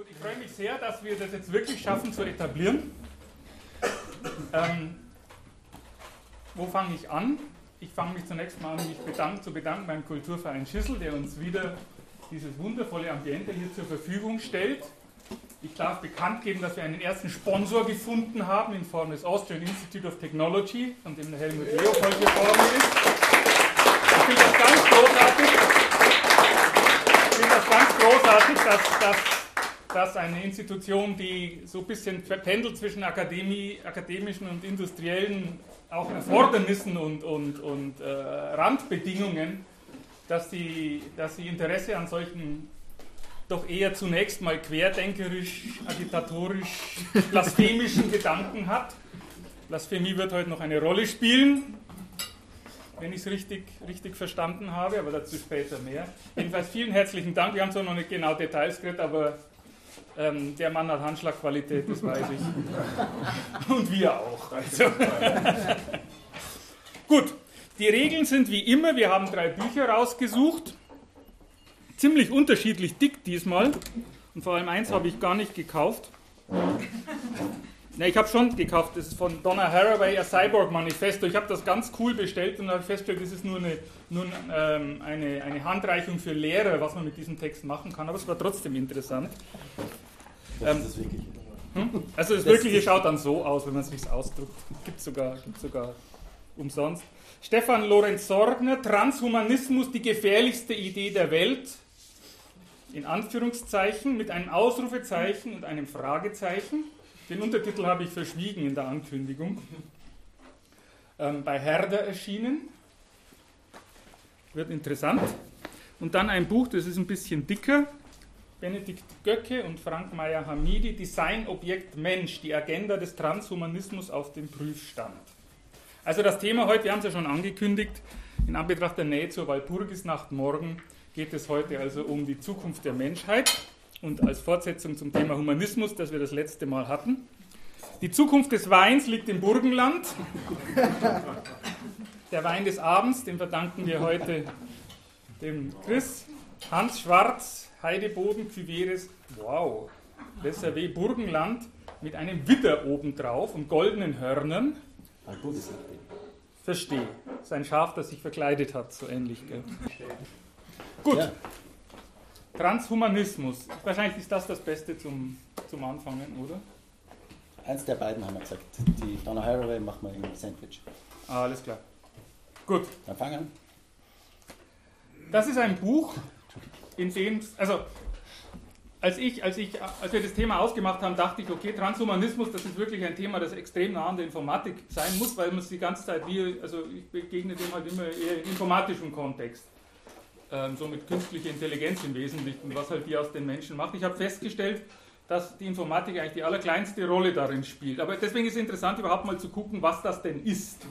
Gut, ich freue mich sehr, dass wir das jetzt wirklich schaffen zu etablieren. Ähm, wo fange ich an? Ich fange mich zunächst mal an, mich bedank, zu bedanken beim Kulturverein Schüssel, der uns wieder dieses wundervolle Ambiente hier zur Verfügung stellt. Ich darf bekannt geben, dass wir einen ersten Sponsor gefunden haben in Form des Austrian Institute of Technology, von dem der Helmut Leopold vorne ist. Ich finde das ganz großartig. Ich finde das ganz großartig, dass, dass, dass eine Institution, die so ein bisschen pendelt zwischen Akademie, akademischen und industriellen auch Erfordernissen und, und, und äh, Randbedingungen, dass sie, dass sie Interesse an solchen doch eher zunächst mal querdenkerisch, agitatorisch, blasphemischen Gedanken hat. Blasphemie wird heute noch eine Rolle spielen, wenn ich es richtig, richtig verstanden habe, aber dazu später mehr. Jedenfalls vielen herzlichen Dank. Wir haben zwar noch nicht genau Details geredet, aber ähm, der Mann hat Handschlagqualität, das weiß ich. Und wir auch. Also. Gut, die Regeln sind wie immer. Wir haben drei Bücher rausgesucht ziemlich unterschiedlich dick diesmal. Und vor allem eins habe ich gar nicht gekauft. Ne, ich habe schon gekauft. Das ist von Donna Haraway, A Cyborg Manifesto. Ich habe das ganz cool bestellt und habe festgestellt, das ist nur, eine, nur ähm, eine, eine Handreichung für Lehrer, was man mit diesem Text machen kann. Aber es war trotzdem interessant. Das ähm, ist das Wirkliche. Hm? Also das, das Wirkliche schaut dann so aus, wenn man es sich ausdruckt. Gibt sogar, gibt sogar umsonst. Stefan Lorenz Sorgner, Transhumanismus, die gefährlichste Idee der Welt in Anführungszeichen mit einem Ausrufezeichen und einem Fragezeichen. Den Untertitel habe ich verschwiegen in der Ankündigung. Ähm, bei Herder erschienen. Wird interessant. Und dann ein Buch, das ist ein bisschen dicker. Benedikt Göcke und Frank Meyer Hamidi, Designobjekt Mensch, die Agenda des Transhumanismus auf dem Prüfstand. Also das Thema heute, wir haben es ja schon angekündigt, in Anbetracht der Nähe zur Walpurgisnacht morgen geht es heute also um die Zukunft der Menschheit und als Fortsetzung zum Thema Humanismus, das wir das letzte Mal hatten. Die Zukunft des Weins liegt im Burgenland. Der Wein des Abends, den verdanken wir heute dem Chris, Hans Schwarz, Heideboden, Cuveres, wow, Reservé Burgenland mit einem Widder obendrauf und goldenen Hörnern. Verstehe. Sein Schaf, das sich verkleidet hat, so ähnlich. Gell? Gut. Ja. Transhumanismus. Wahrscheinlich ist das das Beste zum, zum Anfangen, oder? Eins der beiden haben wir gesagt. Die Donna Haraway machen wir im Sandwich. Ah, alles klar. Gut. Dann fangen. Das ist ein Buch, in dem, also als ich, als ich, als wir das Thema ausgemacht haben, dachte ich, okay, Transhumanismus, das ist wirklich ein Thema, das extrem nah an der Informatik sein muss, weil man es die ganze Zeit wie, also ich begegne dem halt immer eher im informatischen Kontext ähm, so mit künstlicher Intelligenz im Wesentlichen, was halt die aus den Menschen macht. Ich habe festgestellt, dass die Informatik eigentlich die allerkleinste Rolle darin spielt. Aber deswegen ist es interessant, überhaupt mal zu gucken, was das denn ist.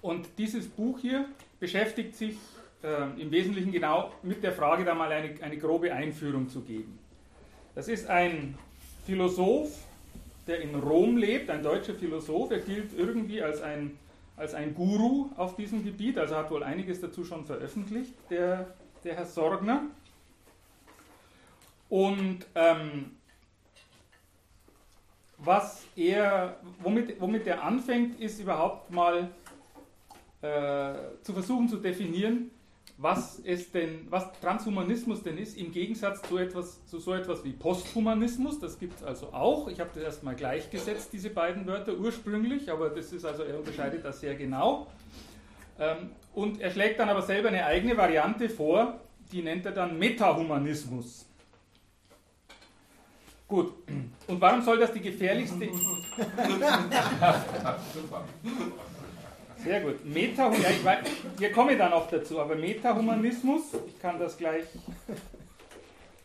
Und dieses Buch hier beschäftigt sich äh, im Wesentlichen genau mit der Frage, da mal eine, eine grobe Einführung zu geben. Das ist ein Philosoph, der in Rom lebt, ein deutscher Philosoph. Er gilt irgendwie als ein als ein Guru auf diesem Gebiet, also hat wohl einiges dazu schon veröffentlicht, der, der Herr Sorgner. Und ähm, was er, womit, womit er anfängt, ist überhaupt mal äh, zu versuchen zu definieren, was es denn, was Transhumanismus denn ist, im Gegensatz zu, etwas, zu so etwas wie Posthumanismus. Das gibt es also auch. Ich habe das erstmal gleichgesetzt, diese beiden Wörter ursprünglich, aber das ist also, er unterscheidet das sehr genau. Ähm, und er schlägt dann aber selber eine eigene Variante vor, die nennt er dann Metahumanismus. Gut, und warum soll das die gefährlichste. Sehr gut. Meta, ja, ich weiß, wir kommen dann noch dazu, aber Metahumanismus, ich kann das gleich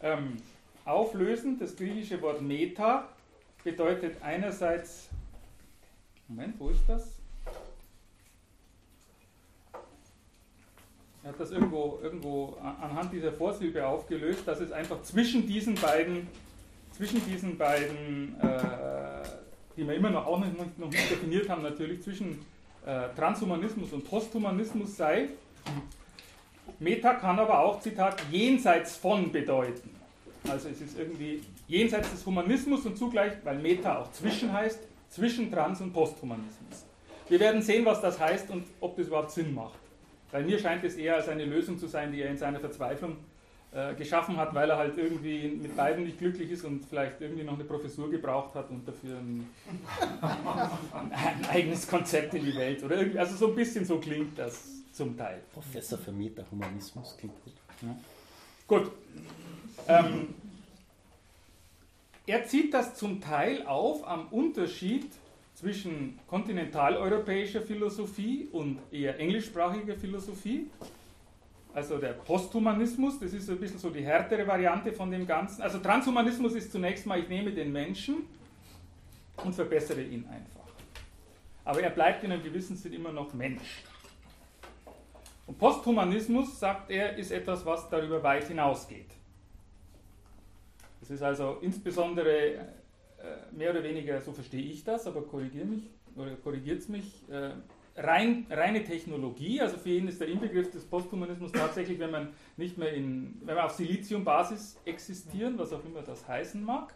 ähm, auflösen. Das griechische Wort Meta bedeutet einerseits, Moment, wo ist das? Er hat das irgendwo, irgendwo anhand dieser Vorsilbe aufgelöst, dass es einfach zwischen diesen beiden, zwischen diesen beiden, äh, die wir immer noch, auch noch nicht definiert haben, natürlich zwischen äh, Transhumanismus und Posthumanismus sei. Meta kann aber auch, Zitat, jenseits von bedeuten. Also es ist irgendwie jenseits des Humanismus und zugleich, weil Meta auch zwischen heißt, zwischen Trans- und Posthumanismus. Wir werden sehen, was das heißt und ob das überhaupt Sinn macht. Bei mir scheint es eher als eine Lösung zu sein, die er in seiner Verzweiflung äh, geschaffen hat, weil er halt irgendwie mit beiden nicht glücklich ist und vielleicht irgendwie noch eine Professur gebraucht hat und dafür ein, ein eigenes Konzept in die Welt. Oder irgendwie, also so ein bisschen so klingt das zum Teil. Professor für Meta-Humanismus klingt gut. Ja. Gut. Ähm, er zieht das zum Teil auf am Unterschied zwischen kontinentaleuropäischer Philosophie und eher englischsprachiger Philosophie. Also der Posthumanismus, das ist ein bisschen so die härtere Variante von dem Ganzen. Also Transhumanismus ist zunächst mal, ich nehme den Menschen und verbessere ihn einfach. Aber er bleibt in einem gewissen Sinn immer noch Mensch. Und Posthumanismus, sagt er, ist etwas, was darüber weit hinausgeht. Das ist also insbesondere äh, mehr oder weniger, so verstehe ich das, aber korrigiert mich, korrigiert es mich, äh, rein, reine Technologie. Also für ihn ist der Inbegriff des Posthumanismus tatsächlich, wenn man nicht mehr in, wenn wir auf Siliziumbasis existieren, was auch immer das heißen mag.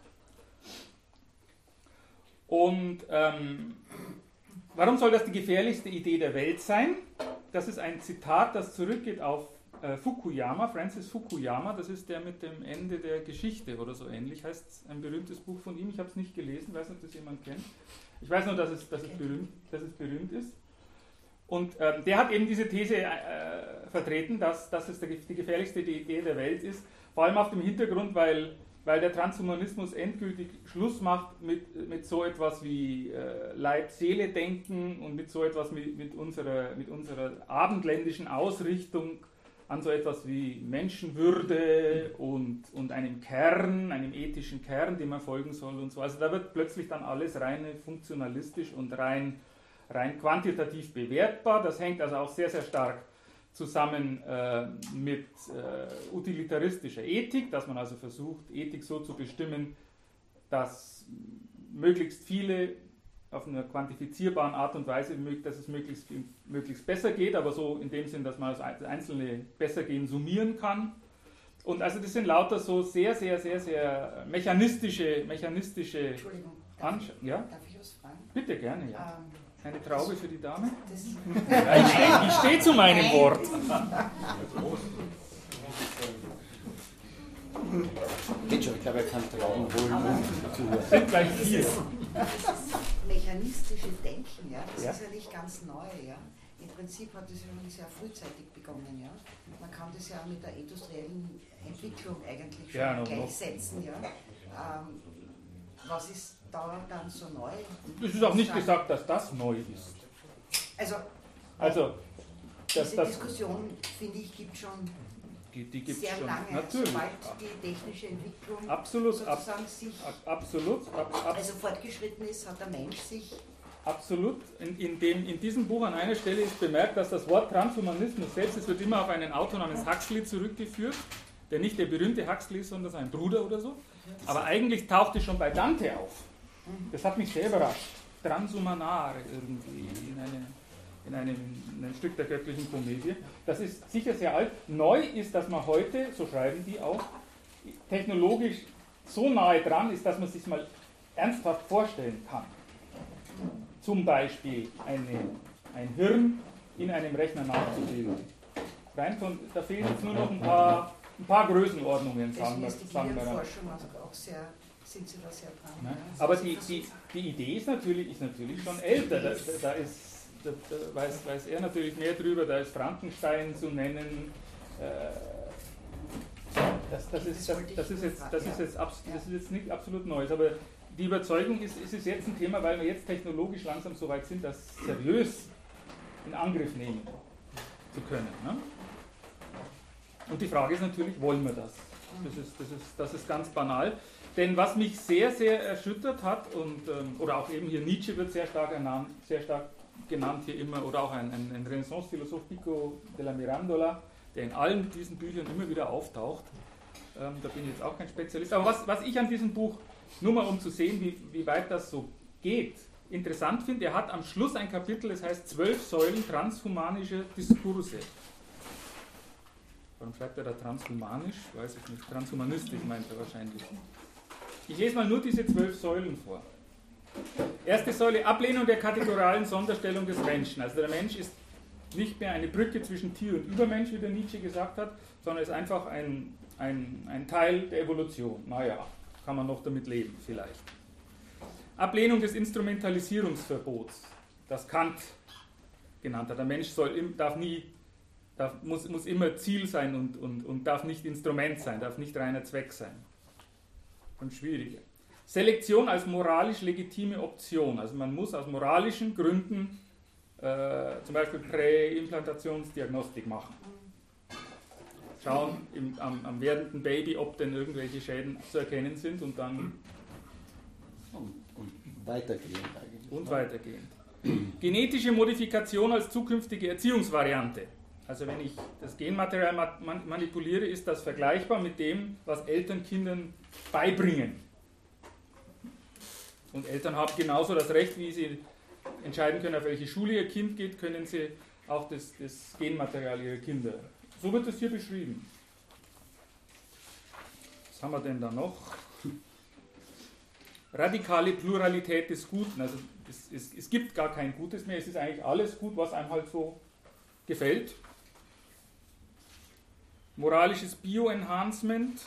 Und ähm, warum soll das die gefährlichste Idee der Welt sein? Das ist ein Zitat, das zurückgeht auf äh, Fukuyama, Francis Fukuyama, das ist der mit dem Ende der Geschichte oder so ähnlich, heißt ein berühmtes Buch von ihm. Ich habe es nicht gelesen, weiß nicht, ob das jemand kennt. Ich weiß nur, dass es, dass es, berühmt, dass es berühmt ist. Und ähm, der hat eben diese These äh, vertreten, dass, dass es die gefährlichste Idee der Welt ist, vor allem auf dem Hintergrund, weil, weil der Transhumanismus endgültig Schluss macht mit, mit so etwas wie äh, Leib-Seele-Denken und mit so etwas mit, mit, unserer, mit unserer abendländischen Ausrichtung an so etwas wie Menschenwürde und, und einem Kern, einem ethischen Kern, dem man folgen soll und so. Also da wird plötzlich dann alles rein funktionalistisch und rein rein quantitativ bewertbar. Das hängt also auch sehr, sehr stark zusammen äh, mit äh, utilitaristischer Ethik, dass man also versucht, Ethik so zu bestimmen, dass möglichst viele auf einer quantifizierbaren Art und Weise, dass es möglichst, möglichst besser geht, aber so in dem Sinn, dass man das einzelne besser gehen summieren kann. Und also das sind lauter so sehr, sehr, sehr, sehr mechanistische, mechanistische Entschuldigung, darf, ich, ja? darf ich was fragen? Bitte, gerne, ja. Ähm, eine Traube für die Dame? Ja, ich stehe steh zu meinem Wort. Geht schon, ich glaube, er kann Trauben holen zuhören. Sind gleich vier. mechanistische Denken, ja, das ja. ist ja nicht ganz neu. Ja. Im Prinzip hat es schon sehr frühzeitig begonnen. Ja. Man kann das ja mit der industriellen Entwicklung eigentlich schon ja, gleichsetzen. Ja. Ähm, was ist da dann so neu? Es ist auch nicht gesagt, dass das neu ist. Also, also diese das, Diskussion, finde ich, gibt schon die, die sehr schon. lange, Natürlich. sobald die technische Entwicklung absolut, ab, sich absolut, ab, ab, also fortgeschritten ist, hat der Mensch sich Absolut. In, in, dem, in diesem Buch an einer Stelle ist bemerkt, dass das Wort Transhumanismus selbst, es wird immer auf einen Autor namens Huxley zurückgeführt, der nicht der berühmte Huxley ist, sondern sein Bruder oder so. Aber eigentlich taucht es schon bei Dante auf. Das hat mich sehr überrascht. Transhumanare irgendwie in, eine, in, einem, in einem Stück der göttlichen Komödie. Das ist sicher sehr alt. Neu ist, dass man heute, so schreiben die auch, technologisch so nahe dran ist, dass man sich mal ernsthaft vorstellen kann. Zum Beispiel eine, ein Hirn in einem Rechner nachzubilden. Rein von, da fehlen jetzt nur noch ein paar, ein paar Größenordnungen, sagen wir. Sagen wir Forschung auch sehr sind Sie da sehr dran. Ja. Aber die, die, die Idee ist natürlich, ist natürlich schon älter. Da, da, ist, da, da weiß, weiß, er natürlich mehr drüber, da ist Frankenstein zu nennen. Äh, das, das, ist, das, das, ist jetzt, das, ist jetzt, das ist jetzt nicht absolut Neues, aber die Überzeugung ist, ist es jetzt ein Thema, weil wir jetzt technologisch langsam so weit sind, das seriös in Angriff nehmen zu können. Ne? Und die Frage ist natürlich, wollen wir das? Das ist, das ist, das ist ganz banal. Denn was mich sehr, sehr erschüttert hat, und, ähm, oder auch eben hier Nietzsche wird sehr stark, ernannt, sehr stark genannt hier immer, oder auch ein, ein, ein Renaissance-Philosoph Pico della Mirandola, der in allen diesen Büchern immer wieder auftaucht. Ähm, da bin ich jetzt auch kein Spezialist. Aber was, was ich an diesem Buch, nur mal um zu sehen, wie, wie weit das so geht, interessant finde, er hat am Schluss ein Kapitel, das heißt Zwölf Säulen transhumanischer Diskurse. Warum schreibt er da transhumanisch? Weiß ich nicht. Transhumanistisch meint er wahrscheinlich. Ich lese mal nur diese zwölf Säulen vor. Erste Säule, Ablehnung der kategorialen Sonderstellung des Menschen. Also der Mensch ist nicht mehr eine Brücke zwischen Tier und Übermensch, wie der Nietzsche gesagt hat, sondern ist einfach ein, ein, ein Teil der Evolution. Naja, kann man noch damit leben, vielleicht. Ablehnung des Instrumentalisierungsverbots, das Kant genannt hat. Der Mensch soll, darf nie, darf, muss, muss immer Ziel sein und, und, und darf nicht Instrument sein, darf nicht reiner Zweck sein. Und schwieriger. Selektion als moralisch legitime Option. Also man muss aus moralischen Gründen äh, zum Beispiel Präimplantationsdiagnostik machen. Schauen im, am, am, werdenden Baby, ob denn irgendwelche Schäden zu erkennen sind und dann. Und, und weitergehend eigentlich. Und weitergehend. Genetische Modifikation als zukünftige Erziehungsvariante. Also wenn ich das Genmaterial manipuliere, ist das vergleichbar mit dem, was Eltern Kindern beibringen. Und Eltern haben genauso das Recht, wie sie entscheiden können, auf welche Schule ihr Kind geht, können sie auch das, das Genmaterial ihrer Kinder. So wird es hier beschrieben. Was haben wir denn da noch? Radikale Pluralität des Guten. Also es, es, es gibt gar kein Gutes mehr, es ist eigentlich alles gut, was einem halt so gefällt. Moralisches Bio-Enhancement.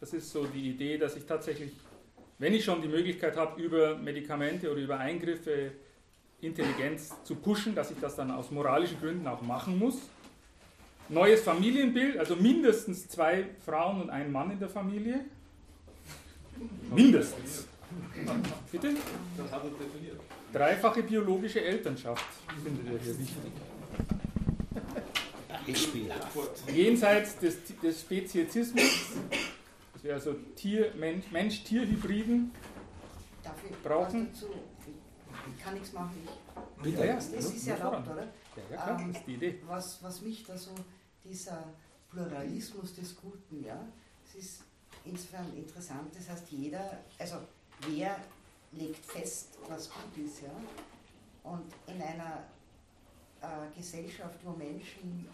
Das ist so die Idee, dass ich tatsächlich wenn ich schon die Möglichkeit habe, über Medikamente oder über Eingriffe Intelligenz zu pushen, dass ich das dann aus moralischen Gründen auch machen muss. Neues Familienbild, also mindestens zwei Frauen und ein Mann in der Familie. Mindestens. Bitte? Dreifache biologische Elternschaft findet er hier wichtig. Jenseits des, des Speziesismus wir also Tier, Mensch, Mensch-Tier-Hybriden brauchen. Dazu, kann nichts machen. Ich, Bitte, ja, das, das ist erlaubt, oder? Ja, ja klar, ähm, ist die Idee. Was, was mich da so, dieser Pluralismus des Guten, ja, es ist insofern interessant, das heißt, jeder, also wer legt fest, was gut ist, ja, und in einer äh, Gesellschaft, wo Menschen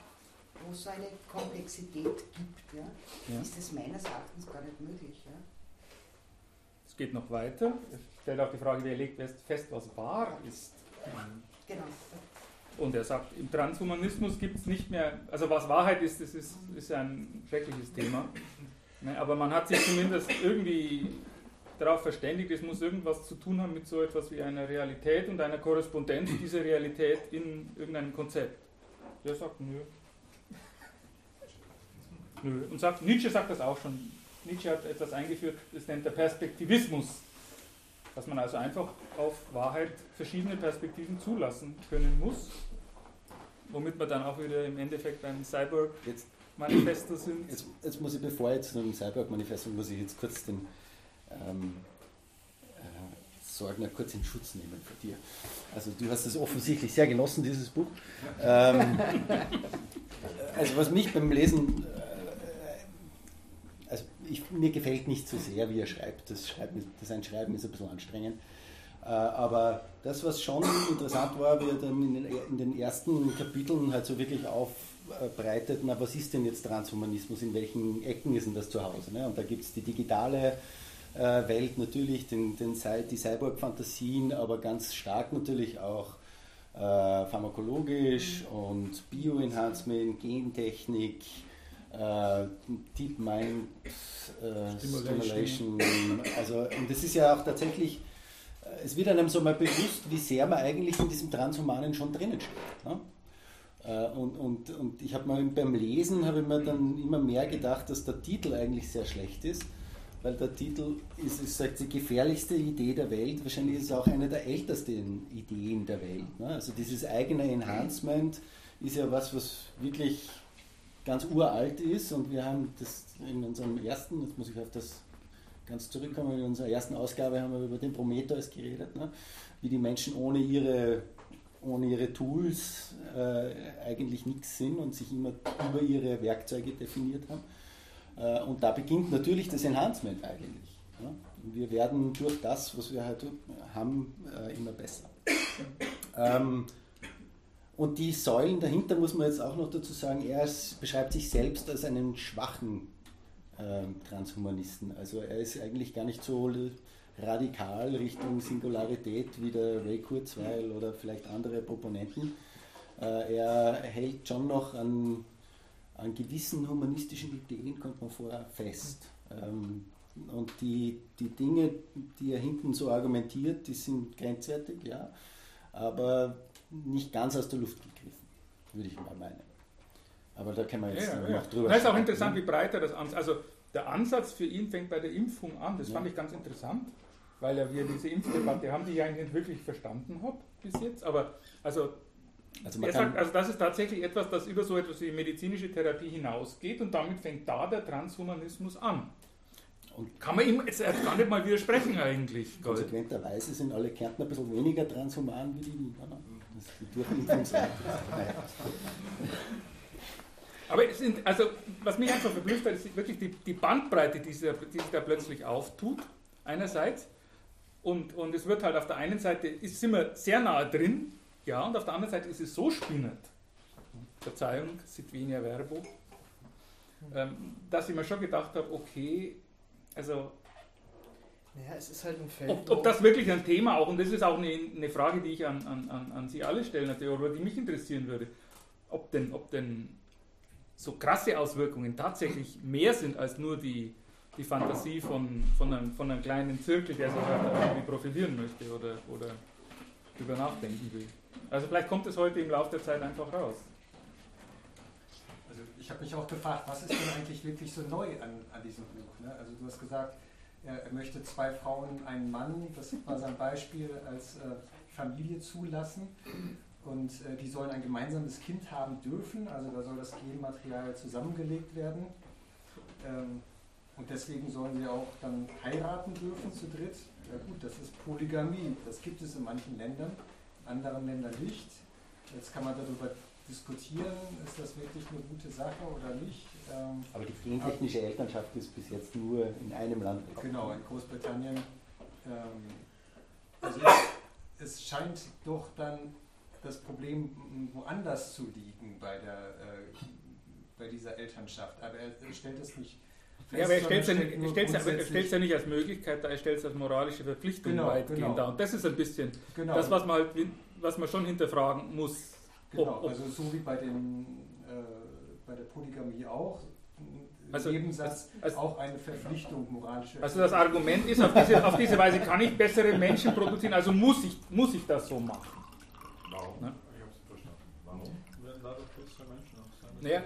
wo es so eine Komplexität gibt, ja, ja. ist das meines Erachtens gar nicht möglich. Ja. Es geht noch weiter. Es stellt auch die Frage, wer legt fest, was wahr ist. Genau. Und er sagt, im Transhumanismus gibt es nicht mehr, also was Wahrheit ist, das ist, ist ein schreckliches Thema. Ne, aber man hat sich zumindest irgendwie darauf verständigt, es muss irgendwas zu tun haben mit so etwas wie einer Realität und einer Korrespondenz dieser Realität in irgendeinem Konzept. Der sagt, nö, Nö. Und sagt, Nietzsche sagt das auch schon. Nietzsche hat etwas eingeführt, das nennt der Perspektivismus. Dass man also einfach auf Wahrheit verschiedene Perspektiven zulassen können muss, womit man dann auch wieder im Endeffekt beim Cyborg-Manifesto sind. Jetzt, jetzt, muss ich, bevor ich zu einem Cyborg-Manifesto, muss ich jetzt kurz den ähm, äh, Sorgner kurz in Schutz nehmen für dir. Also du hast es offensichtlich sehr genossen, dieses Buch. Ähm, also was mich beim Lesen also ich, mir gefällt nicht so sehr, wie er schreibt. Das, Schreiben, das Einschreiben ist ein bisschen anstrengend. Äh, aber das, was schon interessant war, wie er dann in den, in den ersten Kapiteln halt so wirklich aufbreitet, na, was ist denn jetzt Transhumanismus, in welchen Ecken ist denn das zu Hause? Ne? Und da gibt es die digitale äh, Welt natürlich, den, den, die Cyborg-Fantasien, aber ganz stark natürlich auch äh, pharmakologisch und Bioenhancement, Gentechnik, äh, Deep Mind äh, Stimulation. Also, und das ist ja auch tatsächlich, äh, es wird einem so mal bewusst, wie sehr man eigentlich in diesem Transhumanen schon drinnen steht. Ne? Äh, und, und, und ich habe mal beim Lesen habe ich mir dann immer mehr gedacht, dass der Titel eigentlich sehr schlecht ist, weil der Titel ist, ist sagt, die gefährlichste Idee der Welt. Wahrscheinlich ist es auch eine der ältesten Ideen der Welt. Ne? Also dieses eigene Enhancement ist ja was, was wirklich ganz uralt ist und wir haben das in unserem ersten, jetzt muss ich auf das ganz zurückkommen, in unserer ersten Ausgabe haben wir über den Prometheus geredet, ne? wie die Menschen ohne ihre, ohne ihre Tools äh, eigentlich nichts sind und sich immer über ihre Werkzeuge definiert haben. Äh, und da beginnt natürlich das Enhancement eigentlich. Ne? Wir werden durch das, was wir halt haben, äh, immer besser. Ähm, und die Säulen dahinter muss man jetzt auch noch dazu sagen, er beschreibt sich selbst als einen schwachen äh, Transhumanisten. Also er ist eigentlich gar nicht so radikal Richtung Singularität wie der Ray Kurzweil oder vielleicht andere Proponenten. Äh, er hält schon noch an, an gewissen humanistischen Ideen, kommt man vor, fest. Ähm, und die, die Dinge, die er hinten so argumentiert, die sind grenzwertig, ja, aber nicht ganz aus der Luft gegriffen, würde ich mal meinen. Aber da können wir jetzt ja, noch ja. drüber Das ist auch interessant, wie breit er das Ansatz. Also der Ansatz für ihn fängt bei der Impfung an. Das ja. fand ich ganz interessant, weil ja wir diese Impfdebatte haben, die ich eigentlich nicht wirklich verstanden habe bis jetzt. Aber also also, er sagt, also das ist tatsächlich etwas, das über so etwas wie medizinische Therapie hinausgeht und damit fängt da der Transhumanismus an. Und kann man ihm jetzt gar nicht mal widersprechen eigentlich. Konsequenterweise sind alle Kärntner ein bisschen weniger transhuman wie die Wiener. Ist die Durchimpfungsrate. Aber sind, also, was mich einfach verblüfft hat, ist wirklich die, die Bandbreite, die sich, da plötzlich auftut, einerseits. Und, und es wird halt auf der einen Seite, ist, sind wir sehr nahe drin, ja, und auf der anderen Seite ist es so spinnend, Verzeihung, sit venia verbo, ähm, dass ich mir schon gedacht habe, okay, also ja, es ist halt ein Feld. Ob, ob, das wirklich ein Thema auch, und das ist auch eine, eine Frage, die ich an, an, an Sie alle stellen, oder die mich interessieren würde, ob denn, ob denn so krasse Auswirkungen tatsächlich mehr sind als nur die, die Fantasie von, von, einem, von einem kleinen Zirkel, der sich halt irgendwie profilieren möchte oder, oder drüber nachdenken will. Also vielleicht kommt es heute im Laufe der Zeit einfach raus. Also ich habe mich auch gefragt, was ist denn eigentlich wirklich so neu an, an diesem Buch? Ne? Also du hast gesagt, er, er, möchte zwei Frauen, einen Mann, das war sein Beispiel, als äh, Familie zulassen. Und äh, die sollen ein gemeinsames Kind haben dürfen, also da soll das Genmaterial zusammengelegt werden. Ähm, und deswegen sollen sie auch dann heiraten dürfen zu dritt. Ja gut, das ist Polygamie, das gibt es in manchen Ländern anderen Ländern nicht. Jetzt kann man darüber diskutieren, ist das wirklich eine gute Sache oder nicht. Ähm, aber die gentechnische Elternschaft ist bis jetzt nur in einem Land. Genau, in Großbritannien. Ähm, also es, es, scheint doch dann das Problem woanders zu liegen bei, der, äh, bei dieser Elternschaft. Aber er stellt es nicht ja, aber er stellt es ja, nicht als Möglichkeit dar, er stellt es als moralische Verpflichtung genau, weitgehend genau. dar. Und das ist ein bisschen genau. das, was man, halt, was man schon hinterfragen muss. Genau, ob, ob also so wie bei, den, bei der Polygamie auch, also, Nebensatz also, auch eine Verpflichtung moralische. Also das Argument ist, auf diese, auf diese Weise kann ich bessere Menschen produzieren, also muss ich, muss ich das so machen. Warum? Ne? Ich habe es verstanden. Warum werden dadurch bessere Menschen auch sein? Naja,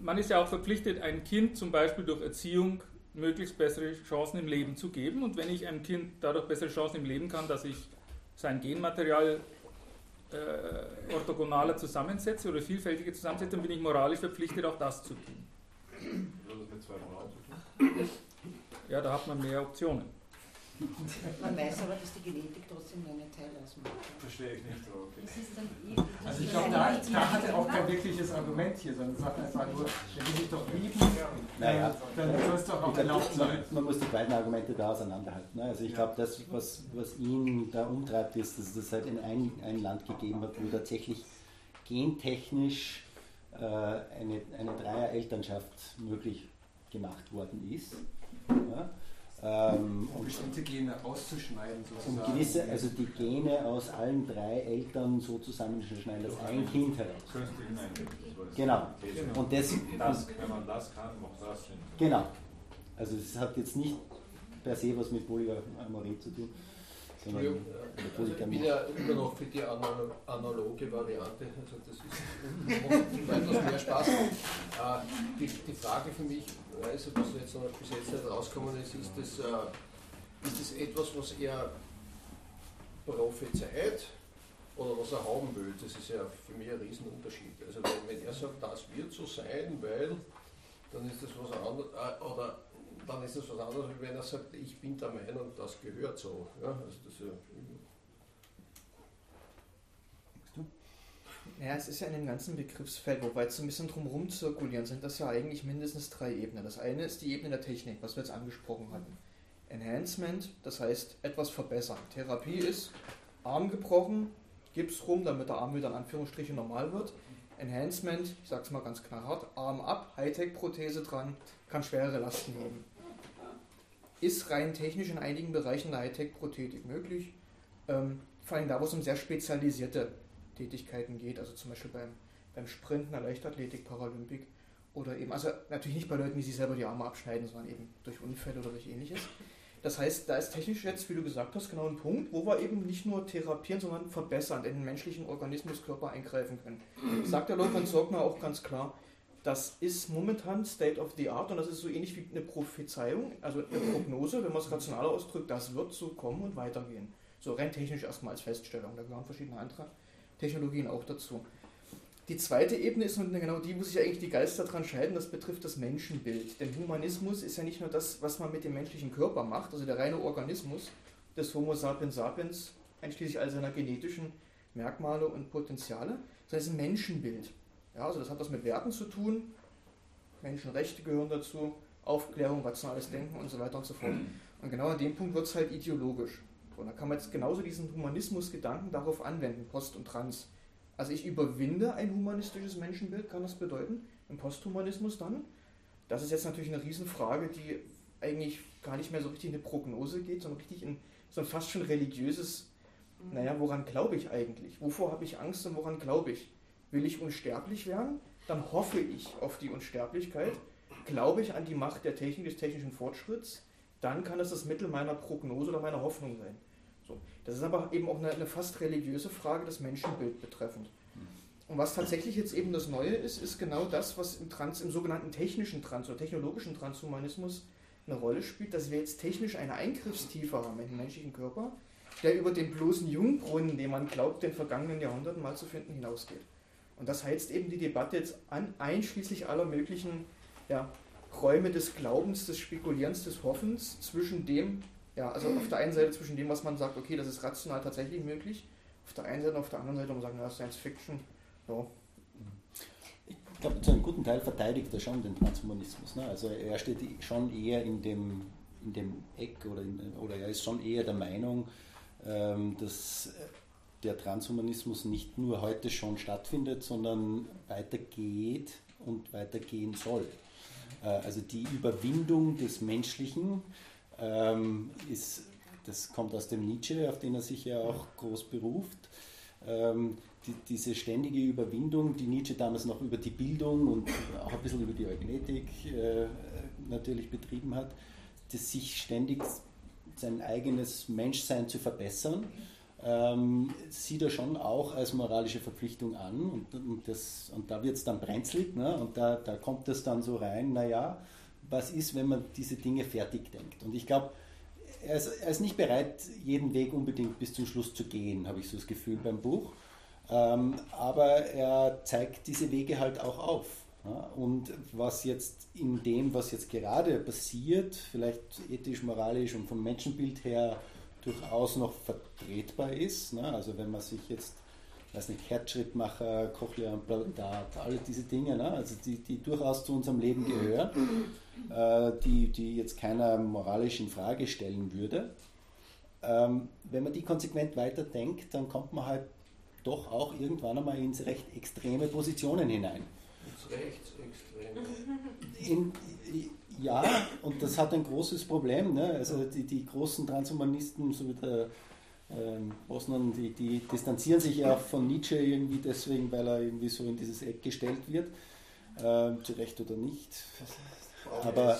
man ist ja auch verpflichtet, ein Kind zum Beispiel durch Erziehung möglichst bessere Chancen im Leben zu geben. Und wenn ich einem Kind dadurch bessere Chancen im Leben kann, dass ich sein Genmaterial äh, orthogonaler zusammensetze oder vielfältiger zusammensetze, dann bin ich moralisch verpflichtet, auch das zu tun? Ja, da hat man mehr Optionen. Man weiß aber, dass die Genetik trotzdem nur einen Teil ausmacht. Verstehe ich nicht. Okay. Also ich glaube, da, da hat er auch kein wirkliches Argument hier, sondern sagt einfach nur, wenn die sich doch lieben, naja, dann soll es doch auch erlaubt sein. Man muss die beiden Argumente da auseinanderhalten. Ne? Also ich glaube, das, was, was ihn da umtreibt, ist, dass es halt in ein, ein Land gegeben hat, wo tatsächlich gentechnisch äh, eine, eine Dreier-Elternschaft möglich gemacht worden ist. Ja? Ähm, um bestimmte Gene auszuschneiden sozusagen. Um gewisse, also die Gene aus allen drei Eltern so zusammenzuschneiden, dass ein Kind heraus. Genau. Und das, das, wenn man das kann, macht das Sinn. Genau. Also es hat jetzt nicht per se was mit Polyamorie zu tun. Entschuldigung, also ich bin ja immer noch für die analoge Variante, also das ist, macht weitaus mehr Spaß. Äh, die, die Frage für mich, also was jetzt noch bis jetzt nicht rausgekommen ist, ist das, äh, ist das etwas, was er prophezeit oder was er haben will? Das ist ja für mich ein Riesenunterschied. Also wenn, wenn er sagt, das wird so sein, weil, dann ist das was anderes, äh, oder dann ist das was anderes, als wenn er sagt, ich bin der Meinung, das gehört so. Ja, also das, ja, Ja, es ist ja in dem ganzen Begriffsfeld, wobei es ein bisschen drumherum zirkulieren, sind das ja eigentlich mindestens drei Ebenen. Das eine ist die Ebene der Technik, was wir jetzt angesprochen hatten. Enhancement, das heißt etwas verbessern. Therapie ist Arm gebrochen, Gips rum, damit der Arm wieder in Anführungsstrichen normal wird. Enhancement, ich sag's mal ganz knallhart, Arm ab, Hightech-Prothese dran, kann schwere Lasten heben. Ist rein technisch in einigen Bereichen der Hightech-Prothetik möglich. Ähm, vor allem da, wo es um sehr spezialisierte Tätigkeiten geht, also zum Beispiel beim, beim Sprinten, der Leichtathletik, Paralympik oder eben, also natürlich nicht bei Leuten, die sich selber die Arme abschneiden, sondern eben durch Unfälle oder durch ähnliches. Das heißt, da ist technisch jetzt, wie du gesagt hast, genau ein Punkt, wo wir eben nicht nur therapieren, sondern verbessern, in den menschlichen Organismus, Körper eingreifen können. Sagt der Lothar Sorgner auch ganz klar, das ist momentan State of the Art und das ist so ähnlich wie eine Prophezeiung, also eine Prognose, wenn man es rationaler ausdrückt, das wird so kommen und weitergehen. So rein technisch erstmal als Feststellung, da gehören verschiedene andere Technologien auch dazu. Die zweite Ebene ist genau die, wo sich eigentlich die Geister dran scheiden, das betrifft das Menschenbild. Denn Humanismus ist ja nicht nur das, was man mit dem menschlichen Körper macht, also der reine Organismus des Homo sapiens sapiens, einschließlich all seiner genetischen Merkmale und Potenziale, sondern es ist ein Menschenbild. Ja, also das hat was mit Werten zu tun, Menschenrechte gehören dazu, Aufklärung, rationales Denken und so weiter und so fort. Und genau an dem Punkt wird es halt ideologisch. Und da kann man jetzt genauso diesen Humanismus-Gedanken darauf anwenden, Post und Trans. Also ich überwinde ein humanistisches Menschenbild, kann das bedeuten, im Posthumanismus dann. Das ist jetzt natürlich eine Riesenfrage, die eigentlich gar nicht mehr so richtig in eine Prognose geht, sondern richtig in so ein fast schon religiöses, mhm. naja, woran glaube ich eigentlich? Wovor habe ich Angst und woran glaube ich? Will ich unsterblich werden? Dann hoffe ich auf die Unsterblichkeit. Glaube ich an die Macht der Technik, des technischen Fortschritts? Dann kann das das Mittel meiner Prognose oder meiner Hoffnung sein. So. Das ist aber eben auch eine, eine fast religiöse Frage des Menschenbild betreffend. Und was tatsächlich jetzt eben das Neue ist, ist genau das, was im, Trans, im sogenannten technischen Trans- oder technologischen Transhumanismus eine Rolle spielt, dass wir jetzt technisch eine Eingriffstiefe haben in den menschlichen Körper, der über den bloßen Jungbrunnen, den man glaubt, den vergangenen Jahrhunderten mal zu finden, hinausgeht. Und das heizt eben die Debatte jetzt an, einschließlich aller möglichen ja, Räume des Glaubens, des Spekulierens, des Hoffens zwischen dem, ja, also auf der einen Seite zwischen dem, was man sagt, okay, das ist rational tatsächlich möglich, auf der einen Seite und auf der anderen Seite, um sagen, ja, Science Fiction, ja. Ich glaube, zu einem guten Teil verteidigt er schon den Transhumanismus. Ne? Also er steht schon eher in dem, in dem Eck oder, in, oder er ist schon eher der Meinung, ähm, dass der Transhumanismus nicht nur heute schon stattfindet, sondern weitergeht und weitergehen soll. Äh, also die Überwindung des Menschlichen ähm, ist, das kommt aus dem Nietzsche, auf den er sich ja auch groß beruft. Ähm, die, diese ständige Überwindung, die Nietzsche damals noch über die Bildung und auch ein bisschen über die Eugenetik äh, natürlich betrieben hat, das sich ständig sein eigenes Menschsein zu verbessern, ähm, sieht er schon auch als moralische Verpflichtung an und, und, das, und da wird es dann brenzlig ne? und da, da kommt es dann so rein, naja, was ist, wenn man diese Dinge fertig denkt? Und ich glaube, er ist, er ist, nicht bereit, jeden Weg unbedingt bis zum Schluss zu gehen, habe ich so das Gefühl beim Buch. Ähm, aber er zeigt diese Wege halt auch auf. Ja? Und was jetzt in dem, was jetzt gerade passiert, vielleicht ethisch, moralisch und vom Menschenbild her durchaus noch vertretbar ist, ne? also wenn man sich jetzt weiß nicht, Herzschrittmacher, Cochlea-Implantat, alle diese Dinge, ne? also die, die durchaus zu unserem Leben gehören, äh, die, die jetzt keiner moralisch in Frage stellen würde. Ähm, wenn man die konsequent weiterdenkt, dann kommt man halt doch auch irgendwann einmal in recht extreme Positionen hinein. Ins Rechtsextreme. In, ja, und das hat ein großes Problem. Ne? Also die, die großen Transhumanisten, so wie der ähm, Bosnan, die, die distanzieren sich ja von Nietzsche irgendwie deswegen, weil er irgendwie so in dieses Eck gestellt wird. Ähm, zu Recht oder nicht. Aber,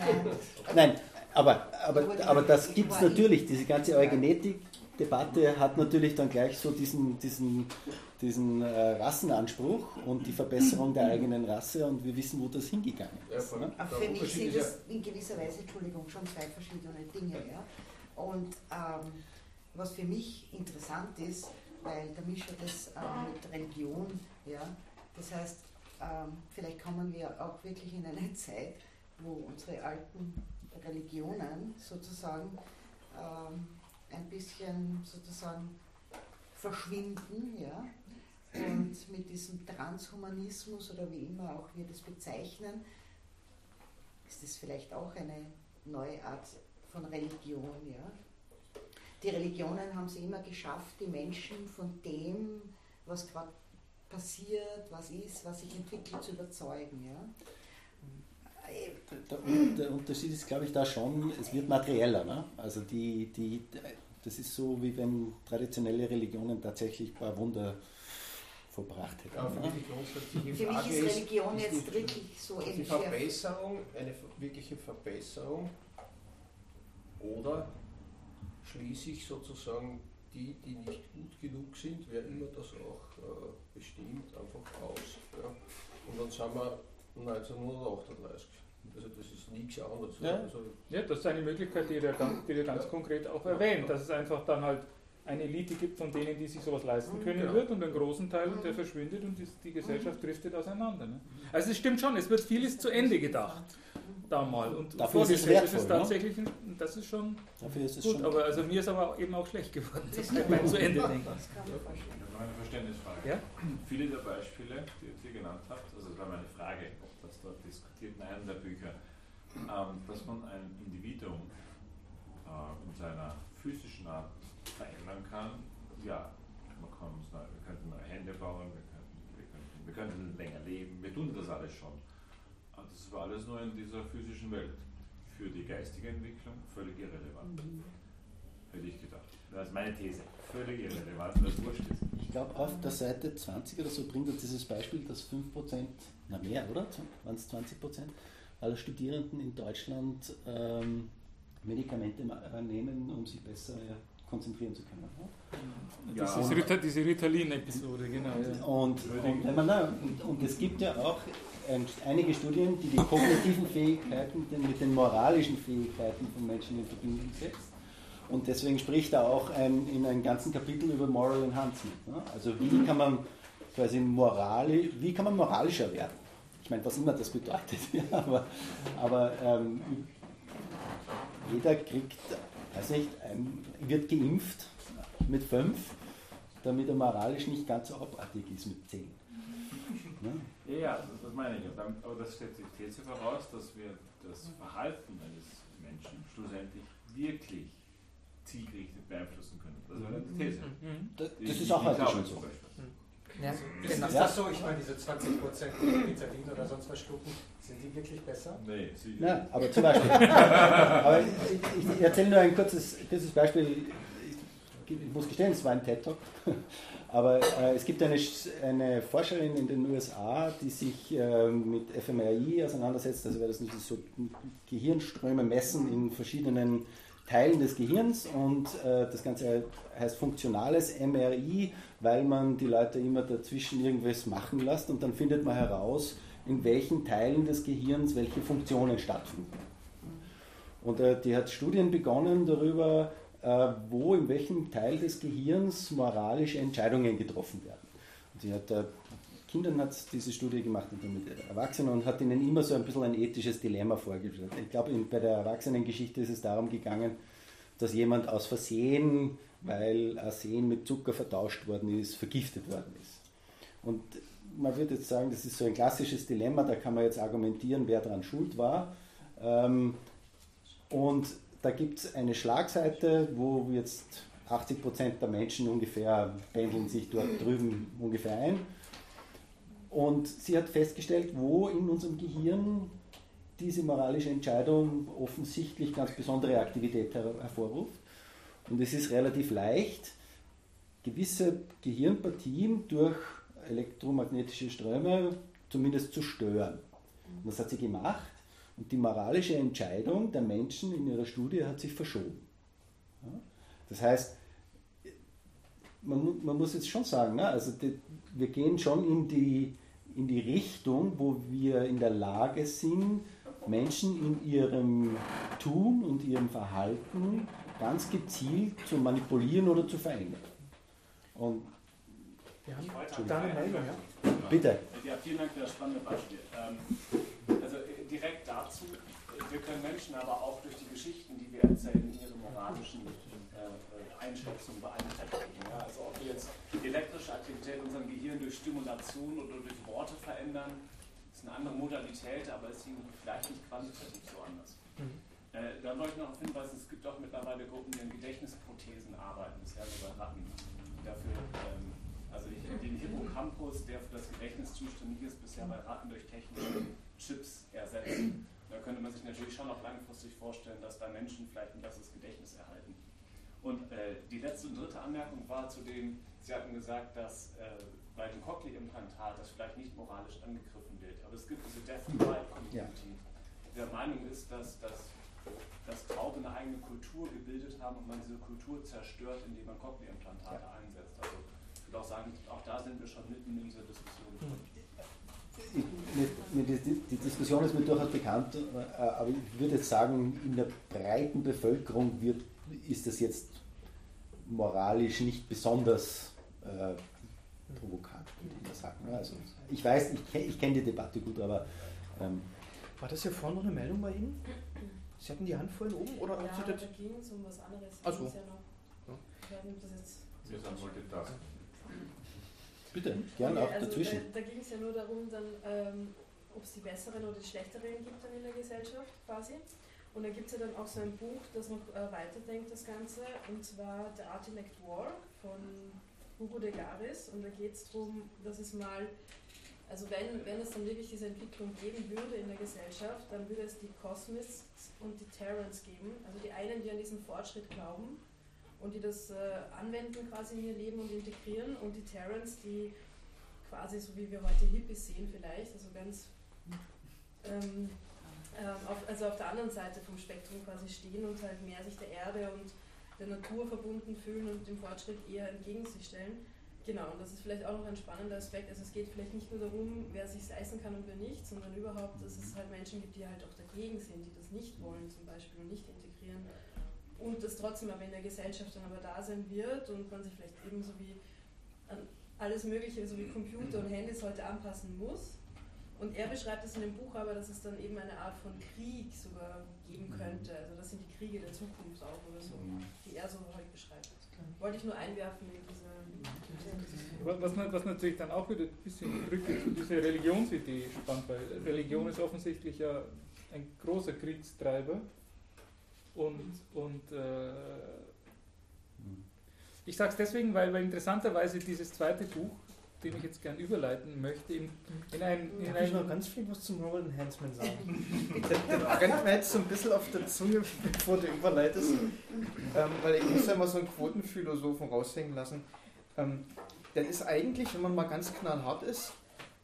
nein, aber, aber, aber das gibt es natürlich, diese ganze Eugenetik Debatte hat natürlich dann gleich so diesen, diesen, diesen äh, Rassenanspruch und die Verbesserung der eigenen Rasse und wir wissen, wo das hingegangen ist. Ja, ne? Für mich sind das in gewisser Weise, Entschuldigung, schon zwei verschiedene Dinge. Ja? Und ähm, was für mich interessant ist, weil der Mischer das äh, mit Religion, ja, das heißt, ähm, vielleicht kommen wir auch wirklich in eine Zeit, wo unsere alten Religionen sozusagen ähm, ein bisschen sozusagen verschwinden, ja, und mit diesem Transhumanismus oder wie immer auch wir das bezeichnen, ist das vielleicht auch eine neue Art von Religion, ja, die Religionen haben es immer geschafft, die Menschen von dem, was gerade passiert, was ist, was sich entwickelt, zu überzeugen. Ja? Der, der, Unterschied ist, glaube ich, da schon, es wird materieller. Ne? Also die, die, das ist so, wie wenn traditionelle Religionen tatsächlich ein paar Wunder vollbracht hätten. Ja, ne? Für mich ist Religion ist, jetzt die, wirklich so die Verbesserung, eine wirkliche Verbesserung oder schließe ich sozusagen die, die nicht gut genug sind, wer immer das auch äh, bestimmt, einfach aus. Ja. Und dann sind wir 1938. Also das ist nichts anderes. Ja, also ja das ist eine Möglichkeit, die ihr ganz, die ganz ja. konkret auch erwähnt, dass es einfach dann halt eine Elite gibt von denen, die sich sowas leisten können ja. wird und einen großen Teil, der verschwindet und die, die Gesellschaft driftet auseinander. Ne? Also es stimmt schon, es wird vieles zu Ende gedacht da mal und Dafür ist es wertvoll, das ist ne? tatsächlich, ne? das ist schon Dafür ist es gut, schon aber also mir ist aber eben auch schlecht geworden, das kann man zu Ende denken. Das kann eine Verständnisfrage. Ja? Viele der Beispiele, die ihr genannt habt, also das war meine Frage, das dort diskutiert in einem der Bücher, ähm, dass man ein Individuum äh, in seiner physischen Art verändern kann. Ja, man kann, wir könnten neue Hände bauen, wir könnten, wir, könnten, wir könnten länger leben, wir tun das alles schon. Aber das war alles nur in dieser physischen Welt. Für die geistige Entwicklung völlig irrelevant. Mhm. Hätte ich gedacht. Das ist meine These. Völlig irrelevant, was wurscht ist. Ich glaube, auf der Seite 20 oder so bringt er dieses Beispiel, dass 5%, na mehr, oder? Waren es 20% aller Studierenden in Deutschland ähm, Medikamente nehmen, um sich besser konzentrieren zu können. Ja. Das ist diese Ritalin-Episode, genau. Ja. Und, und, und, und, es gibt ja auch ähm, einige Studien, die die kognitiven Fähigkeiten mit den moralischen Fähigkeiten von Menschen in Verbindung setzt. Und deswegen spricht er auch ein, in einem ganzen Kapitel über Moral Enhancement. Ne? Also wie kann man quasi morali, wie kann man moralischer werden? Ich meine, was immer das bedeutet. Ja, aber aber ähm, jeder kriegt, weiß nicht, ein, wird geimpft mit fünf, damit er moralisch nicht ganz so abartig ist mit zehn. Ja, ja das meine ich. Aber das stellt die These voraus, dass wir das Verhalten eines Menschen schlussendlich wirklich zielgerichtet beeinflussen können. Das ist eine These. Mhm. mhm. Das, das ist auch heute schon so. Ja. Ist, ist das so? Ich meine, diese 20% Ritalin oder sonst was Stufen, sind die wirklich besser? Nee, sie Ja, aber zum Beispiel. aber ich, ich, ich erzähle nur ein kurzes, kurzes Beispiel. Ich, ich muss gestehen, es war ein TED-Talk. Aber äh, es gibt eine, eine Forscherin in den USA, die sich äh, mit fMRI auseinandersetzt, also wäre das nicht so Gehirnströme messen in verschiedenen Teilen des Gehirns und äh, das Ganze heißt funktionales MRI, weil man die Leute immer dazwischen irgendwas machen lässt und dann findet man heraus, in welchen Teilen des Gehirns welche Funktionen stattfinden. Und äh, die hat Studien begonnen darüber, äh, wo in welchem Teil des Gehirns moralische Entscheidungen getroffen werden. Und sie hat äh, Kindern hat diese Studie gemacht und dann mit Erwachsenen und hat ihnen immer so ein bisschen ein ethisches Dilemma vorgestellt. Ich glaube, bei der Erwachsenengeschichte ist es darum gegangen, dass jemand aus Versehen, weil Arsen mit Zucker vertauscht worden ist, vergiftet worden ist. Und man würde jetzt sagen, das ist so ein klassisches Dilemma, da kann man jetzt argumentieren, wer daran schuld war. Ähm, und da gibt es eine Schlagseite, wo jetzt 80% der Menschen ungefähr pendeln sich dort drüben ungefähr ein. Und sie hat festgestellt, wo in unserem Gehirn diese moralische Entscheidung offensichtlich ganz besondere Aktivität her hervorruft. Und es ist relativ leicht, gewisse Gehirnpartien durch elektromagnetische Ströme zumindest zu stören. Und das hat sie gemacht. Und die moralische Entscheidung der Menschen in ihrer Studie hat sich verschoben. Das heißt, man, man muss jetzt schon sagen, ne, also die, wir gehen schon in die, in die Richtung, wo wir in der Lage sind, Menschen in ihrem Tun und ihrem Verhalten ganz gezielt zu manipulieren oder zu verändern. Und ja, deine Meldung, ja? Bitte. Ja, vielen Dank für das spannende Beispiel. Ähm, also direkt dazu, wir können Menschen aber auch durch die Geschichten, die wir erzählen, in ihre moralischen äh, Einschätzungen beeinträchtigen. Ja, also ob wir jetzt elektrische Aktivität in unserem Gehirn durch Stimulation oder durch Worte verändern, ist eine andere Modalität, aber ist vielleicht nicht quantitativ so anders. Mhm. Äh, dann wollte ich noch hinweisen, es gibt auch mittlerweile Gruppen, die an Gedächtnisprothesen arbeiten, bisher bei Ratten. Dafür, ähm, also ich, den Hippocampus, der für das Gedächtnis zuständig ist, bisher bei Ratten durch technische Chips ersetzen. Da könnte man sich natürlich schon auch langfristig vorstellen, dass da Menschen vielleicht ein besseres Gedächtnis erhalten. Und äh, die letzte und dritte Anmerkung war zu dem, Sie hatten gesagt, dass äh, bei dem Cochlea-Implantat das vielleicht nicht moralisch angegriffen wird. Aber es gibt diese Death and Right Community, die der Meinung ist, dass, dass, dass Taube eine eigene Kultur gebildet haben und man diese Kultur zerstört, indem man Cochlea-Implantate ja. einsetzt. Also ich würde auch sagen, auch da sind wir schon mitten in dieser Diskussion. Ich, mir, die, die, Diskussion ist mir durchaus bekannt, äh, aber ich würde jetzt sagen, in der breiten Bevölkerung wird, ist das jetzt moralisch nicht besonders äh, provokant, würde ich mal sagen. Also, ich weiß, ich, ich kenne die Debatte gut, aber. Ähm, War das hier vorne noch eine Meldung bei Ihnen? Sie hatten die Hand vorhin oben? Oder ja, da ging es um was anderes. Also. Ja noch, ich weiß nicht, ob das jetzt. Wir sind Multitasking. Bitte, gerne okay, auch also dazwischen. Da, da ging es ja nur darum, dann, ähm, ob es die besseren oder die schlechteren gibt dann in der Gesellschaft quasi. Und da gibt es ja dann auch so ein Buch, das noch äh, weiterdenkt, das Ganze, und zwar The Art Elect War von Hugo de Garis. Und da geht es darum, dass es mal, also wenn, wenn es dann wirklich diese Entwicklung geben würde in der Gesellschaft, dann würde es die Cosmists und die Terrans geben. Also die einen, die an diesen Fortschritt glauben und die das äh, anwenden quasi in ihr Leben und integrieren, und die Terrans, die quasi so wie wir heute Hippies sehen vielleicht, also ganz ähm, ähm, auf, also auf der anderen Seite vom Spektrum quasi stehen und halt mehr sich der Erde und der Natur verbunden fühlen und dem Fortschritt eher entgegen sich stellen. Genau, und das ist vielleicht auch noch ein spannender Aspekt. Also es geht vielleicht nicht nur darum, wer sich leisten kann und wer nicht, sondern überhaupt, dass es halt Menschen gibt, die halt auch dagegen sind, die das nicht wollen zum Beispiel und nicht integrieren. Und das trotzdem aber in der Gesellschaft dann aber da sein wird und man sich vielleicht ebenso wie an alles Mögliche, so wie Computer und Handys heute anpassen muss und er beschreibt es in dem Buch aber, dass es dann eben eine Art von Krieg sogar geben mhm. könnte. Also das sind die Kriege der Zukunft auch oder so, mhm. die er so heute beschreibt. Wollte ich nur einwerfen in diese. Was, was natürlich dann auch wieder ein bisschen Brücke zu dieser Religionsidee spannt, weil Religion ist offensichtlich ja ein großer Kriegstreiber und, und äh, mhm. ich sage es deswegen, weil, weil interessanterweise dieses zweite Buch den ich jetzt gern überleiten möchte, in, in ein... In Darf ein, ich noch ganz viel was zum Moral Enhancement sagen? der, der brennt mir jetzt so ein bisschen auf der Zunge, bevor du überleitest, ähm, weil ich muss ja mal so einen Quotenphilosophen raushängen lassen. Ähm, denn ist eigentlich, wenn man mal ganz knallhart ist,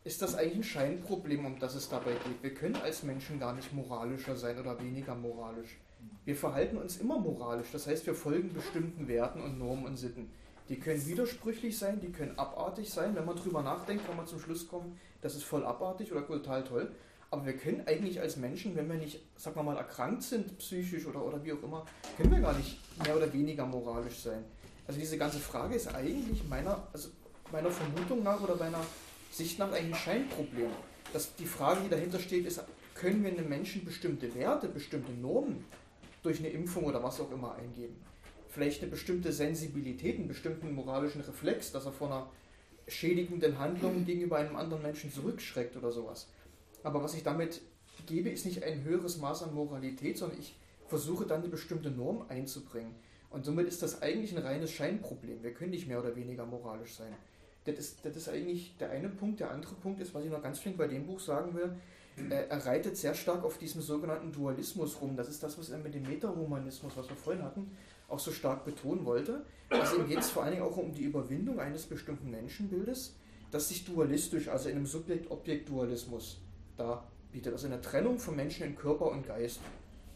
ist das eigentlich ein Scheinproblem, um das es dabei geht. Wir können als Menschen gar nicht moralischer sein oder weniger moralisch. Wir verhalten uns immer moralisch, das heißt, wir folgen bestimmten Werten und Normen und Sitten. Die können widersprüchlich sein, die können abartig sein. Wenn man drüber nachdenkt, kann man zum Schluss kommen, das ist voll abartig oder total toll. Aber wir können eigentlich als Menschen, wenn wir nicht, sagen wir mal, erkrankt sind, psychisch oder, oder wie auch immer, können wir gar nicht mehr oder weniger moralisch sein. Also diese ganze Frage ist eigentlich meiner, also meiner Vermutung nach oder meiner Sicht nach ein Scheinproblem. Das, die Frage, die dahinter steht, ist, können wir einem Menschen bestimmte Werte, bestimmte Normen durch eine Impfung oder was auch immer eingeben? vielleicht eine bestimmte Sensibilität, einen bestimmten moralischen Reflex, dass er vor einer schädigenden Handlung gegenüber einem anderen Menschen zurückschreckt oder sowas. Aber was ich damit gebe, ist nicht ein höheres Maß an Moralität, sondern ich versuche dann eine bestimmte Norm einzubringen. Und somit ist das eigentlich ein reines Scheinproblem. Wir können nicht mehr oder weniger moralisch sein. Das ist, das ist eigentlich der eine Punkt. Der andere Punkt ist, was ich noch ganz flink bei dem Buch sagen will, er reitet sehr stark auf diesem sogenannten Dualismus rum. Das ist das, was er mit dem Metahumanismus, was wir vorhin hatten, auch so stark betonen wollte. Also ihm geht es vor allen Dingen auch um die Überwindung eines bestimmten Menschenbildes, das sich dualistisch, also in einem Subjekt-Objekt-Dualismus da bietet. Also in der Trennung von Menschen in Körper und Geist.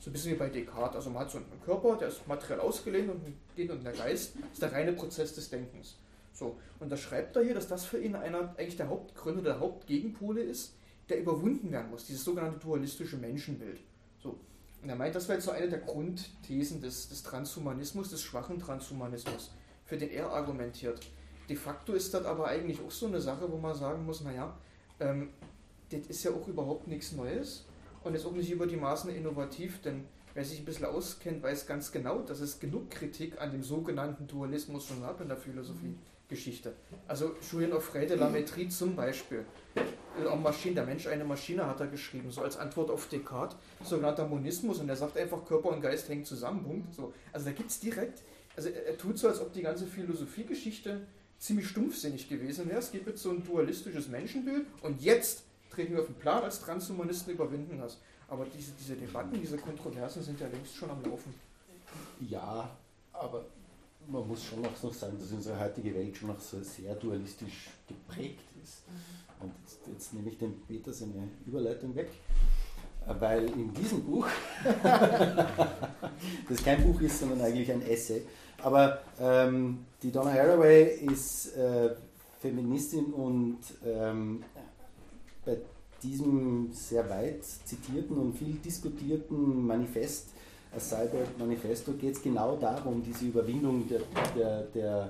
So ein bisschen wie bei Descartes. Also man hat so einen Körper, der ist materiell ausgelehnt und den und der Geist ist der reine Prozess des Denkens. So, und da schreibt er hier, dass das für ihn einer eigentlich der Hauptgründe, der Hauptgegenpole ist, der überwunden werden muss, dieses sogenannte dualistische Menschenbild. So, und er meint, das wäre jetzt so eine der Grundthesen des, des Transhumanismus, des schwachen Transhumanismus, für den er argumentiert. De facto ist das aber eigentlich auch so eine Sache, wo man sagen muss, naja, ähm, das ist ja auch überhaupt nichts Neues und ist auch nicht über die Maßen innovativ, denn wer sich ein bisschen auskennt, weiß ganz genau, dass es genug Kritik an dem sogenannten Dualismus schon gab in der Philosophiegeschichte. Also Julien Offray de la Métrie zum Beispiel äh, Maschine, der Mensch eine Maschine hat er geschrieben, so als Antwort auf Descartes, sogenannter Monismus, und er sagt einfach, Körper und Geist hängen zusammen, Punkt. So. Also da gibt es direkt, also er, er tut so, als ob die ganze Philosophiegeschichte ziemlich stumpfsinnig gewesen wäre. Es gibt jetzt so ein dualistisches Menschenbild und jetzt treten wir auf den Plan als Transhumanisten überwinden das. Aber diese, diese Debatten, diese Kontroversen sind ja längst schon am Laufen. Ja, aber man muss schon noch sagen, dass unsere heutige Welt schon noch so sehr dualistisch geprägt ist. Und jetzt, jetzt nehme ich dem Peter seine Überleitung weg, weil in diesem Buch, das kein Buch ist, sondern eigentlich ein Essay, aber ähm, die Donna Haraway ist äh, Feministin und ähm, bei diesem sehr weit zitierten und viel diskutierten Manifest, das Cyborg Manifesto, geht es genau darum, diese Überwindung der, der, der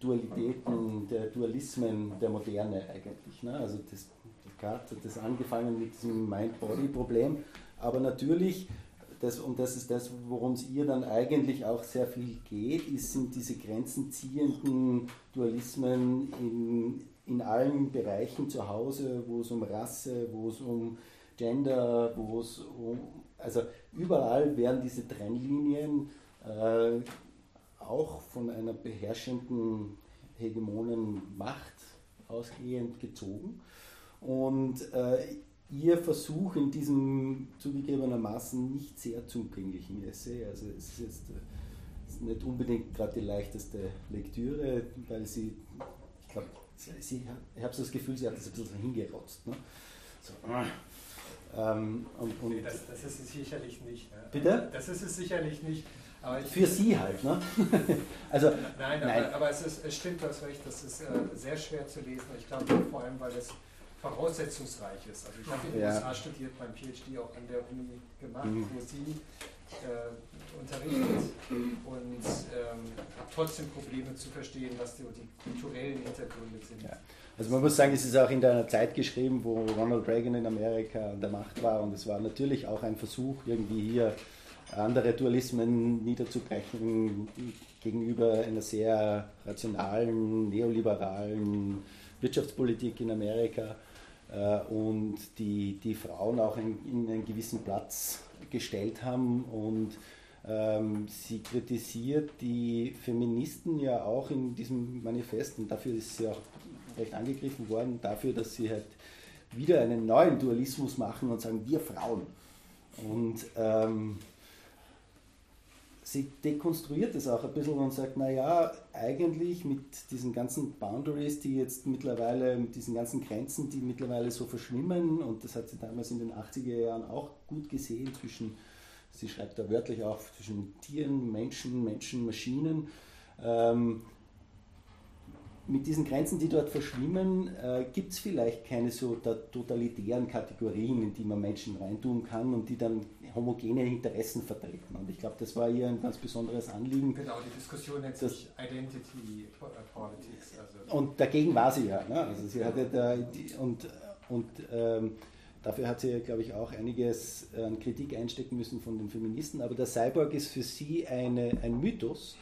Dualitäten, der Dualismen der Moderne eigentlich. Ne? Also das, Descartes hat das angefangen mit diesem Mind-Body-Problem, aber natürlich, das, und das ist das, worum es ihr dann eigentlich auch sehr viel geht, ist, sind diese grenzenziehenden Dualismen in, in allen Bereichen zu Hause, wo es um Rasse, wo es um Gender, wo es um, also überall werden diese Trennlinien äh, auch von einer beherrschenden hegemonen Macht ausgehend gezogen. Und äh, ihr Versuch in diesem zugegebenermaßen nicht sehr zugänglichen Essay, also es ist jetzt ist nicht unbedingt gerade die leichteste Lektüre, weil sie, ich glaube, ich habe so das Gefühl, sie hat das ein bisschen hingerotzt. Ne? So, ähm, und, und nee, das, das, ist es sicherlich nicht. Ne? Bitte? Das ist es sicherlich nicht. Für Sie halt, ne? also, nein, nein. Aber, aber, es, ist, es stimmt, du hast recht, das ist äh, sehr schwer zu lesen. Ich glaube vor allem, weil es voraussetzungsreich ist. Also ich habe in den ja. USA studiert, mein PhD auch an der Uni gemacht, mhm. wo Sie äh, unterrichtet und ähm, trotzdem Probleme zu verstehen, was die, die kulturellen Hintergründe sind. Ja. Also man muss sagen, es ist auch in einer Zeit geschrieben, wo Ronald Reagan in Amerika an der Macht war und es war natürlich auch ein Versuch, irgendwie hier andere Dualismen niederzubrechen gegenüber einer sehr rationalen, neoliberalen Wirtschaftspolitik in Amerika äh, und die, die Frauen auch in, in einen gewissen Platz gestellt haben und ähm, sie kritisiert die Feministen ja auch in diesem Manifest und dafür ist sie auch recht angegriffen worden, dafür, dass sie halt wieder einen neuen Dualismus machen und sagen, wir Frauen. Und ähm, sie dekonstruiert es auch ein bisschen und sagt, naja, eigentlich mit diesen ganzen Boundaries, die jetzt mittlerweile, mit diesen ganzen Grenzen, die mittlerweile so verschwimmen, und das hat sie damals in den 80er Jahren auch gut gesehen, zwischen, sie schreibt da wörtlich auch, zwischen Tieren, Menschen, Menschen, Maschinen, ähm, mit diesen Grenzen, die dort verschwimmen, äh, gibt es vielleicht keine so totalitären Kategorien, in die man Menschen reintun kann und die dann homogene Interessen vertreten. Und ich glaube, das war hier ein ganz besonderes Anliegen. Genau, die Diskussion nennt sich Identity Politics. Also und dagegen war sie ja. Ne? Also sie hatte da die, und, und ähm, dafür hat sie, glaube ich, auch einiges an Kritik einstecken müssen von den Feministen. Aber der Cyborg ist für sie eine, ein Mythos,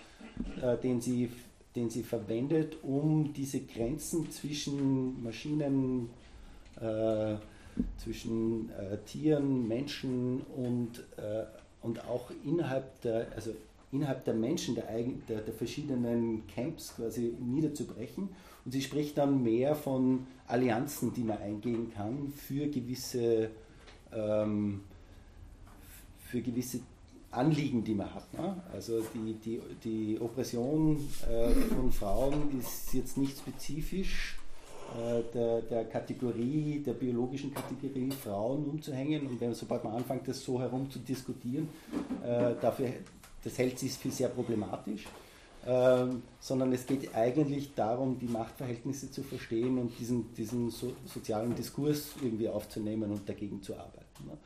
äh, den sie den sie verwendet, um diese Grenzen zwischen Maschinen, äh, zwischen äh, Tieren, Menschen und, äh, und auch innerhalb der, also innerhalb der Menschen, der, der, der, verschiedenen Camps quasi niederzubrechen. Und sie spricht dann mehr von Allianzen, die man eingehen kann für gewisse, ähm, für gewisse Anliegen, die man hat. Ne? Also die, die, die Oppression äh, von Frauen ist jetzt nicht spezifisch äh, der, der Kategorie, der biologischen Kategorie Frauen umzuhängen. Und wenn, sobald man anfängt, das so herum zu diskutieren, äh, dafür, das hält sich für sehr problematisch. Ähm, sondern es geht eigentlich darum, die Machtverhältnisse zu verstehen und diesen, diesen so, sozialen Diskurs irgendwie aufzunehmen und dagegen zu arbeiten. Ne?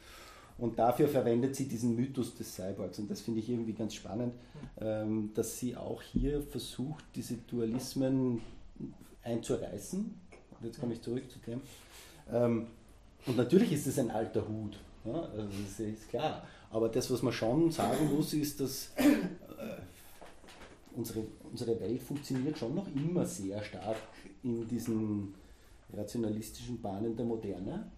Und dafür verwendet sie diesen Mythos des Cyborgs. Und das finde ich irgendwie ganz spannend, ähm, dass sie auch hier versucht, diese Dualismen einzureißen. Und jetzt komme ich zurück zu dem. Ähm, und natürlich ist es ein alter Hut. Ja, also das ist klar. Aber das, was man schon sagen muss, ist, dass äh, unsere, unsere Welt funktioniert schon noch immer sehr stark in diesen rationalistischen Bahnen der Moderne.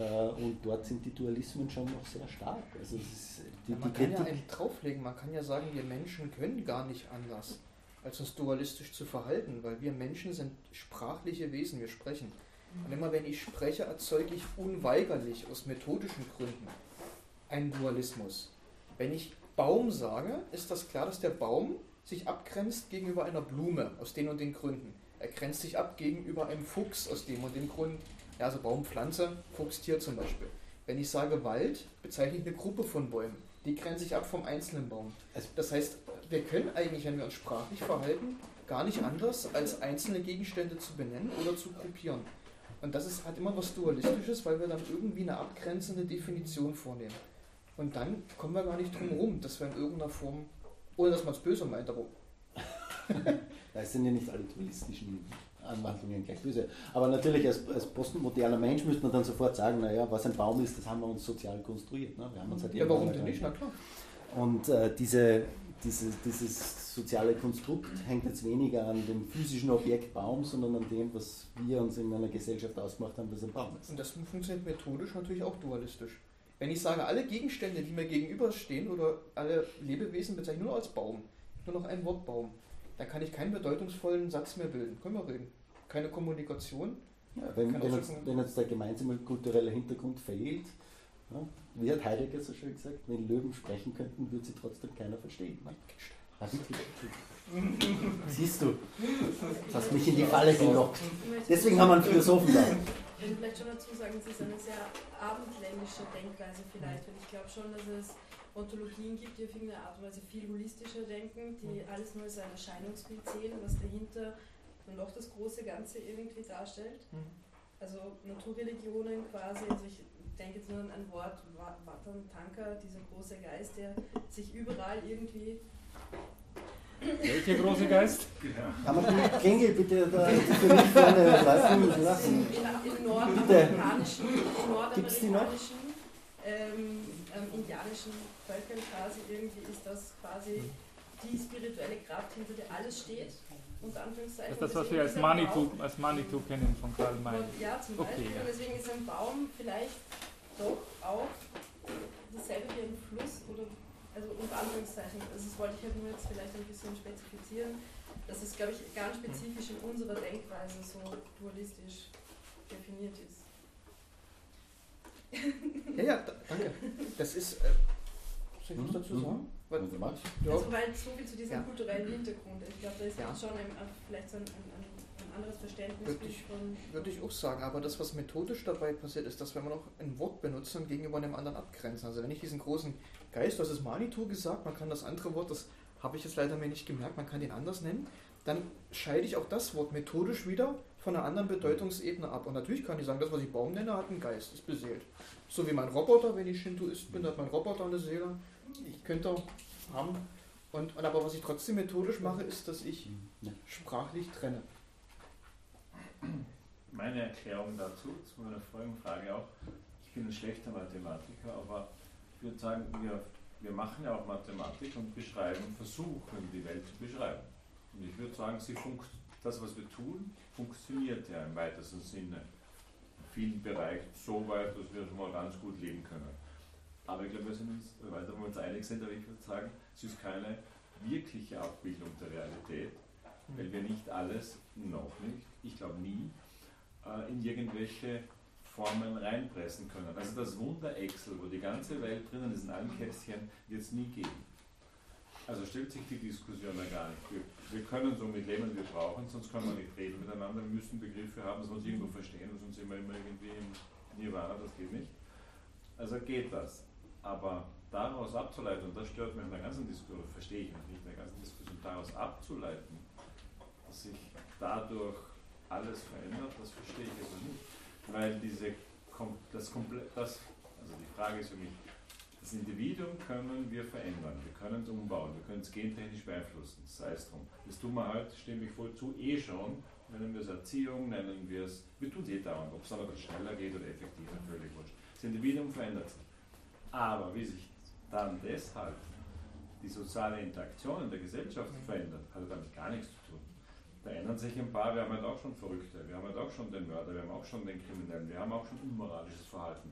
Äh, und dort sind die Dualismen schon noch sehr stark. Also die, ja, man kann ja eigentlich drauflegen, man kann ja sagen, wir Menschen können gar nicht anders, als uns dualistisch zu verhalten, weil wir Menschen sind sprachliche Wesen, wir sprechen. Und immer wenn ich spreche, erzeuge ich unweigerlich aus methodischen Gründen einen Dualismus. Wenn ich Baum sage, ist das klar, dass der Baum sich abgrenzt gegenüber einer Blume aus den und den Gründen. Er grenzt sich ab gegenüber einem Fuchs aus dem und dem Grund. Ja, also Baum, Pflanze, Fuchs, Tier zum Beispiel. Wenn ich sage Wald, bezeichne ich eine Gruppe von Bäumen. Die grenzt sich ab vom einzelnen Baum. Also das heißt, wir können eigentlich, wenn wir uns sprachlich verhalten, gar nicht anders, als einzelne Gegenstände zu benennen oder zu gruppieren. Und das ist, hat immer was Dualistisches, weil wir dann irgendwie eine abgrenzende Definition vornehmen. Und dann kommen wir gar nicht drum herum, dass wir in irgendeiner Form, ohne dass man es böse meint, aber. Es sind ja nicht alle dualistischen Anwandlungen gleich böse. Aber natürlich als, als postmoderner Mensch müsste man dann sofort sagen, naja, was ein Baum ist, das haben wir uns sozial konstruiert. Ne? Wir haben uns halt ja, warum denn nicht? Na klar. Und äh, diese, diese, dieses soziale Konstrukt hängt jetzt weniger an dem physischen Objekt Baum, sondern an dem, was wir uns in einer Gesellschaft ausgemacht haben, was ein Baum ist. Und das funktioniert methodisch natürlich auch dualistisch. Wenn ich sage, alle Gegenstände, die mir gegenüberstehen oder alle Lebewesen bezeichne nur als Baum, nur noch ein Wort Baum, dann kann ich keinen bedeutungsvollen Satz mehr bilden. Können wir reden. Keine Kommunikation. Ja, wenn, wenn, jetzt, wenn, jetzt, der gemeinsame kulturelle Hintergrund fehlt, ja, wie hat Heidegger so schön gesagt, wenn Löwen sprechen könnten, würde sie trotzdem keiner verstehen. Siehst du, das hast mich in die Falle gelockt. Deswegen haben wir einen Philosophen da. Ich will vielleicht schon dazu sagen, es ist eine sehr abendländische Denkweise vielleicht. Und ich glaube schon, dass es Ontologien gibt, die auf irgendeine Art und Weise viel holistischer denken, die alles nur als ein Erscheinungsbild sehen, was dahinter noch das große Ganze irgendwie darstellt. Mhm. Also Naturreligionen quasi, also ich denke jetzt nur an ein Wort, Vatan Tanka, dieser große Geist, der sich überall irgendwie welcher große Geist? Kann man die Klingel bitte da für mich vorne laufen lassen? Im nordamerikanischen, nordamerikanischen ähm, ähm, indianischen Völkern quasi irgendwie ist das quasi die spirituelle Kraft, hinter der alles steht. Unter Anführungszeichen. Das ist das, was wir als Manitou, als Manitou kennen von Karl May. Ja, zum Beispiel. Okay, ja. Und deswegen ist ein Baum vielleicht doch auch dasselbe wie ein Fluss oder also unter Anführungszeichen, also das wollte ich halt nur jetzt vielleicht ein bisschen spezifizieren, dass es, glaube ich, ganz spezifisch in unserer Denkweise so dualistisch definiert ist. Ja, ja, danke. Das ist, äh, soll ich was dazu mhm. sagen? Was, ja. Also weil so viel zu diesem ja. kulturellen Hintergrund. Ich glaube, da ist ja. schon ein, vielleicht so ein, ein, ein anderes Verständnis würde ich, von. Würde ich auch sagen, aber das, was methodisch dabei passiert, ist, dass wenn man noch ein Wort benutzt und gegenüber einem anderen abgrenzen. Also wenn ich diesen großen Geist, du hast es Manitou gesagt, man kann das andere Wort, das habe ich jetzt leider mir nicht gemerkt, man kann den anders nennen, dann scheide ich auch das Wort methodisch wieder von einer anderen Bedeutungsebene ab. Und natürlich kann ich sagen, das, was ich Baum nenne, hat einen Geist, ist beseelt. So wie mein Roboter, wenn ich Shintoist bin, hat mein Roboter eine Seele. Ich könnte haben. Und, und aber was ich trotzdem methodisch mache, ist, dass ich sprachlich trenne. Meine Erklärung dazu, zu meiner vorigen Frage auch, ich bin ein schlechter Mathematiker, aber ich würde sagen, wir, wir machen ja auch Mathematik und beschreiben, versuchen die Welt zu beschreiben. Und ich würde sagen, sie das, was wir tun, funktioniert ja im weitesten Sinne. In vielen Bereichen so weit, dass wir schon mal ganz gut leben können. Aber ich glaube, wir sind uns, weil wir uns einig sind, aber ich würde sagen, es ist keine wirkliche Abbildung der Realität, weil wir nicht alles, noch nicht, ich glaube nie, äh, in irgendwelche Formen reinpressen können. Also das Wunder Excel, wo die ganze Welt drinnen ist in allen Kästchen, wird es nie geben. Also stellt sich die Diskussion ja gar nicht. Wir, wir können so mit leben, wir brauchen, sonst können wir nicht reden miteinander. Wir müssen Begriffe haben, dass wir uns irgendwo verstehen, sonst sind wir immer irgendwie im Nirvana, das geht nicht. Also geht das. Aber daraus abzuleiten, und das stört mich in der ganzen Diskussion, verstehe ich nicht in der ganzen Diskussion, daraus abzuleiten, dass sich dadurch alles verändert, das verstehe ich also nicht weil diese, das, das, also die Frage ist für mich, das Individuum können wir verändern, wir können es umbauen, wir können es gentechnisch beeinflussen, sei es drum. Das tun wir halt, stimme ich voll zu, eh schon, nennen wir es Erziehung, nennen wir es, wir tun es eh dauernd, ob es aber schneller geht oder effektiver, völlig wurscht. Das Individuum verändert sich. Aber wie sich dann deshalb die soziale Interaktion in der Gesellschaft verändert, hat damit gar nichts zu tun. da ändern sich ein paar, wir haben halt auch schon Verrückte, wir haben halt auch schon den Mörder, wir haben auch schon den Kriminellen, wir haben auch schon unmoralisches Verhalten.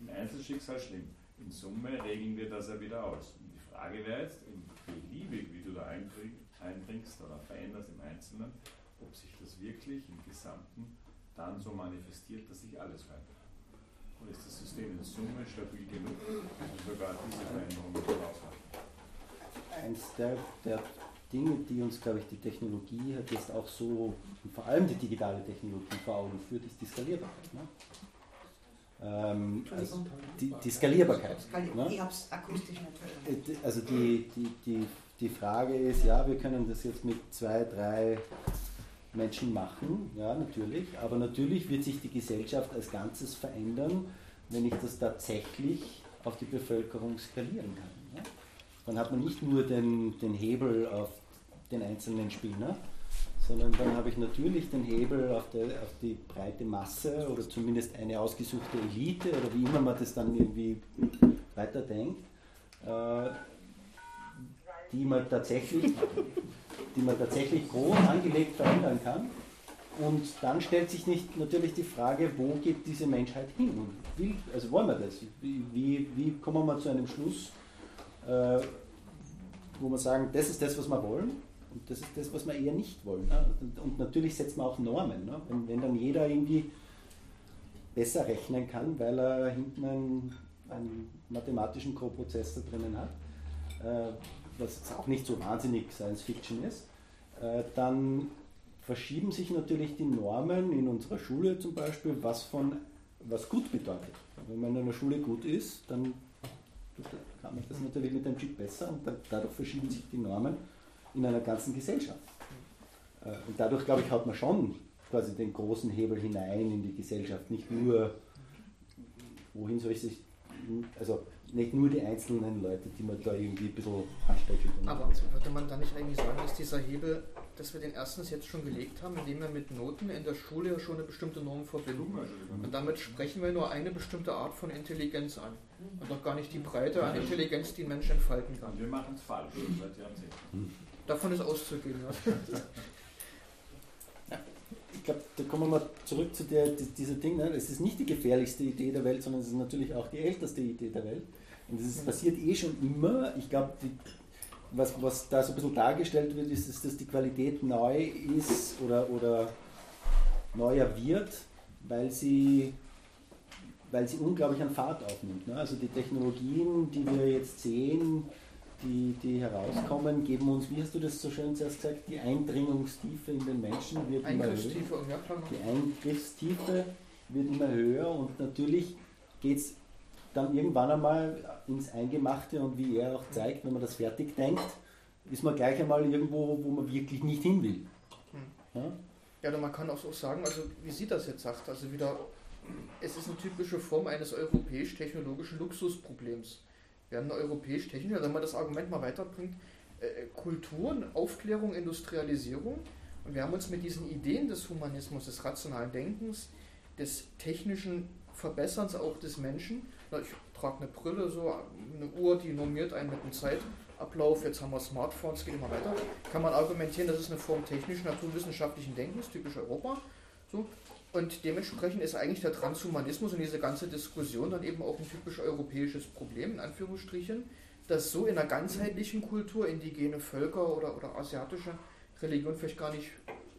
Im Einzelschicksal schlimm. In Summe regeln wir das ja wieder aus. Und die Frage wäre jetzt, beliebig, wie du da eindringst oder veränderst im Einzelnen, ob sich das wirklich im Gesamten dann so manifestiert, dass sich alles verändert. Und ist das System in Summe stabil genug, um sogar diese Veränderung aushalten? Eins der, der Dinge, die uns, glaube ich, die Technologie hat jetzt auch so, und vor allem die digitale Technologie vor Augen führt, ist die Skalierbarkeit. Ne? Ähm, also die, die, Skalierbarkeit. Ne? Ich habe es akustisch nicht äh, Also die, die, die, die Frage ist, ja, wir können das jetzt mit zwei, drei Menschen machen, ja, natürlich, aber natürlich wird sich die Gesellschaft als Ganzes verändern, wenn ich das tatsächlich auf die Bevölkerung skalieren kann. Ja? Dann hat man nicht nur den, den Hebel auf den einzelnen Spinner, sondern dann habe ich natürlich den Hebel auf, der, auf die breite Masse oder zumindest eine ausgesuchte Elite oder wie immer man das dann irgendwie weiterdenkt, äh, die man tatsächlich, die man tatsächlich groß angelegt verändern kann. Und dann stellt sich nicht natürlich die Frage, wo geht diese Menschheit hin? Und wie, also wollen wir das? Wie, wie, wie kommen wir zu einem Schluss, äh, wo wir sagen, das ist das, was wir wollen? Und das ist das, was wir eher nicht wollen. Ne? Und natürlich setzt man auch Normen. Ne? Wenn, wenn, dann jeder irgendwie besser rechnen kann, weil er hinten einen, einen mathematischen Co-Prozessor drinnen hat, äh, was auch nicht so wahnsinnig Science Fiction ist, äh, dann verschieben sich natürlich die Normen in unserer Schule zum Beispiel, was von was gut bedeutet. Wenn man in einer Schule gut ist, dann kann man das natürlich mit dem Chip besser und dadurch verschieben sich die Normen in einer ganzen Gesellschaft. Äh, und dadurch, glaube ich, hat man schon quasi den großen Hebel hinein in die Gesellschaft, nicht nur, wohin soll ich sich, also nicht nur die einzelnen Leute, die man da irgendwie ein bisschen ansprechen kann. Aber würde man da nicht eigentlich sagen, dass dieser Hebel, dass wir den erstens jetzt schon gelegt haben, indem wir mit Noten in der Schule ja schon eine bestimmte Norm verbinden. Und damit sprechen wir nur eine bestimmte Art von Intelligenz an. Und doch gar nicht die Breite an Intelligenz, die ein Mensch entfalten kann. Und wir machen es falsch seit Jahrzehnten. Davon ist auszugehen, ja. ich glaube, da kommen wir mal zurück zu der, dieser Ding. Ne? Es ist nicht die gefährlichste Idee der Welt, sondern es ist natürlich auch die älteste Idee der Welt. Und es passiert eh schon immer. Ich glaube, was, was da so ein bisschen dargestellt wird, ist, ist, dass die Qualität neu ist oder, oder neuer wird, weil sie, weil sie unglaublich an Fahrt aufnimmt. Ne? Also die Technologien, die wir jetzt sehen, die, die herauskommen, geben uns, wie hast du das so schön zuerst gesagt, die Eindringungstiefe in den Menschen wird immer höher. Die Eingriffstiefe wird immer höher und natürlich geht es dann irgendwann einmal ins Eingemachte und wie er auch zeigt, wenn man das fertig denkt, ist man gleich einmal irgendwo, wo man wirklich nicht hin will. Hm. Ja, ja man kann auch so sagen, also wie sie das jetzt sagt, also wieder, es ist eine typische Form eines europäisch-technologischen Luxusproblems. Wir haben eine europäisch-technische, also wenn man das Argument mal weiterbringt, äh, äh, Kulturen, Aufklärung, Industrialisierung. Und wir haben uns mit diesen Ideen des Humanismus, des rationalen Denkens, des technischen Verbesserns auch des Menschen, ich trage eine Brille, so eine Uhr, die normiert einen mit dem Zeitablauf, jetzt haben wir Smartphones, geht immer weiter, kann man argumentieren, das ist eine Form technischen, naturwissenschaftlichen Denkens, typisch Europa. So. Und dementsprechend ist eigentlich der Transhumanismus und diese ganze Diskussion dann eben auch ein typisch europäisches Problem, in Anführungsstrichen, dass so in einer ganzheitlichen Kultur indigene Völker oder, oder asiatische Religion vielleicht gar nicht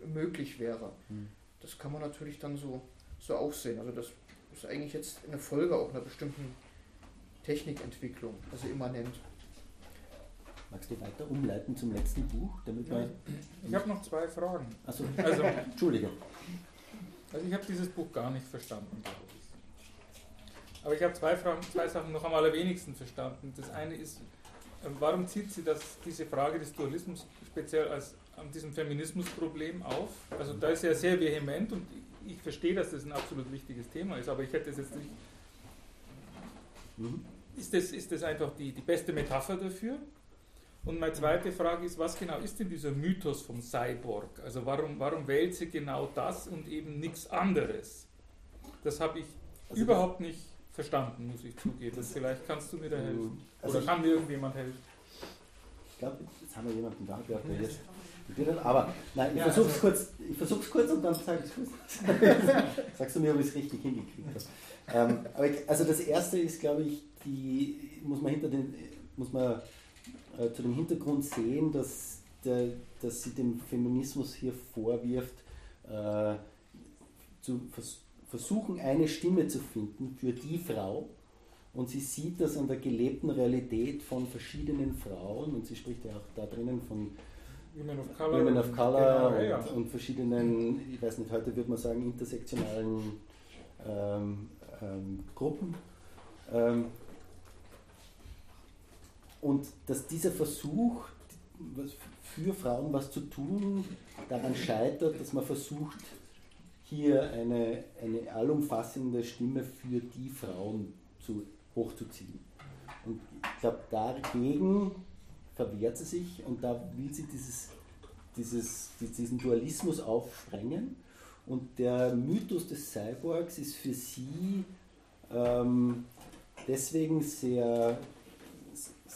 möglich wäre. Hm. Das kann man natürlich dann so, so auch sehen. Also das ist eigentlich jetzt eine Folge auch einer bestimmten Technikentwicklung, also immanent. Magst du weiter umleiten zum letzten Buch? Damit ja, ich habe noch zwei Fragen. Also, also Entschuldige. Also ich habe dieses Buch gar nicht verstanden, glaube ich. Aber ich habe zwei, Fragen, zwei Sachen noch am allerwenigsten verstanden. Das eine ist, ähm, warum zieht sie das, diese Frage des Dualismus speziell als an diesem Feminismusproblem auf? Also da ist ja sehr vehement und ich verstehe, dass das ein absolut wichtiges Thema ist, aber ich hätte es jetzt nicht. Mhm. Ist das, ist das einfach die, die beste Metapher dafür? Und meine zweite Frage ist, was genau ist denn dieser Mythos vom Cyborg? Also warum, warum wählt sie genau das und eben nichts anderes? Das habe ich also überhaupt nicht verstanden, muss ich zugeben. Vielleicht kannst du mir da helfen. Also Oder kann mir irgendjemand helfen? Ich glaube, jetzt haben wir jemanden da, der jetzt Aber nein, ich versuche es kurz, kurz und dann sage ich es Sagst du mir, ob ich es richtig hingekriegt habe. Ähm, aber ich, also das erste ist, glaube ich, die muss man hinter den, muss man äh, zu dem Hintergrund sehen, dass, der, dass sie dem Feminismus hier vorwirft, äh, zu vers versuchen, eine Stimme zu finden für die Frau. Und sie sieht das an der gelebten Realität von verschiedenen Frauen und sie spricht ja auch da drinnen von Women of Color, Women of Color genau, und, ja. und, verschiedenen, ich weiß nicht, heute würde man sagen, intersektionalen ähm, ähm, Gruppen. Ähm, und dass dieser Versuch, für Frauen was zu tun, daran scheitert, dass man versucht, hier eine, eine allumfassende Stimme für die Frauen zu, hochzuziehen. Und ich glaube, dagegen verwehrt sie sich und da will sie dieses, dieses, diesen Dualismus aufsprengen. Und der Mythos des Cyborgs ist für sie ähm, deswegen sehr,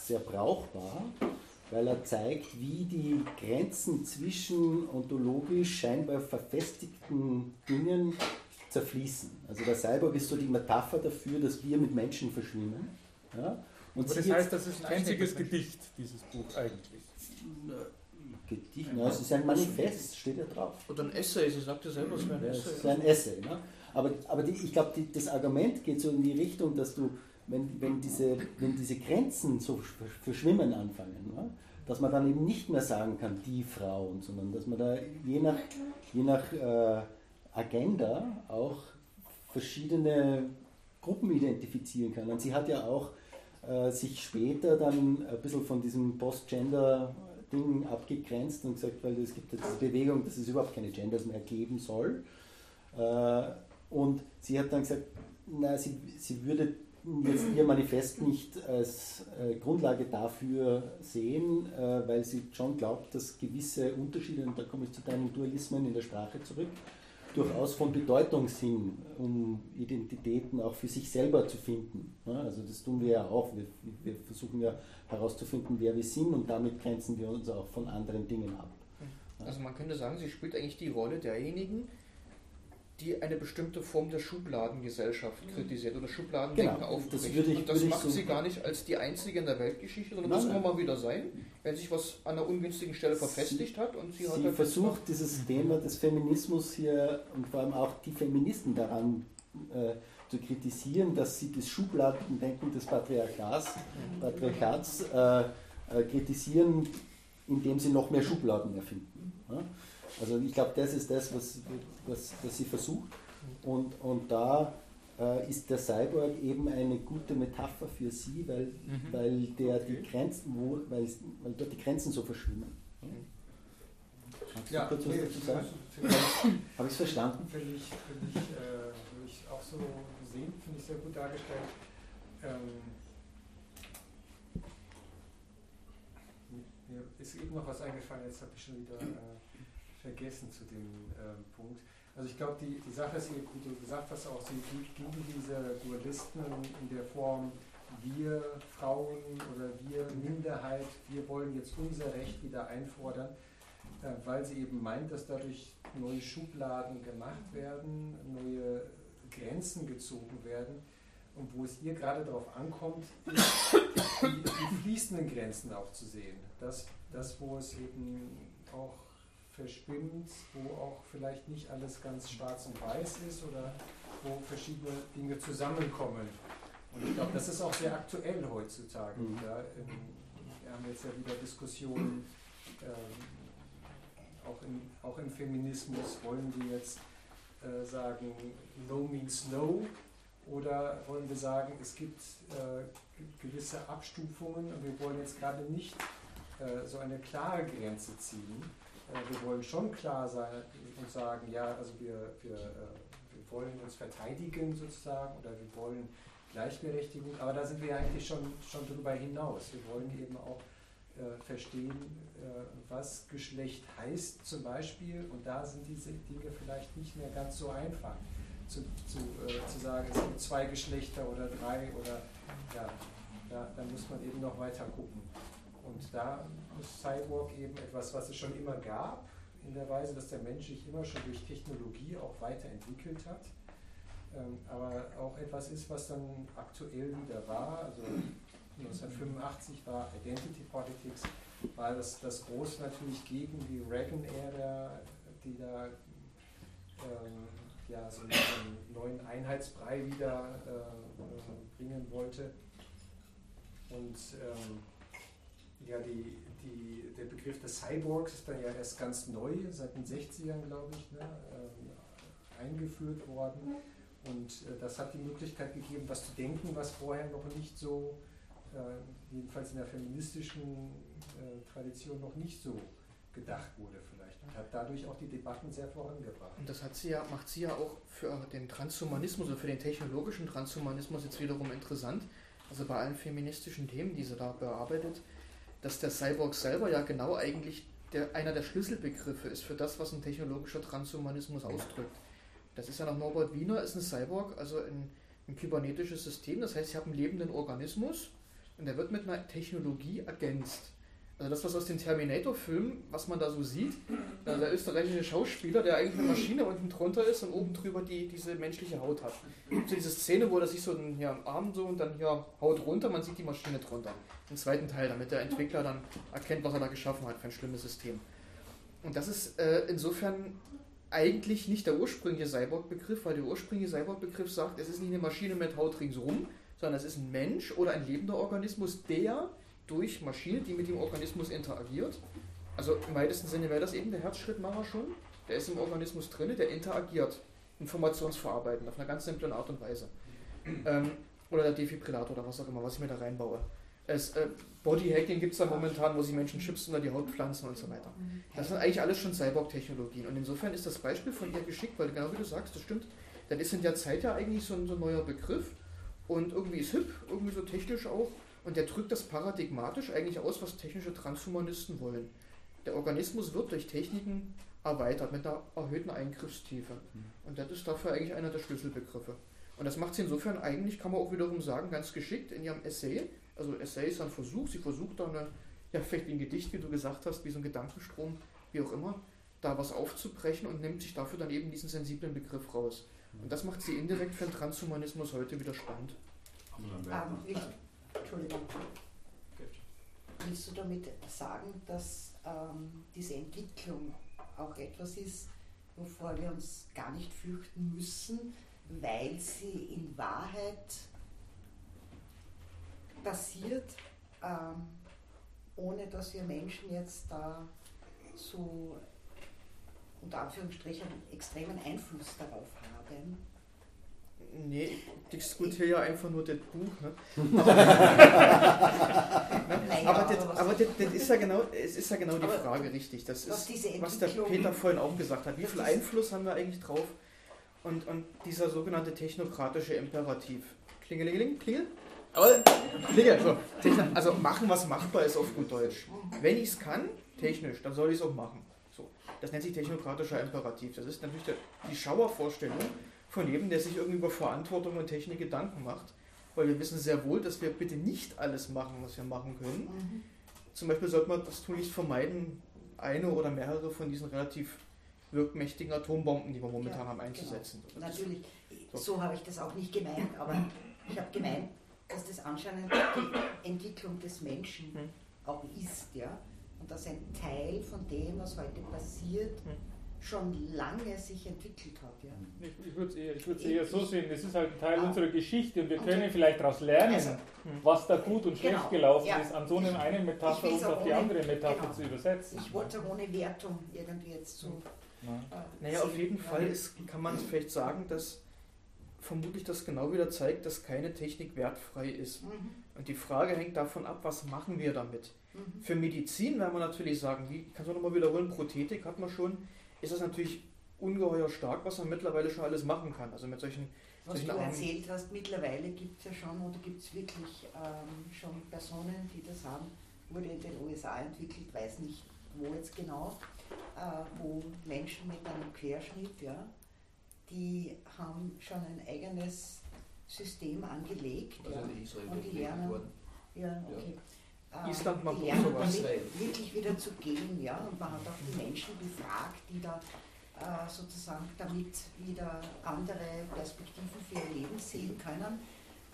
sehr brauchbar, weil er zeigt, wie die Grenzen zwischen ontologisch scheinbar verfestigten Dingen zerfließen. Also der Cyborg ist so die Metapher dafür, dass wir mit Menschen verschwimmen. Ja? Und das heißt, das ist ein einziges Gedicht, dieses Buch eigentlich. Gedicht, na, es ist ein Manifest, steht ja drauf. Oder ein Essay, sie sagt ja selber, es wäre ein Essay. Es ist ein Essay. Ne? Aber, aber die, ich glaube, das Argument geht so in die Richtung, dass du, wenn, wenn, diese, wenn diese Grenzen so verschwimmen anfangen, ne? dass man dann eben nicht mehr sagen kann, die Frauen, sondern dass man da je nach, je nach äh, Agenda auch verschiedene Gruppen identifizieren kann. Und sie hat ja auch äh, sich später dann ein bisschen von diesem Post-Gender-Ding abgegrenzt und gesagt, weil es gibt jetzt diese Bewegung, dass es überhaupt keine Genders mehr geben soll. Äh, und sie hat dann gesagt, na, sie, sie würde jetzt ihr Manifest nicht als äh, Grundlage dafür sehen, äh, weil sie schon glaubt, dass gewisse Unterschiede, und da komme ich zu deinen Dualismen in der Sprache zurück, durchaus von Bedeutung sind, um Identitäten auch für sich selber zu finden. Also das tun wir ja auch. Wir, wir versuchen ja herauszufinden, wer wir sind und damit grenzen wir uns auch von anderen Dingen ab. Also man könnte sagen, sie spielt eigentlich die Rolle derjenigen, die eine bestimmte Form der Schubladengesellschaft kritisiert oder Schubladendenken genau, aufbricht. Das, ich, und das macht so sie gar nicht als die einzige in der Weltgeschichte, sondern muss immer mal wieder sein, wenn sich was an einer ungünstigen Stelle verfestigt hat. Und sie, sie hat halt versucht, dieses Thema des Feminismus hier und vor allem auch die Feministen daran äh, zu kritisieren, dass sie das Schubladendenken des Patriarchats, Patriarchats äh, äh, kritisieren, indem sie noch mehr Schubladen erfinden. Ja? Also ich glaube, das ist das, was, was, was sie versucht. Und, und da äh, ist der Cyborg eben eine gute Metapher für sie, weil, mhm. weil, der die Grenzen, wo, weil, weil dort die Grenzen so verschwimmen. Kannst ja, du kurz was dazu sagen? Habe ich es verstanden? Finde ich, find ich, äh, find ich auch so sehen, finde ich sehr gut dargestellt. Ähm, mir ist eben noch was eingefallen, jetzt habe ich schon wieder äh, vergessen zu dem äh, Punkt. Also ich glaube, die, die Sache ist, wie du gesagt hast, auch sie gegen diese Dualisten in der Form, wir Frauen oder wir Minderheit, wir wollen jetzt unser Recht wieder einfordern, äh, weil sie eben meint, dass dadurch neue Schubladen gemacht werden, neue Grenzen gezogen werden. Und wo es ihr gerade darauf ankommt, die, die fließenden Grenzen auch zu sehen. Das, das, wo es eben auch verschwimmt, wo auch vielleicht nicht alles ganz schwarz und weiß ist oder wo verschiedene Dinge zusammenkommen. Und ich glaube, das ist auch sehr aktuell heutzutage. Mhm. Ja, wir haben jetzt ja wieder Diskussionen, äh, auch, in, auch im Feminismus, wollen wir jetzt äh, sagen, no means no, oder wollen wir sagen, es gibt äh, gewisse Abstufungen und wir wollen jetzt gerade nicht äh, so eine klare Grenze ziehen, wir wollen schon klar sein und sagen, ja, also wir, wir, äh, wir wollen uns verteidigen sozusagen oder wir wollen Gleichberechtigung, aber da sind wir eigentlich schon, schon darüber hinaus. Wir wollen eben auch äh, verstehen, äh, was Geschlecht heißt zum Beispiel und da sind diese Dinge vielleicht nicht mehr ganz so einfach zu, zu, äh, zu sagen, es gibt zwei Geschlechter oder drei oder ja, da, da muss man eben noch weiter gucken. Und da ist Cyborg eben etwas, was es schon immer gab, in der Weise, dass der Mensch sich immer schon durch Technologie auch weiterentwickelt hat. Ähm, aber auch etwas ist, was dann aktuell wieder war. Also 1985 war Identity Politics, war das, das groß natürlich gegen die Reagan-Ära, die da ähm, ja, so einen neuen Einheitsbrei wieder äh, bringen wollte. Und ähm, ja, die, die, der Begriff des Cyborgs ist dann ja erst ganz neu, seit den 60ern, glaube ich, ne, äh, eingeführt worden. Und äh, das hat die Möglichkeit gegeben, was zu denken, was vorher noch nicht so, äh, jedenfalls in der feministischen äh, Tradition, noch nicht so gedacht wurde vielleicht. Und hat dadurch auch die Debatten sehr vorangebracht. Und das hat sie ja, macht sie ja auch für den Transhumanismus oder für den technologischen Transhumanismus jetzt wiederum interessant. Also bei allen feministischen Themen, die sie da bearbeitet, dass der Cyborg selber ja genau eigentlich der, einer der Schlüsselbegriffe ist für das, was ein technologischer Transhumanismus ausdrückt. Das ist ja nach Norbert Wiener, ist ein Cyborg, also ein, ein kybernetisches System. Das heißt, ich habe einen lebenden Organismus und der wird mit einer Technologie ergänzt. Also das, was aus den Terminator-Filmen, was man da so sieht, also der österreichische Schauspieler, der eigentlich eine Maschine unten drunter ist und oben drüber die, diese menschliche Haut hat. So diese Szene, wo er sich so den hier Arm so und dann hier Haut runter, man sieht die Maschine drunter. Im zweiten Teil, damit der Entwickler dann erkennt, was er da geschaffen hat für ein schlimmes System. Und das ist äh, insofern eigentlich nicht der ursprüngliche Cyborg-Begriff, weil der ursprüngliche Cyborg-Begriff sagt, es ist nicht eine Maschine mit Haut ringsrum, sondern es ist ein Mensch oder ein lebender Organismus, der durch Maschine, die mit dem Organismus interagiert. Also im weitesten Sinne wäre das eben der Herzschrittmacher schon. Der ist im Organismus drin, der interagiert, informationsverarbeitend auf einer ganz simplen Art und Weise. Ähm, oder der Defibrillator oder was auch immer, was ich mir da reinbaue. Es, äh, Bodyhacking gibt es da momentan, wo sie Menschen Chips unter die Haut pflanzen und so weiter. Das sind eigentlich alles schon Cyborg-Technologien. Und insofern ist das Beispiel von ihr geschickt, weil genau wie du sagst, das stimmt, dann ist in der Zeit ja eigentlich so ein, so ein neuer Begriff und irgendwie ist hip, irgendwie so technisch auch und der drückt das paradigmatisch eigentlich aus, was technische Transhumanisten wollen. Der Organismus wird durch Techniken erweitert mit einer erhöhten Eingriffstiefe. Mhm. Und das ist dafür eigentlich einer der Schlüsselbegriffe. Und das macht sie insofern eigentlich, kann man auch wiederum sagen, ganz geschickt in ihrem Essay. Also Essay ist ein Versuch, sie versucht da eine, ja vielleicht wie ein Gedicht, wie du gesagt hast, wie so ein Gedankenstrom, wie auch immer, da was aufzubrechen und nimmt sich dafür dann eben diesen sensiblen Begriff raus. Und das macht sie indirekt für den Transhumanismus heute wieder spannend. Ähm, ich, Entschuldigung. Willst du damit sagen, dass ähm, diese Entwicklung auch etwas ist, wovor wir uns gar nicht fürchten müssen, weil sie in Wahrheit passiert, ähm, ohne dass wir Menschen jetzt da so unter Anführungsstrichen extremen Einfluss darauf haben? Nee, ich diskutiere ja einfach nur das Buch. Ne? aber, das, aber das, das, ist ja genau, es ist ja genau die Frage, richtig. Das ist, was der Peter vorhin auch gesagt hat. Wie viel Einfluss haben wir eigentlich drauf? Und, und dieser sogenannte technokratische Imperativ. Klingelingeling, klingel? Klingel, so. Also machen, was machbar ist auf gut Deutsch. Wenn ich es kann, technisch, dann soll ich es auch machen. So. Das nennt sich technokratischer Imperativ. Das ist natürlich der, die Schauervorstellung, von jedem, der sich irgendwie über Verantwortung und Technik Gedanken macht. Weil wir wissen sehr wohl, dass wir bitte nicht alles machen, was wir machen können. Mhm. Zum Beispiel sollte man das nicht vermeiden, eine oder mehrere von diesen relativ wirkmächtigen Atombomben, die wir momentan ja, haben, einzusetzen. Genau. Natürlich, so, so habe ich das auch nicht gemeint, aber ich habe gemeint, dass das anscheinend die Entwicklung des Menschen hm. auch ist, ja, und dass ein Teil von dem, was heute passiert, hm schon lange sich entwickelt hat. Ja. Ich, ich würde es eher, eher, so sehen, das ist halt ein Teil ah. unserer Geschichte und wir können vielleicht daraus lernen, also, was da gut und schlecht genau. gelaufen ja. ist, an so einer einen Metapher und auf die andere Metapher genau. zu übersetzen. Ich wollte ohne Wertung irgendwie jetzt so. Ja. Äh, naja, auf jeden Fall ist, kann man vielleicht sagen, dass vermutlich das genau wieder zeigt, dass keine Technik wertfrei ist. Mhm. Und die Frage hängt davon ab, was machen wir damit? Mhm. Für Medizin werden wir natürlich sagen, wie kannst du nochmal wiederholen, Prothetik hat man schon, ist das natürlich ungeheuer stark, was man mittlerweile schon alles machen kann. Also mit solchen. Was solchen du erzählt hast, mittlerweile gibt es ja schon oder gibt es wirklich ähm, schon Personen, die das haben, wurde in den USA entwickelt, weiß nicht wo jetzt genau, äh, wo Menschen mit einem Querschnitt, ja, die haben schon ein eigenes System angelegt. Also ja, und die lernen. Ja, okay. äh, Island macht die lernen damit wirklich wieder zu gehen. Ja? Und man hat auch die Menschen befragt, die da äh, sozusagen damit wieder andere Perspektiven für ihr Leben sehen können.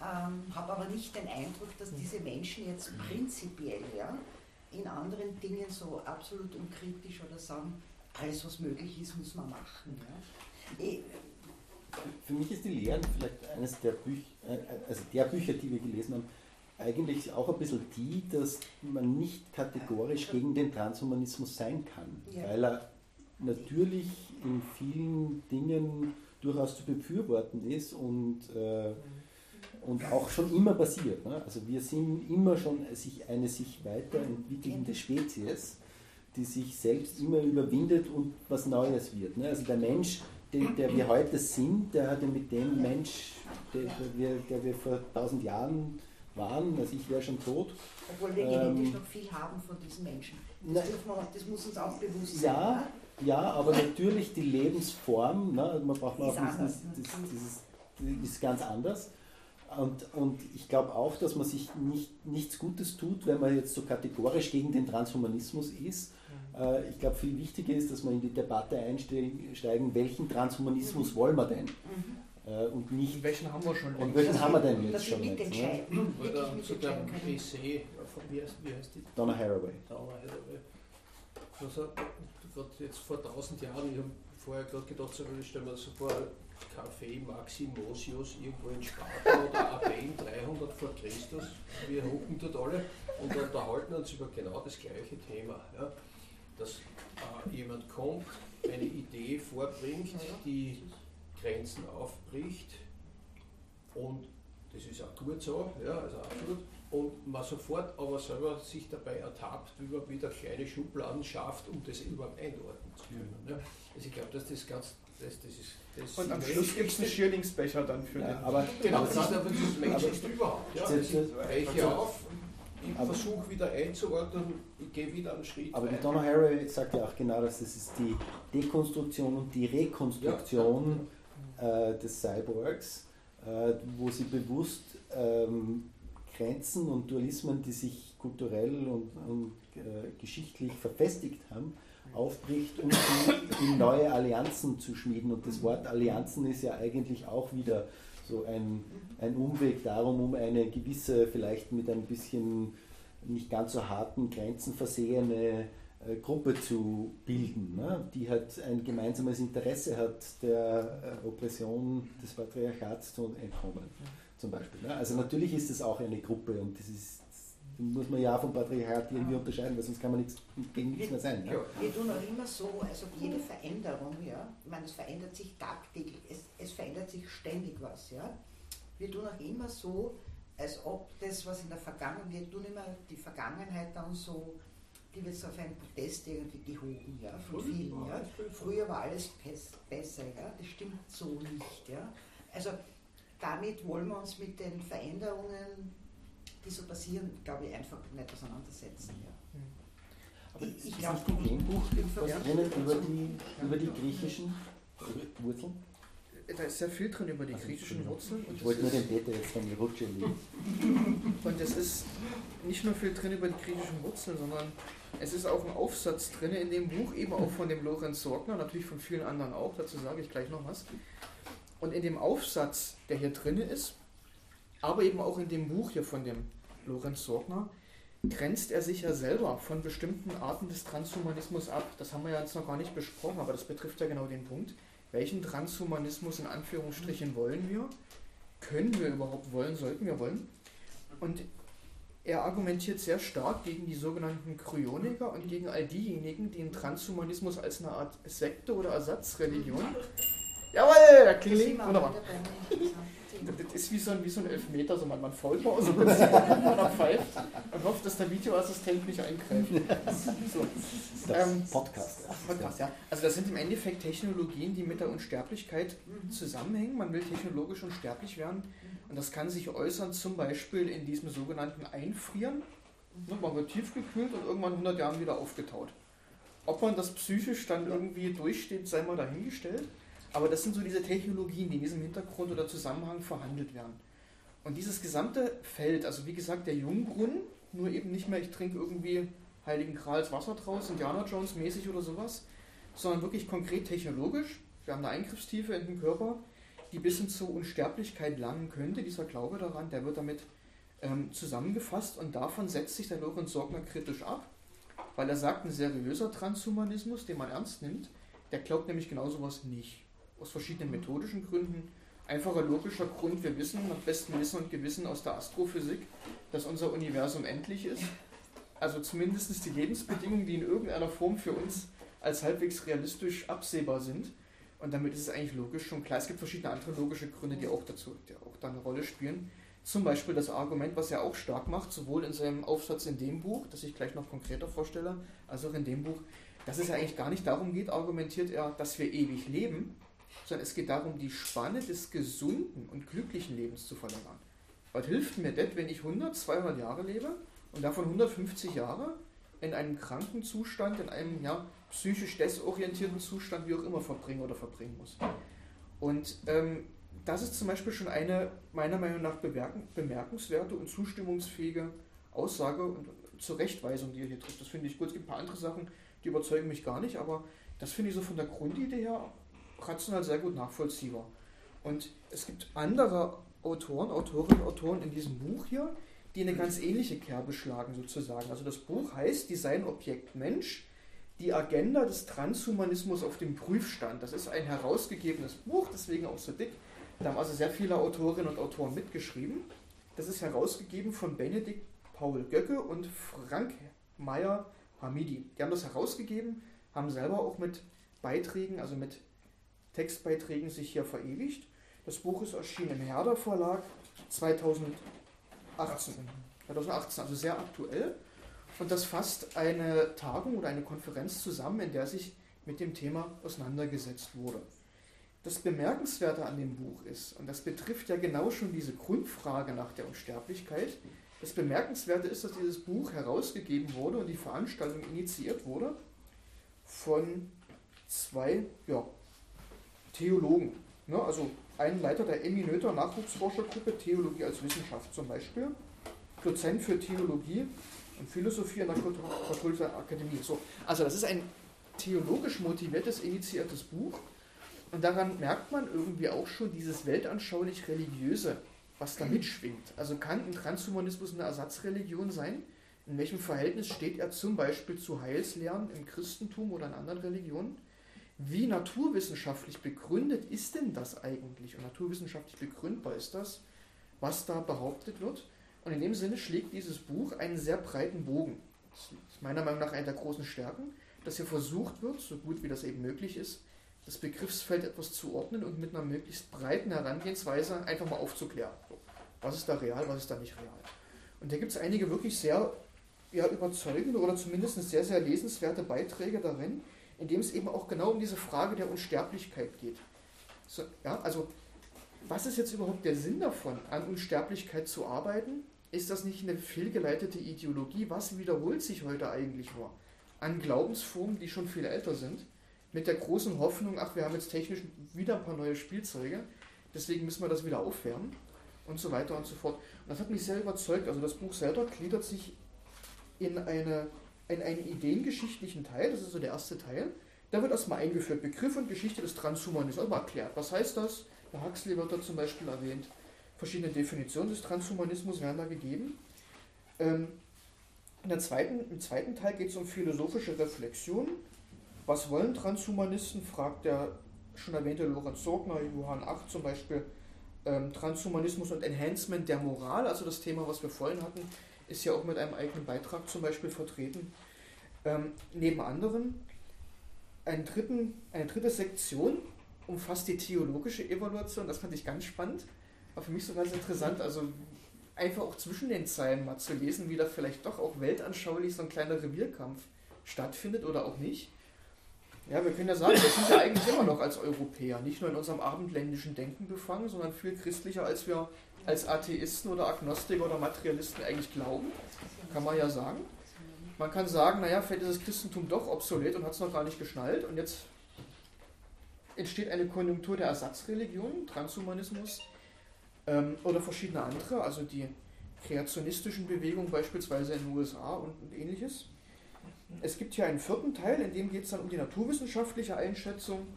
Ähm, habe aber nicht den Eindruck, dass diese Menschen jetzt prinzipiell ja, in anderen Dingen so absolut unkritisch oder sagen, alles was möglich ist, muss man machen. Ja. Ich, für mich ist die Lehren vielleicht eines der Bücher, äh, also der Bücher, die wir gelesen haben, eigentlich auch ein bisschen die, dass man nicht kategorisch gegen den Transhumanismus sein kann, ja. weil er natürlich in vielen Dingen durchaus zu befürworten ist und, äh, und auch schon immer passiert. Ne? Also wir sind immer schon eine sich weiterentwickelnde Spezies, die sich selbst immer überwindet und was Neues wird. Ne? Also der Mensch, der, der, wir heute sind, der hatte mit dem Mensch, der, der, wir, der wir vor tausend Jahren waren, also ich wäre schon tot. Obwohl wir genetisch ähm, noch viel haben von diesen Menschen. Das, man, das muss uns auch bewusst sein. Ja, ja, aber natürlich die Lebensform, ne, man braucht man auch wissen, das, das, das, ist ganz anders. Und, und ich glaube auch, dass man sich nicht, nichts Gutes tut, wenn man jetzt so kategorisch gegen den Transhumanismus ist. Äh, ich glaube, viel wichtiger ist, dass wir in die Debatte einsteigen, welchen Transhumanismus mhm. wollen wir denn? Mhm. Äh, und nicht. Und welchen haben wir schon? Und welchen haben wir denn jetzt schon? Jetzt, ne? Oder zu der Essay, wie heißt, wie heißt die? Donna Haraway. Donna Haraway. Also, jetzt vor tausend Jahren, ich habe vorher gerade gedacht, so, ich stelle mir so vor, Café Maximosius irgendwo in Sparta oder Aben 300 vor Christus. Wir hocken dort alle und unterhalten uns über genau das gleiche Thema. Ja? Dass äh, jemand kommt, eine Idee vorbringt, die Grenzen aufbricht und das ist auch gut so, ja, also absolut und man sofort aber selber sich dabei ertappt, wie man wieder kleine Schubladen schafft, um das überhaupt einordnen zu können. Ja. Also ich glaube, dass das ganz das, das ist, das und am Schluss gibt es einen Schierlingsbecher dann für ja, den. Aber, genau, das ist aber das Menschlichste überhaupt. Ja. Ich breche auf, ich versuche wieder einzuordnen, ich gehe wieder einen Schritt. Aber die Donna Harry sagt ja auch genau, dass das ist die Dekonstruktion und die Rekonstruktion ja. Äh, des Cyborgs, äh, wo sie bewusst ähm, Grenzen und Dualismen, die sich kulturell und, und äh, geschichtlich verfestigt haben, aufbricht, um in neue Allianzen zu schmieden. Und das Wort Allianzen ist ja eigentlich auch wieder so ein, ein Umweg darum, um eine gewisse, vielleicht mit ein bisschen nicht ganz so harten Grenzen versehene Gruppe zu bilden, ne, die halt ein gemeinsames Interesse hat, der äh, Oppression des Patriarchats zu entkommen zum Beispiel. Ne? Also natürlich ist es auch eine Gruppe und das ist muss man ja vom Patriarchat irgendwie unterscheiden, weil sonst kann man nichts, gegen nichts mehr sein. Ja. Wir tun auch immer so, als ob jede Veränderung, ja, ich meine, es verändert sich tagtäglich, es, es verändert sich ständig was, ja. Wir tun auch immer so, als ob das, was in der Vergangenheit, wir tun immer die Vergangenheit dann so, die wird so auf einen Protest irgendwie gehoben, ja, von vielen, ja. Früher war alles besser, ja, das stimmt so nicht, ja. Also damit wollen wir uns mit den Veränderungen, die so passieren, glaube ich, einfach nicht auseinandersetzen. Ja. Aber ich, ich glaube, in dem Buch was drinnen über die, über die griechischen Wurzeln? Da ist sehr viel drin über die also griechischen Wurzeln. ich wollte nur den Peter jetzt von die Rutsche legen. Und es ist nicht nur viel drin über die griechischen Wurzeln, sondern es ist auch ein Aufsatz drin in dem Buch, eben auch von dem Lorenz Sorgner, natürlich von vielen anderen auch, dazu sage ich gleich noch was. Und in dem Aufsatz, der hier drin ist, aber eben auch in dem Buch hier von dem Lorenz Sorgner, grenzt er sich ja selber von bestimmten Arten des Transhumanismus ab. Das haben wir ja jetzt noch gar nicht besprochen, aber das betrifft ja genau den Punkt. Welchen Transhumanismus in Anführungsstrichen wollen wir? Können wir überhaupt wollen? Sollten wir wollen? Und er argumentiert sehr stark gegen die sogenannten Kryoniker und gegen all diejenigen, die den Transhumanismus als eine Art Sekte oder Ersatzreligion Jawohl, da klingelt. Wunderbar. Das ist wie so ein, wie so ein Elfmeter, so man, man so kurz oder pfeift und hofft, dass der Videoassistent nicht eingreift. So. Ähm, Podcast. Podcast, ja. Also das sind im Endeffekt Technologien, die mit der Unsterblichkeit zusammenhängen. Man will technologisch unsterblich werden und das kann sich äußern zum Beispiel in diesem sogenannten Einfrieren. Man wird tiefgekühlt und irgendwann 100 Jahren wieder aufgetaut. Ob man das psychisch dann irgendwie durchsteht, sei mal dahingestellt. Aber das sind so diese Technologien, die in diesem Hintergrund oder Zusammenhang verhandelt werden. Und dieses gesamte Feld, also wie gesagt, der Jungbrunnen nur eben nicht mehr, ich trinke irgendwie Heiligen Grals Wasser draus, Indiana Jones mäßig oder sowas, sondern wirklich konkret technologisch. Wir haben eine Eingriffstiefe in den Körper, die bis hin zur Unsterblichkeit langen könnte. Dieser Glaube daran, der wird damit ähm, zusammengefasst und davon setzt sich der Lorenz Sorgner kritisch ab, weil er sagt, ein seriöser Transhumanismus, den man ernst nimmt, der glaubt nämlich genau sowas nicht. Aus verschiedenen methodischen Gründen. Einfacher logischer Grund, wir wissen, nach bestem Wissen und Gewissen aus der Astrophysik, dass unser Universum endlich ist. Also zumindest die Lebensbedingungen, die in irgendeiner Form für uns als halbwegs realistisch absehbar sind. Und damit ist es eigentlich logisch schon klar. Es gibt verschiedene andere logische Gründe, die auch dazu, die auch da eine Rolle spielen. Zum Beispiel das Argument, was er auch stark macht, sowohl in seinem Aufsatz in dem Buch, das ich gleich noch konkreter vorstelle, als auch in dem Buch, dass es ja eigentlich gar nicht darum geht, argumentiert er, dass wir ewig leben, sondern es geht darum, die Spanne des gesunden und glücklichen Lebens zu verlängern. Was hilft mir das, wenn ich 100, 200 Jahre lebe und davon 150 Jahre in einem kranken Zustand, in einem ja, psychisch desorientierten Zustand, wie auch immer, verbringen oder verbringen muss? Und ähm, das ist zum Beispiel schon eine meiner Meinung nach bemerkenswerte und zustimmungsfähige Aussage und Zurechtweisung, die er hier trifft. Das finde ich gut. Es gibt ein paar andere Sachen, die überzeugen mich gar nicht, aber das finde ich so von der Grundidee her rational sehr gut nachvollziehbar. Und es gibt andere Autoren, Autorinnen, Autoren in diesem Buch hier, die eine ganz ähnliche Kerbe schlagen sozusagen. Also das Buch heißt Designobjekt Mensch, die Agenda des Transhumanismus auf dem Prüfstand. Das ist ein herausgegebenes Buch, deswegen auch so dick. Da haben also sehr viele Autorinnen und Autoren mitgeschrieben. Das ist herausgegeben von Benedikt Paul Göcke und Frank Meyer Hamidi. Die haben das herausgegeben, haben selber auch mit Beiträgen, also mit Textbeiträgen sich hier verewigt. Das Buch ist erschienen im Herder Verlag 2018. 2018, also sehr aktuell. Und das fasst eine Tagung oder eine Konferenz zusammen, in der sich mit dem Thema auseinandergesetzt wurde. Das Bemerkenswerte an dem Buch ist, und das betrifft ja genau schon diese Grundfrage nach der Unsterblichkeit, das Bemerkenswerte ist, dass dieses Buch herausgegeben wurde und die Veranstaltung initiiert wurde von zwei ja, Theologen. Ne? Also ein Leiter der Eminöter Nachwuchsforschergruppe, Theologie als Wissenschaft zum Beispiel, Dozent für Theologie und Philosophie an der Katholischen Akademie. So, also das ist ein theologisch motiviertes, initiiertes Buch und daran merkt man irgendwie auch schon dieses weltanschaulich-religiöse was da mitschwingt. Also kann ein Transhumanismus eine Ersatzreligion sein? In welchem Verhältnis steht er zum Beispiel zu Heilslehren im Christentum oder in anderen Religionen? Wie naturwissenschaftlich begründet ist denn das eigentlich? Und naturwissenschaftlich begründbar ist das, was da behauptet wird. Und in dem Sinne schlägt dieses Buch einen sehr breiten Bogen. Das ist meiner Meinung nach eine der großen Stärken, dass hier versucht wird, so gut wie das eben möglich ist, das Begriffsfeld etwas zu ordnen und mit einer möglichst breiten Herangehensweise einfach mal aufzuklären. Was ist da real, was ist da nicht real? Und da gibt es einige wirklich sehr ja, überzeugende oder zumindest sehr, sehr lesenswerte Beiträge darin, in dem es eben auch genau um diese Frage der Unsterblichkeit geht. So, ja, also, was ist jetzt überhaupt der Sinn davon, an Unsterblichkeit zu arbeiten? Ist das nicht eine fehlgeleitete Ideologie? Was wiederholt sich heute eigentlich nur? An Glaubensformen, die schon viel älter sind? mit der großen Hoffnung, ach, wir haben jetzt technisch wieder ein paar neue Spielzeuge, deswegen müssen wir das wieder aufwärmen und so weiter und so fort. Und das hat mich sehr überzeugt. Also das Buch selber gliedert sich in, eine, in einen ideengeschichtlichen Teil, das ist so der erste Teil. Da wird erstmal eingeführt, Begriff und Geschichte des Transhumanismus, aber erklärt. Was heißt das? Der Huxley wird da zum Beispiel erwähnt. Verschiedene Definitionen des Transhumanismus werden da gegeben. Ähm, in der zweiten, Im zweiten Teil geht es um philosophische Reflexion was wollen Transhumanisten, fragt der schon erwähnte Lorenz Sorgner, Johann 8 zum Beispiel, ähm, Transhumanismus und Enhancement der Moral, also das Thema, was wir vorhin hatten, ist ja auch mit einem eigenen Beitrag zum Beispiel vertreten. Ähm, neben anderen, einen dritten, eine dritte Sektion umfasst die theologische Evaluation, das fand ich ganz spannend, war für mich so ganz interessant, also einfach auch zwischen den Zeilen mal zu lesen, wie da vielleicht doch auch weltanschaulich so ein kleiner Revierkampf stattfindet oder auch nicht. Ja, wir können ja sagen, wir sind ja eigentlich immer noch als Europäer, nicht nur in unserem abendländischen Denken befangen, sondern viel christlicher, als wir als Atheisten oder Agnostiker oder Materialisten eigentlich glauben. Kann man ja sagen. Man kann sagen, naja, vielleicht ist das Christentum doch obsolet und hat es noch gar nicht geschnallt und jetzt entsteht eine Konjunktur der Ersatzreligion, Transhumanismus ähm, oder verschiedene andere. Also die kreationistischen Bewegung, beispielsweise in den USA und, und ähnliches. Es gibt hier einen vierten Teil, in dem geht es dann um die naturwissenschaftliche Einschätzung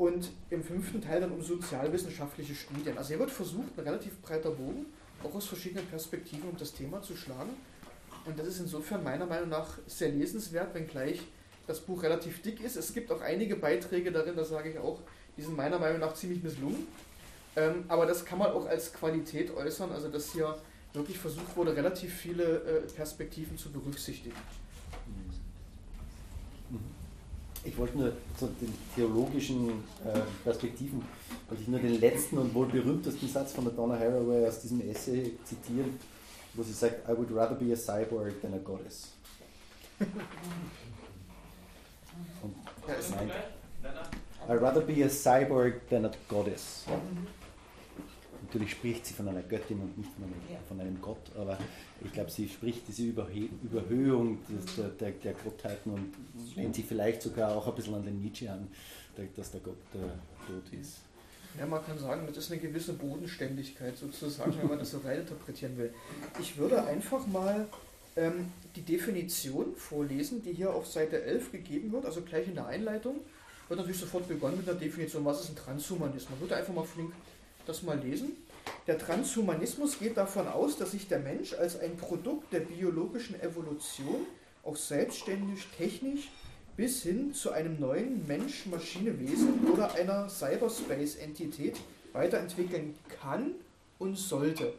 und im fünften Teil dann um sozialwissenschaftliche Studien. Also hier wird versucht, ein relativ breiter Bogen, auch aus verschiedenen Perspektiven um das Thema zu schlagen. Und das ist insofern meiner Meinung nach sehr lesenswert, wenngleich das Buch relativ dick ist. Es gibt auch einige Beiträge darin, das sage ich auch, die sind meiner Meinung nach ziemlich misslungen. Ähm, aber das kann man auch als Qualität äußern, also dass hier wirklich versucht wurde, relativ viele äh, Perspektiven zu berücksichtigen. Mhm. Ich wollte nur zu den theologischen äh, Perspektiven, wollte ich nur den letzten und wohl berühmtesten Satz von der Donna Haraway aus diesem Essay zitieren, wo sie sagt, I would rather be a cyborg than a goddess. und meint, I'd rather be a cyborg than a goddess. Natürlich spricht sie von einer Göttin und nicht von einem, von einem Gott, aber ich glaube, sie spricht diese Überhe Überhöhung des, der, der, der, Gottheiten und nennt sie vielleicht sogar auch ein bisschen an den Nietzsche an, dass der Gott der Tod ist. Ja, man kann sagen, das ist eine gewisse Bodenständigkeit sozusagen, wenn man das so reininterpretieren will. Ich würde einfach mal ähm, die Definition vorlesen, die hier auf Seite 11 gegeben wird, also gleich in der Einleitung wird natürlich sofort begonnen mit der Definition, was ist ein Transhumanismus. Man würde einfach mal flink das mal lesen. Der Transhumanismus geht davon aus, dass sich der Mensch als ein Produkt der biologischen Evolution auch selbstständig technisch bis hin zu einem neuen Mensch-Maschine-Wesen oder einer Cyberspace-Entität weiterentwickeln kann und sollte.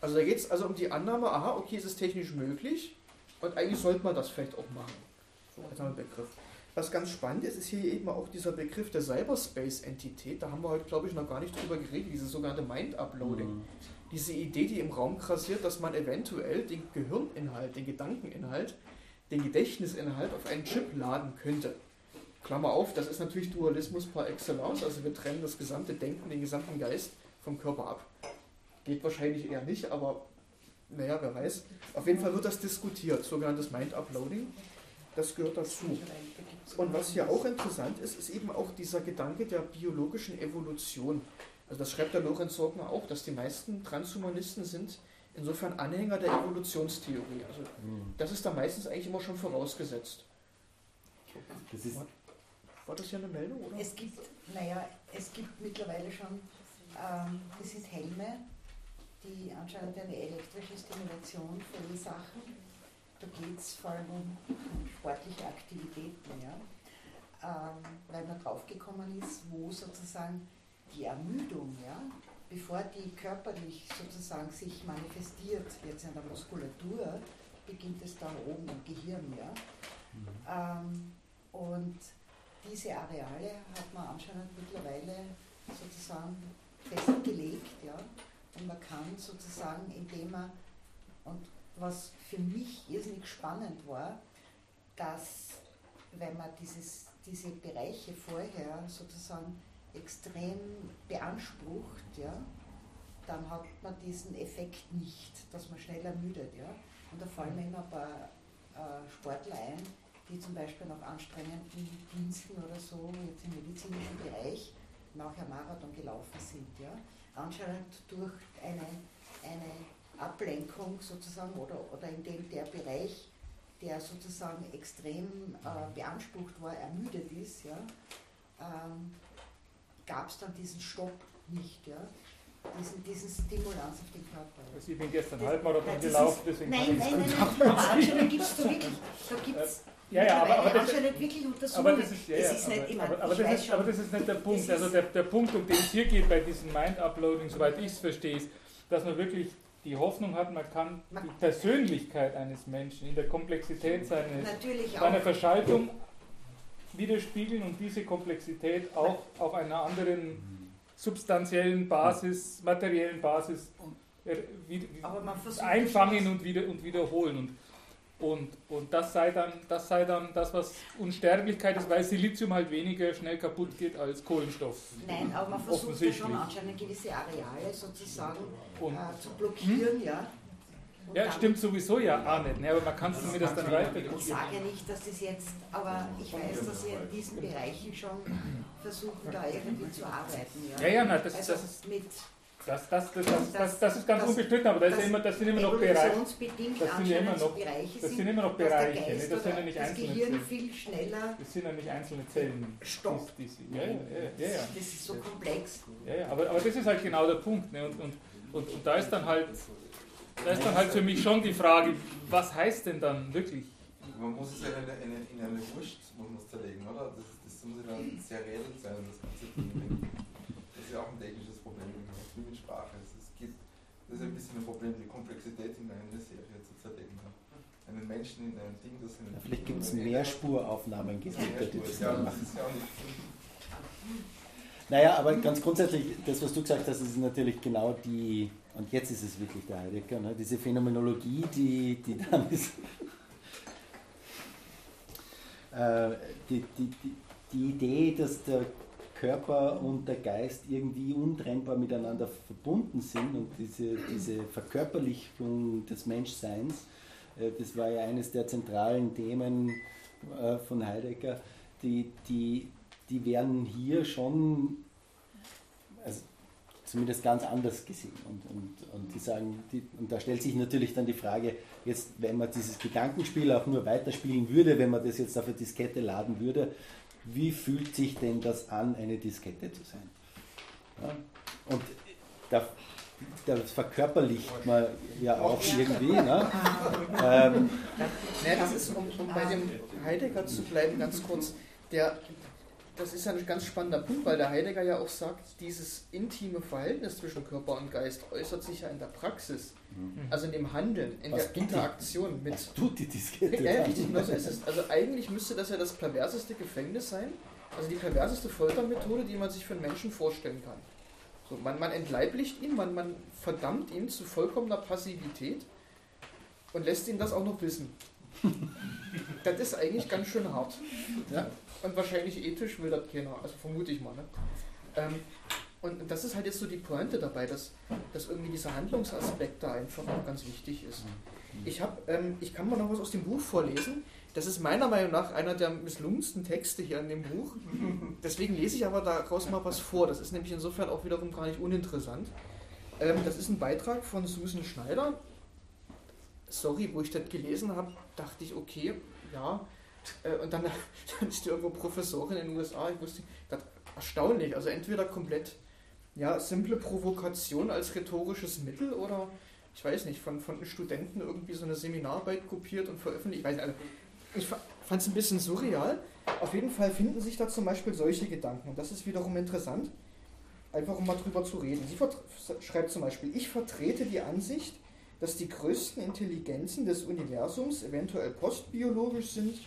Also da geht es also um die Annahme, aha, okay, es ist technisch möglich und eigentlich sollte man das vielleicht auch machen. So als Begriff. Was ganz spannend ist, ist hier eben auch dieser Begriff der Cyberspace-Entität. Da haben wir heute, glaube ich, noch gar nicht drüber geredet, dieses sogenannte Mind-Uploading. Mhm. Diese Idee, die im Raum grassiert, dass man eventuell den Gehirninhalt, den Gedankeninhalt, den Gedächtnisinhalt auf einen Chip laden könnte. Klammer auf, das ist natürlich Dualismus par excellence, also wir trennen das gesamte Denken, den gesamten Geist vom Körper ab. Geht wahrscheinlich eher nicht, aber naja, wer weiß. Auf jeden Fall wird das diskutiert, sogenanntes Mind-Uploading. Das gehört dazu. Und was hier auch interessant ist, ist eben auch dieser Gedanke der biologischen Evolution. Also das schreibt der Lorenz Sorgner auch, dass die meisten Transhumanisten sind insofern Anhänger der Evolutionstheorie. Also hm. das ist da meistens eigentlich immer schon vorausgesetzt. Das ist war das ja eine Meldung, oder? Es gibt, naja, es gibt mittlerweile schon, ähm, das sind Helme, die anscheinend eine elektrische Stimulation verursachen da geht es vor allem um sportliche Aktivitäten, ja? Ähm, weil man draufgekommen ist, wo sozusagen die Ermüdung, ja, bevor die körperlich sozusagen sich manifestiert, jetzt in der Muskulatur, beginnt es dann oben im Gehirn. Ja? Mhm. Ähm, und diese Areale hat man anscheinend mittlerweile sozusagen festgelegt. Ja? Und man kann sozusagen, indem man, und was für mich irrsinnig spannend war, dass wenn man dieses, diese Bereiche vorher sozusagen extrem beansprucht, ja, dann hat man diesen Effekt nicht, dass man schneller ermüdet. Ja. Und da fallen mir immer ein paar äh, Sportler ein, die zum Beispiel nach anstrengenden Diensten oder so, jetzt im medizinischen Bereich, nachher Marathon gelaufen sind. Ja. Anscheinend durch eine, eine Ablenkung sozusagen oder, oder in dem der Bereich, der sozusagen extrem äh, beansprucht war, ermüdet ist, ja, ähm, gab es dann diesen Stopp nicht. Ja, diesen, diesen Stimulanz auf den Körper. Also ich bin gestern Halbmarathon gelaufen, deswegen nein, nein, nein, nein, nein, da gibt es da wirklich, da gibt's ja, ja, aber, aber, das, wirklich aber das ist, ja, ja, ist aber, nicht, aber, aber, das ist, aber das ist nicht der Punkt. Also der, der Punkt, um den es hier geht bei diesem Mind-Uploading, soweit ich es verstehe, ist, dass man wirklich die Hoffnung hat, man kann die Persönlichkeit eines Menschen in der Komplexität seines, seiner Verschaltung widerspiegeln und diese Komplexität auch auf einer anderen substanziellen Basis, materiellen Basis einfangen und, wieder, und wiederholen. Und und, und das, sei dann, das sei dann das, was Unsterblichkeit ist, weil Silizium halt weniger schnell kaputt geht als Kohlenstoff. Nein, aber man versucht ja schon anscheinend gewisse Areale sozusagen äh, zu blockieren, hm? ja. Und ja, stimmt sowieso ja auch nicht, ne, aber man kann es mir das dann weiter. Ich sage nicht, dass das jetzt, aber ich weiß, dass Sie in diesen Bereichen schon versuchen, da irgendwie zu arbeiten. Ja, ja, ja nein, das, also das ist. Mit Das, das, das, das, das, ist ganz unbestritten, aber das, ist immer, das sind immer noch Bereiche. Das sind immer noch, das sind immer noch Bereiche. Geist das sind ja nicht einzelne Gehirn Zellen. viel schneller. Das sind ja nicht einzelne Zellen. Stopp. Das, ja, ja, ja, ja, Das ist so komplex. Ja, ja, aber, aber das ist halt genau der Punkt. Ne? Und, und, und, und da ist dann halt da ist dann halt für mich schon die Frage, was heißt denn dann wirklich? Man muss es ja in eine, in eine Wurst muss man zerlegen, oder? Das, das muss ja dann redend sein, das ganze Ding. Das ist ja auch ein technisches Problem, wie mit Sprache. Es gibt, das ist ein bisschen ein Problem, die Komplexität in eine Serie zu zerlegen. Einen Menschen in ein Ding, das in ja, Vielleicht gibt es Mehrspuraufnahmen, die das ja, machen. Ja naja, aber ganz grundsätzlich, das, was du gesagt hast, ist natürlich genau die, und jetzt ist es wirklich der Heidegger, ne, diese Phänomenologie, die, die dann ist, äh, die, die, die, die Idee, dass der Körper und der Geist irgendwie untrennbar miteinander verbunden sind und diese, diese Verkörperlichung des Menschseins, äh, das war ja eines der zentralen Themen äh, von Heidegger, die, die, die werden hier schon also zumindest ganz anders gesehen. Und, und, und die sagen, die, und da stellt sich natürlich dann die Frage, jetzt, wenn man dieses Gedankenspiel auch nur weiterspielen würde, wenn man das jetzt auf eine Diskette laden würde, wie fühlt sich denn das an, eine Diskette zu sein? Ja? Und da, das verkörperlicht man ja auch irgendwie. Ne? ähm, nee, das ist, um, um bei dem Heidegger zu bleiben, ganz kurz, der, das ist ja ein ganz spannender Punkt, weil der Heidegger ja auch sagt, dieses intime Verhältnis zwischen Körper und Geist äußert sich ja in der Praxis, mhm. also in dem Handeln, in was der Interaktion die, mit. Was tut die Diskette? Ja, richtig, genau so ist es. Also eigentlich müsste das ja das perverseste Gefängnis sein, also die perverseste Foltermethode, die man sich für einen Menschen vorstellen kann. So, man, man entleiblicht ihn, man, man verdammt ihn zu vollkommener Passivität und lässt ihn das auch noch wissen. das ist eigentlich ganz schön hart. Ja? Und wahrscheinlich ethisch will das keiner, also vermute ich mal. Ne? Ähm, und das ist halt jetzt so die Pointe dabei, dass, dass irgendwie dieser Handlungsaspekt da einfach auch ganz wichtig ist. Ich, hab, ähm, ich kann mal noch was aus dem Buch vorlesen. Das ist meiner Meinung nach einer der misslungensten Texte hier in dem Buch. Deswegen lese ich aber daraus mal was vor. Das ist nämlich insofern auch wiederum gar nicht uninteressant. Ähm, das ist ein Beitrag von Susan Schneider. Sorry, wo ich das gelesen habe, dachte ich, okay, ja, und dann, dann ist die irgendwo Professorin in den USA. Ich wusste, das erstaunlich. Also entweder komplett ja, simple Provokation als rhetorisches Mittel oder ich weiß nicht, von, von Studenten irgendwie so eine Seminararbeit kopiert und veröffentlicht. Ich weiß nicht, also ich fand es ein bisschen surreal. Auf jeden Fall finden sich da zum Beispiel solche Gedanken. Und das ist wiederum interessant, einfach um mal drüber zu reden. Sie schreibt zum Beispiel, ich vertrete die Ansicht, dass die größten Intelligenzen des Universums eventuell postbiologisch sind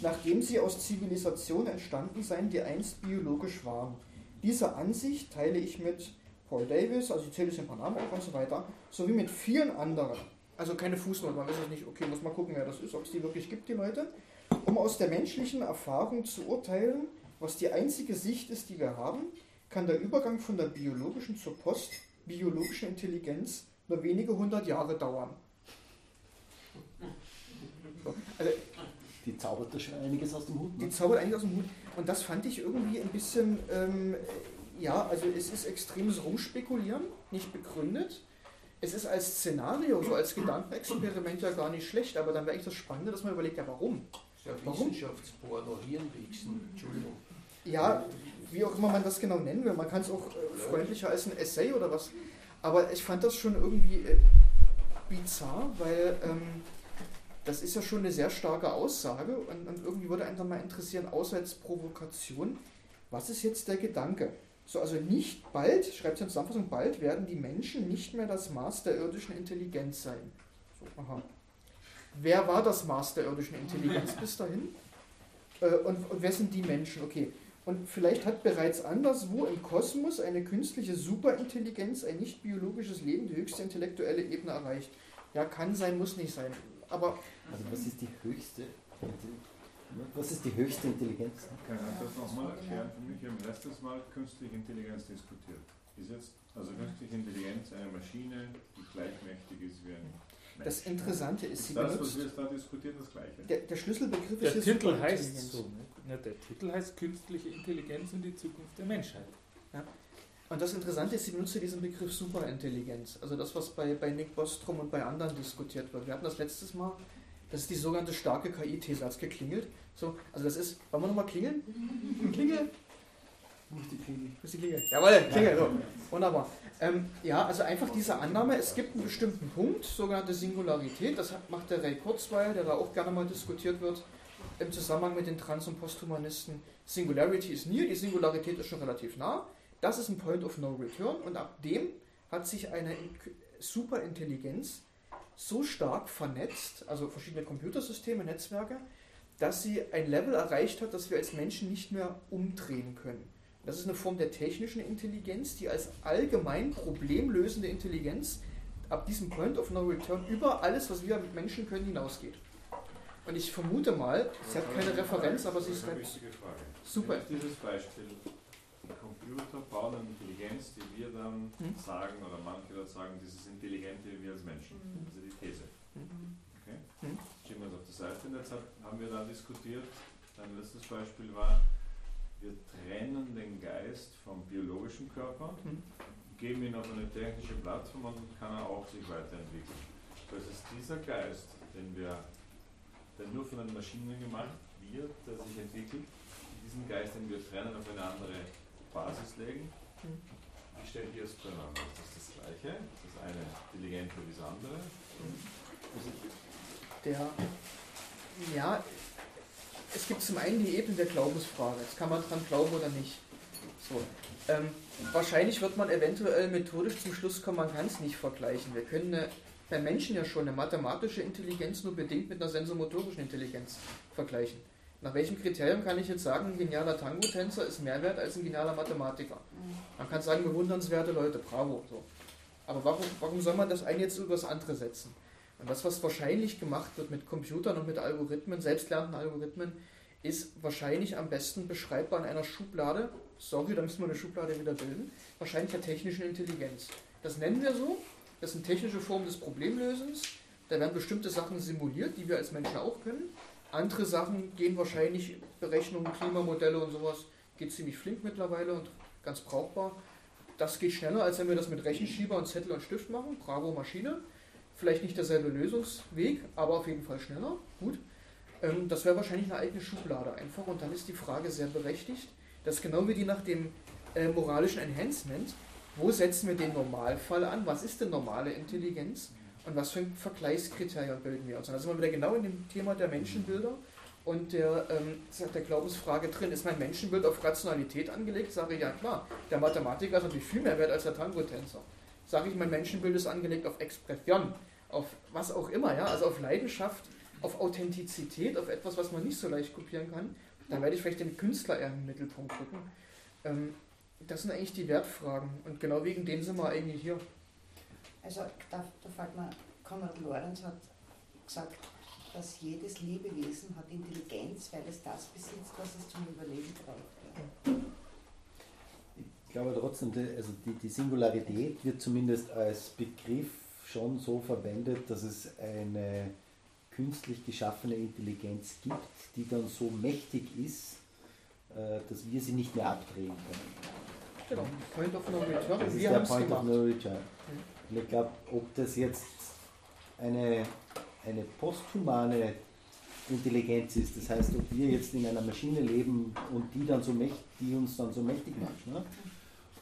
nachdem sie aus Zivilisationen entstanden seien, die einst biologisch waren. Diese Ansicht teile ich mit Paul Davis, also ich zähle es ein paar auf und so weiter, sowie mit vielen anderen. Also keine Fußnoten, man weiß es nicht, okay, muss mal gucken, wer das ist, ob es die wirklich gibt, die Leute, um aus der menschlichen Erfahrung zu urteilen, was die einzige Sicht ist, die wir haben, kann der Übergang von der biologischen zur postbiologischen Intelligenz nur wenige hundert Jahre dauern. Also die zaubert da schon einiges aus dem Hut. Ne? Die zaubert einiges aus dem Hut. Und das fand ich irgendwie ein bisschen, ähm, ja, also es ist extremes Rumspekulieren, nicht begründet. Es ist als Szenario, so als Gedankenexperiment ja gar nicht schlecht, aber dann wäre eigentlich das Spannende, dass man überlegt, ja warum? Ja, warum? Wissenschaftsporno, Hirnwichsen, Entschuldigung. Ja, wie auch immer man das genau nennen will. Man kann es auch äh, freundlicher als ein Essay oder was. Aber ich fand das schon irgendwie äh, bizarr, weil ähm, das ist ja schon eine sehr starke Aussage und, und irgendwie würde dann mal interessieren, außer als Provokation, was ist jetzt der Gedanke? So, also nicht bald, schreibt sie in Zusammenfassung, bald werden die Menschen nicht mehr das Maß der irdischen Intelligenz sein. So, aha. Wer war das Maß der irdischen Intelligenz bis dahin? Äh, und, und wer sind die Menschen? Okay. Und vielleicht hat bereits anderswo im Kosmos eine künstliche Superintelligenz, ein nicht biologisches Leben, die höchste intellektuelle Ebene erreicht. Ja, kann sein, muss nicht sein. Aber also was ist die höchste was ist die höchste Intelligenz? Kann ich das nochmal erklären für mich? Wir haben letztes Mal künstliche Intelligenz diskutiert. Ist jetzt also künstliche Intelligenz eine Maschine, die gleichmächtig ist wie ein Mensch? Das Interessante ist, sie das, was wir jetzt da diskutieren, das Gleiche. Der, der Schlüsselbegriff der ist Titel heißt so. Ne? Ja, der Titel heißt künstliche Intelligenz und die Zukunft der Menschheit. Ja. Und das Interessante ist, sie benutzt diesen Begriff Superintelligenz. Also das, was bei, bei Nick Bostrom und bei anderen diskutiert wird. Wir hatten das letztes Mal, das ist die sogenannte starke KI-These, hat geklingelt. So, also das ist, wollen wir nochmal klingeln? Klingel? Nicht die Klingel. Ist die Klingel. Jawohl, Klingel. So. Wunderbar. Ähm, ja, also einfach diese Annahme, es gibt einen bestimmten Punkt, sogenannte Singularität, das macht der Ray Kurzweil, der da auch gerne mal diskutiert wird, im Zusammenhang mit den Trans- und Posthumanisten. Singularity ist near, die Singularität ist schon relativ nah. Das ist ein Point of No Return und ab dem hat sich eine Superintelligenz so stark vernetzt, also verschiedene Computersysteme, Netzwerke, dass sie ein Level erreicht hat, das wir als Menschen nicht mehr umdrehen können. Das ist eine Form der technischen Intelligenz, die als allgemein problemlösende Intelligenz ab diesem Point of No Return über alles, was wir mit Menschen können, hinausgeht. Und ich vermute mal, sie hat keine Referenz, aber sie ist halt super. Dieses Beispiel Computer bauen eine Intelligenz, die wir dann hm? sagen, oder manche Leute sagen, das ist intelligenter wie wir als Menschen. Mhm. Also die These. Mhm. Okay? Mhm. Stehen wir uns auf der Seite. Und jetzt haben wir da diskutiert, ein letztes Beispiel war, wir trennen den Geist vom biologischen Körper, mhm. geben ihn auf eine technische Plattform und kann er auch sich weiterentwickeln. Das ist dieser Geist, den wir, der nur von den Maschinen gemacht wird, der sich entwickelt, diesen Geist, den wir trennen, auf eine andere Basis legen. Wie stellt ihr es zueinander? Ist das das Gleiche? Ist das eine intelligenter wie das andere? Der, ja, es gibt zum einen die Ebene der Glaubensfrage. Jetzt kann man dran glauben oder nicht. So. Ähm, wahrscheinlich wird man eventuell methodisch zum Schluss kommen, man kann es nicht vergleichen. Wir können eine, beim Menschen ja schon eine mathematische Intelligenz nur bedingt mit einer sensomotorischen Intelligenz vergleichen. Nach welchem Kriterium kann ich jetzt sagen, ein genialer Tango-Tänzer ist mehr wert als ein genialer Mathematiker? Man kann sagen, bewundernswerte Leute, bravo. So. Aber warum, warum soll man das eine jetzt über das andere setzen? Und das, was wahrscheinlich gemacht wird mit Computern und mit Algorithmen, selbstlernenden Algorithmen, ist wahrscheinlich am besten beschreibbar in einer Schublade. Sorry, da müssen wir eine Schublade wieder bilden. Wahrscheinlich der technischen Intelligenz. Das nennen wir so. Das sind technische Formen des Problemlösens. Da werden bestimmte Sachen simuliert, die wir als Menschen auch können. Andere Sachen gehen wahrscheinlich, Berechnungen, Klimamodelle und sowas, geht ziemlich flink mittlerweile und ganz brauchbar. Das geht schneller, als wenn wir das mit Rechenschieber und Zettel und Stift machen. Bravo Maschine. Vielleicht nicht derselbe Lösungsweg, aber auf jeden Fall schneller. Gut. Ähm, das wäre wahrscheinlich eine eigene Schublade einfach. Und dann ist die Frage sehr berechtigt. Das ist genau wie die nach dem äh, moralischen Enhancement. Wo setzen wir den Normalfall an? Was ist denn normale Intelligenz? Und was für Vergleichskriterien bilden wir uns? Und da sind wir wieder genau in dem Thema der Menschenbilder und der, ähm, der Glaubensfrage drin. Ist mein Menschenbild auf Rationalität angelegt? Sage ich ja klar. Der Mathematiker ist natürlich viel mehr wert als der Tango-Tänzer. Sage ich, mein Menschenbild ist angelegt auf Expression, auf was auch immer, ja, also auf Leidenschaft, auf Authentizität, auf etwas, was man nicht so leicht kopieren kann, dann werde ich vielleicht den Künstler eher im Mittelpunkt rücken. Ähm, das sind eigentlich die Wertfragen und genau wegen denen sind wir eigentlich hier. Also da, da fällt mir, Konrad Lorenz hat gesagt, dass jedes Lebewesen hat Intelligenz, weil es das besitzt, was es zum Überleben braucht. Ich glaube trotzdem, also die, die Singularität wird zumindest als Begriff schon so verwendet, dass es eine künstlich geschaffene Intelligenz gibt, die dann so mächtig ist, äh, dass wir sie nicht mehr abdrehen können. Genau, Point of No Return. Das ist wir der Point gemacht. of No Return. Und ich glaube, ob das jetzt eine, eine posthumane Intelligenz ist, das heißt, ob wir jetzt in einer Maschine leben und die, dann so mächtig, die uns dann so mächtig macht, ne?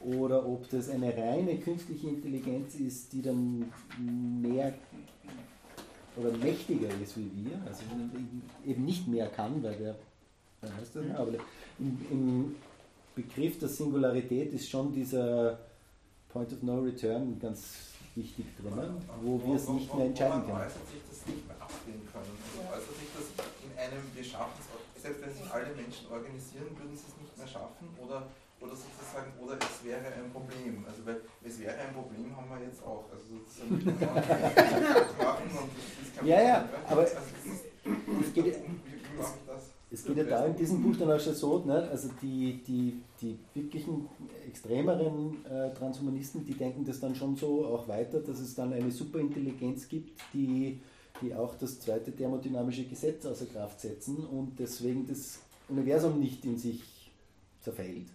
oder ob das eine reine künstliche Intelligenz ist, die dann mehr oder mächtiger ist wie wir, also eben nicht mehr kann, weil der, heißt das, aber im, im Begriff der Singularität ist schon dieser Point of No Return ganz wichtig drinnen, wo wir es nicht mehr entscheiden können. äußert sich das nicht mehr abdrehen können. Äußert sich das in einem, wir schaffen es, selbst wenn sich alle Menschen organisieren, würden sie es nicht mehr schaffen oder, oder sozusagen, oder es wäre ein Problem. Also weil es wäre ein Problem, haben wir jetzt auch. Also sozusagen machen und das ist kein Ja, ja, aber also das ist, es geht, das? Es geht ja da in diesem Buch dann auch schon so, ne? also die, die, die wirklichen extremeren äh, Transhumanisten, die denken das dann schon so auch weiter, dass es dann eine Superintelligenz gibt, die, die auch das zweite thermodynamische Gesetz außer Kraft setzen und deswegen das Universum nicht in sich zerfällt.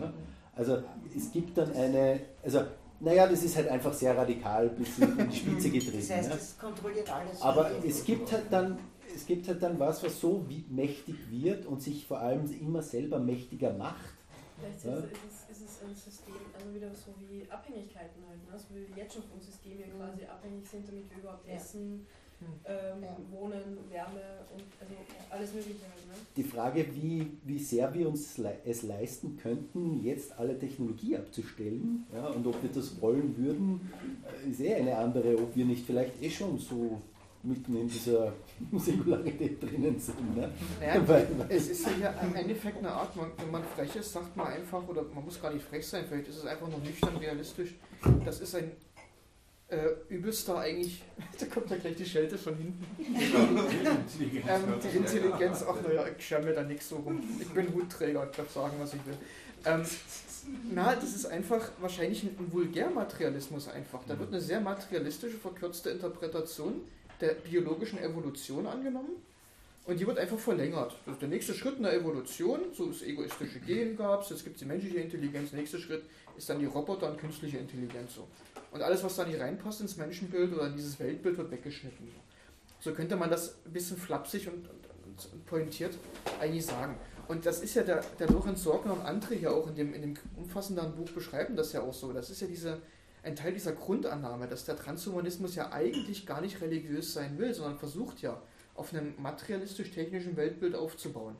Ja? Also es gibt dann eine, also naja, das ist halt einfach sehr radikal bis in die Spitze getrieben. Das heißt, es kontrolliert alles. Aber es gibt halt dann es gibt halt dann was, was so mächtig wird und sich vor allem immer selber mächtiger macht. Vielleicht ja. ist, es, ist, es, ein System, also wieder so wie Abhängigkeiten halt, ne? also wie jetzt schon vom System hier quasi abhängig sind, damit wir überhaupt ja. essen, hm. ähm, ja. Wohnen, Wärme und also alles Mögliche halt. Ne? Die Frage, wie, wie sehr wir uns es leisten könnten, jetzt alle Technologie abzustellen ja, und ob wir das wollen würden, äh, ist eh eine andere, ob wir nicht vielleicht eh schon so mitten in dieser Singularität drinnen sind. Ne? Naja, weil, weil es ist ja im Endeffekt eine Art, man, wenn man frech ist, sagt man einfach, oder man muss gar nicht frech sein, vielleicht ist es einfach noch nüchtern realistisch, das ist ein äh, übelster eigentlich, da kommt ja gleich die Schelte von hinten. ähm, die Intelligenz, ach naja, ich scher mir da nichts so rum. Ich bin Hutträger, ich darf sagen, was ich will. Ähm, na, das ist einfach wahrscheinlich ein, ein Vulgärmaterialismus einfach. Da wird eine sehr materialistische, verkürzte Interpretation der biologischen Evolution angenommen und die wird einfach verlängert. Das ist der nächste Schritt in der Evolution, so das egoistische Gen gab es, jetzt gibt es die menschliche Intelligenz, der nächste Schritt ist dann die Roboter- und künstliche Intelligenz. So. Und alles, was da nicht reinpasst ins Menschenbild oder in dieses Weltbild, wird weggeschnitten. So könnte man das ein bisschen flapsig und, und, und pointiert eigentlich sagen. Und das ist ja der, der Lorenz Sorgner und andere hier auch in dem, in dem umfassenden Buch beschreiben das ja auch so. Das ist ja diese, ein Teil dieser Grundannahme, dass der Transhumanismus ja eigentlich gar nicht religiös sein will, sondern versucht ja, auf einem materialistisch-technischen Weltbild aufzubauen.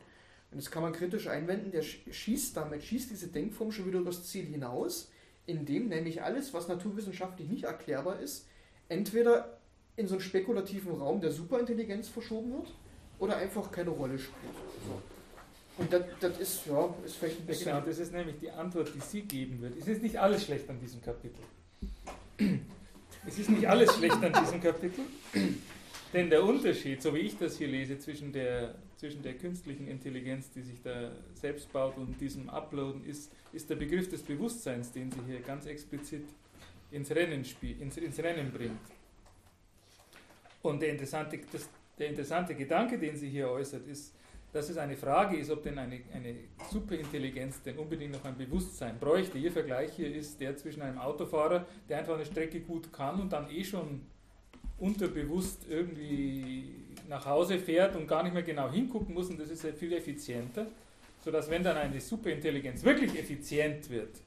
Und das kann man kritisch einwenden, der schießt damit, schießt diese Denkform schon wieder übers Ziel hinaus, indem nämlich alles, was naturwissenschaftlich nicht erklärbar ist, entweder in so einen spekulativen Raum der Superintelligenz verschoben wird oder einfach keine Rolle spielt. So. Und das, das, ist, ja, ist vielleicht ein bisschen. Genau, das ist nämlich die Antwort, die sie geben wird. Es ist nicht alles schlecht an diesem Kapitel. Es ist nicht alles schlecht an diesem Kapitel, denn der Unterschied, so wie ich das hier lese, zwischen der, zwischen der künstlichen Intelligenz, die sich da selbst baut, und diesem Uploaden, ist, ist der Begriff des Bewusstseins, den sie hier ganz explizit ins Rennen, spiel, ins, ins Rennen bringt. Und der interessante, das, der interessante Gedanke, den sie hier äußert, ist, dass es eine Frage ist, ob denn eine, eine Superintelligenz denn unbedingt noch ein Bewusstsein bräuchte. Ihr Vergleich hier ist der zwischen einem Autofahrer, der einfach eine Strecke gut kann und dann eh schon unterbewusst irgendwie nach Hause fährt und gar nicht mehr genau hingucken muss und das ist ja viel effizienter, sodass wenn dann eine Superintelligenz wirklich effizient wird,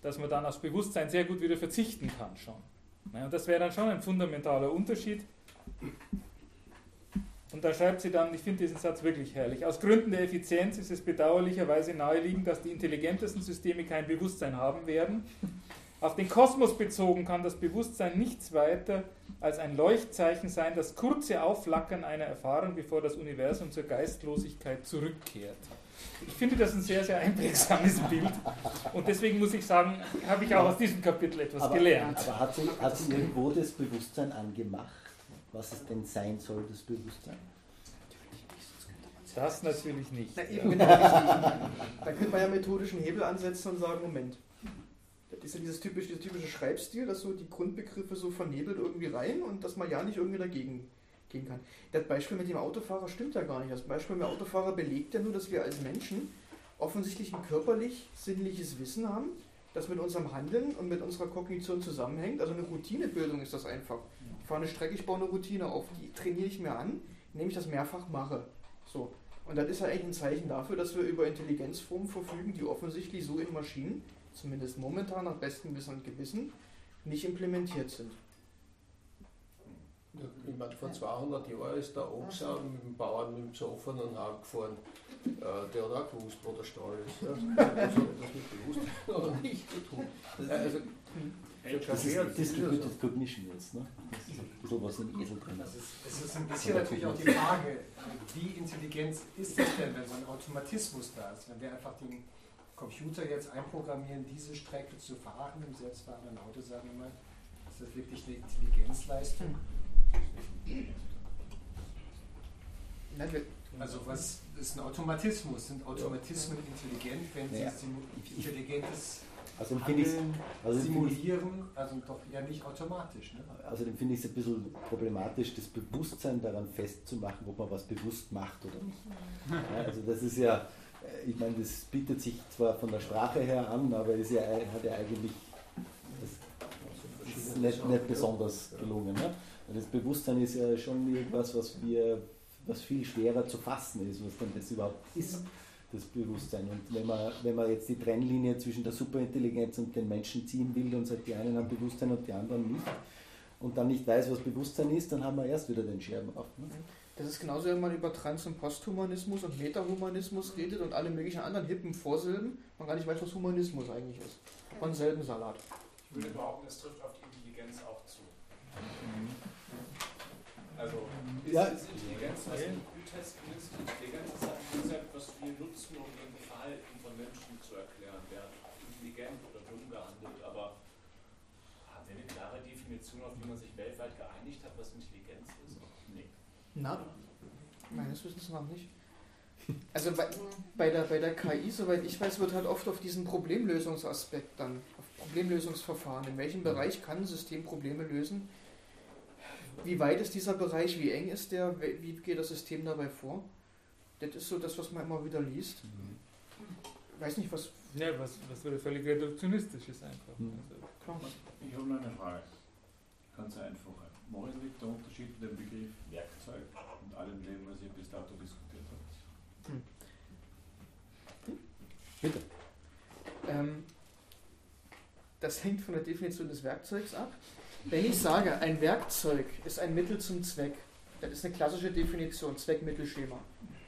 dass man dann aufs Bewusstsein sehr gut wieder verzichten kann schon. und das wäre dann schon ein fundamentaler Unterschied und da schreibt sie dann, ich finde diesen Satz wirklich herrlich, aus Gründen der Effizienz ist es bedauerlicherweise naheliegend, dass die intelligentesten Systeme kein Bewusstsein haben werden. Auf den Kosmos bezogen kann das Bewusstsein nichts weiter als ein Leuchtzeichen sein, das kurze Aufflackern einer Erfahrung, bevor das Universum zur Geistlosigkeit zurückkehrt. Ich finde das ein sehr, sehr einprägsames Bild. Und deswegen muss ich sagen, habe ich auch aus diesem Kapitel etwas aber, gelernt. Aber hat sie, hat sie irgendwo das Bewusstsein angemacht? Was es denn sein soll, das Bewusstsein? Das natürlich nicht. Na, eben genau. da könnte man ja methodischen Hebel ansetzen und sagen, Moment, das ist ja dieses typische, dieser typische Schreibstil, dass so die Grundbegriffe so vernebelt irgendwie rein und dass man ja nicht irgendwie dagegen gehen kann. Das Beispiel mit dem Autofahrer stimmt ja gar nicht. Das Beispiel mit dem Autofahrer belegt ja nur, dass wir als Menschen offensichtlich ein körperlich sinnliches Wissen haben, das mit unserem Handeln und mit unserer Kognition zusammenhängt. Also eine Routinebildung ist das einfach fahre eine Strecke, ich baue eine Routine auf, die trainiere ich mir an, indem ich das mehrfach mache. So. Und das ist ja eigentlich ein Zeichen dafür, dass wir über Intelligenzformen verfügen, die offensichtlich so in Maschinen, zumindest momentan nach bestem Wissen und Gewissen, nicht implementiert sind. Ja, ich meine, vor 200 Jahren ist der Ochser mit dem Bauern mit dem und Haken gefahren. Äh, der hat auch gewusst, wo der Stall ist. Ja. Also, das nicht bewusst oder nicht zu tun. Also, das ist Distributed Cognition jetzt, ne? Das ist ein bisschen was im Esel drin ist. Es ist ein bisschen natürlich auch die Frage, wie intelligent ist es denn, wenn so ein Automatismus da ist, wenn wir einfach den Computer jetzt einprogrammieren, diese Strecke zu fahren im selbstfahrenden Auto, sagen wir mal, ist das wirklich eine Intelligenzleistung? Also was ist ein Automatismus? Sind Automatismen intelligent, wenn sie intelligentes also finde ich also simulieren, also doch eher nicht automatisch. Ne? Außerdem finde ich es ein bisschen problematisch, das Bewusstsein daran festzumachen, ob man was bewusst macht oder nicht. Ja, also das ist ja, ich meine, das bietet sich zwar von der Sprache her an, aber ist ja, hat ja eigentlich das nicht, nicht besonders gelungen. Ne? Das Bewusstsein ist ja schon irgendwas, was wir, was viel schwerer zu fassen ist, was denn das überhaupt ist, das Bewusstsein. Und wenn man, wenn man jetzt die Trennlinie zwischen der Superintelligenz und den Menschen ziehen will und sagt, die einen haben Bewusstsein und die anderen nicht, und dann nicht weiß, was Bewusstsein ist, dann haben wir erst wieder den Scherben auf. Ne? Das ist genauso, wenn man über Trans- und Posthumanismus und Metahumanismus redet und alle möglichen anderen hippen Vorsilben, man gar nicht weiß, was Humanismus eigentlich ist. Von selben Salat. Ich würde behaupten, es trifft auf die Intelligenz auch zu. Also ist, ja. ist Intelligenz was ein Guttest ist? Intelligenz ist was wir nutzen, um irgendwie Verhalten von Menschen zu erklären. Wer intelligent oder dumm gehandelt, aber haben wir eine klare Definition, auf die man sich weltweit geeinigt hat, was Intelligenz ist? Nee. Na, meines Wissens noch nicht. Also bei, bei, der, bei der KI, soweit ich weiß, wird halt oft auf diesen Problemlösungsaspekt dann, auf Problemlösungsverfahren, in welchem Bereich kann ein System Probleme lösen, wie weit ist dieser Bereich, wie eng ist der, wie geht das System dabei vor? Das ist so das, was man immer wieder liest. Mhm. Ich weiß nicht, was. Ja, was, was völlig reduktionistisch ist einfach. Mhm. Also, ich habe noch eine Frage. Ganz einfache. Worin liegt der Unterschied mit dem Begriff Werkzeug und allem dem, was ihr bis dato diskutiert habt? Hm. Hm? Bitte. Ähm, das hängt von der Definition des Werkzeugs ab. Wenn ich sage, ein Werkzeug ist ein Mittel zum Zweck, das ist eine klassische Definition, Zweckmittelschema.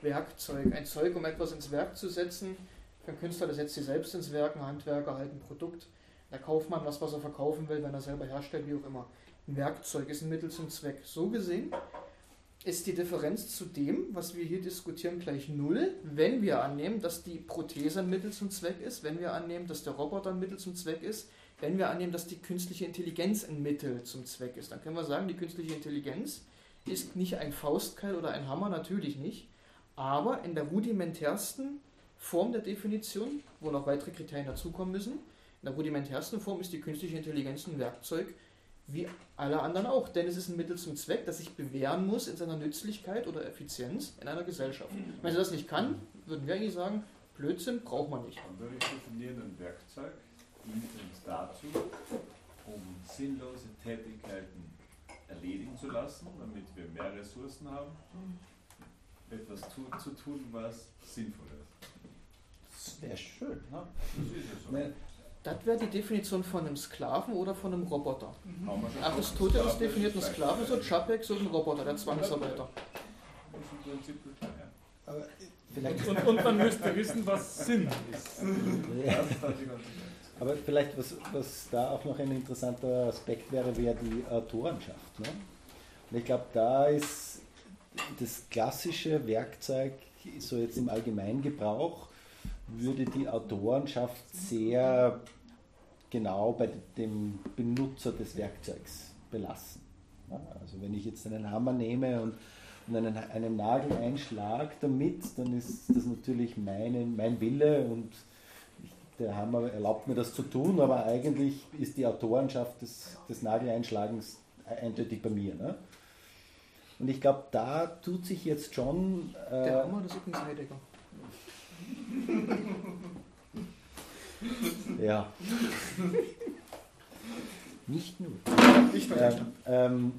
Werkzeug, ein Zeug, um etwas ins Werk zu setzen. Für einen Künstler, der setzt sie selbst ins Werk, ein Handwerker halt ein Produkt. Der Kaufmann was, was er verkaufen will, wenn er selber herstellt, wie auch immer. Ein Werkzeug ist ein Mittel zum Zweck. So gesehen ist die Differenz zu dem, was wir hier diskutieren, gleich null, wenn wir annehmen, dass die Prothese ein Mittel zum Zweck ist, wenn wir annehmen, dass der Roboter ein Mittel zum Zweck ist, wenn wir annehmen, dass die künstliche Intelligenz ein Mittel zum Zweck ist, dann können wir sagen, die künstliche Intelligenz ist nicht ein Faustkeil oder ein Hammer, natürlich nicht, aber in der rudimentärsten Form der Definition, wo noch weitere Kriterien dazukommen müssen, in der rudimentärsten Form ist die künstliche Intelligenz ein Werkzeug, wie alle anderen auch, denn es ist ein Mittel zum Zweck, das sich bewähren muss in seiner Nützlichkeit oder Effizienz in einer Gesellschaft. Wenn sie das nicht kann, würden wir eigentlich sagen, Blödsinn braucht man nicht. Dann würde ich definieren, ein Werkzeug dient uns dazu, um sinnlose Tätigkeiten erledigen zu lassen, damit wir mehr Ressourcen haben, etwas zu, zu tun, was sinnvoll ist. Das wäre schön. Ne? Das ist ja so. Ne, das wäre die Definition von einem Sklaven oder von einem Roboter. Mhm. Aristoteles definiert einen Sklaven so, Chapek so ein Roboter, der Zwangsarbeiter. Und, und, und, man müsste wissen, was Sinn ist. Ja. Aber vielleicht, was, was da auch noch ein interessanter Aspekt wäre, wäre die Autorenschaft. Ne? Und ich glaube, da ist das klassische Werkzeug, so jetzt im Allgemeingebrauch, würde die Autorenschaft sehr genau bei dem Benutzer des Werkzeugs belassen. Also wenn ich jetzt einen Hammer nehme und, und einen, einen Nagel einschlage damit, dann ist das natürlich meine, mein Wille und der Hammer erlaubt mir das zu tun, aber eigentlich ist die Autorenschaft des, des Nageleinschlagens eindeutig bei mir. Ne? Und ich glaube, da tut sich jetzt schon. Äh, der Hammer, das ist übrigens Heidegger. ja. Nicht nur. Nur. Ähm, ähm,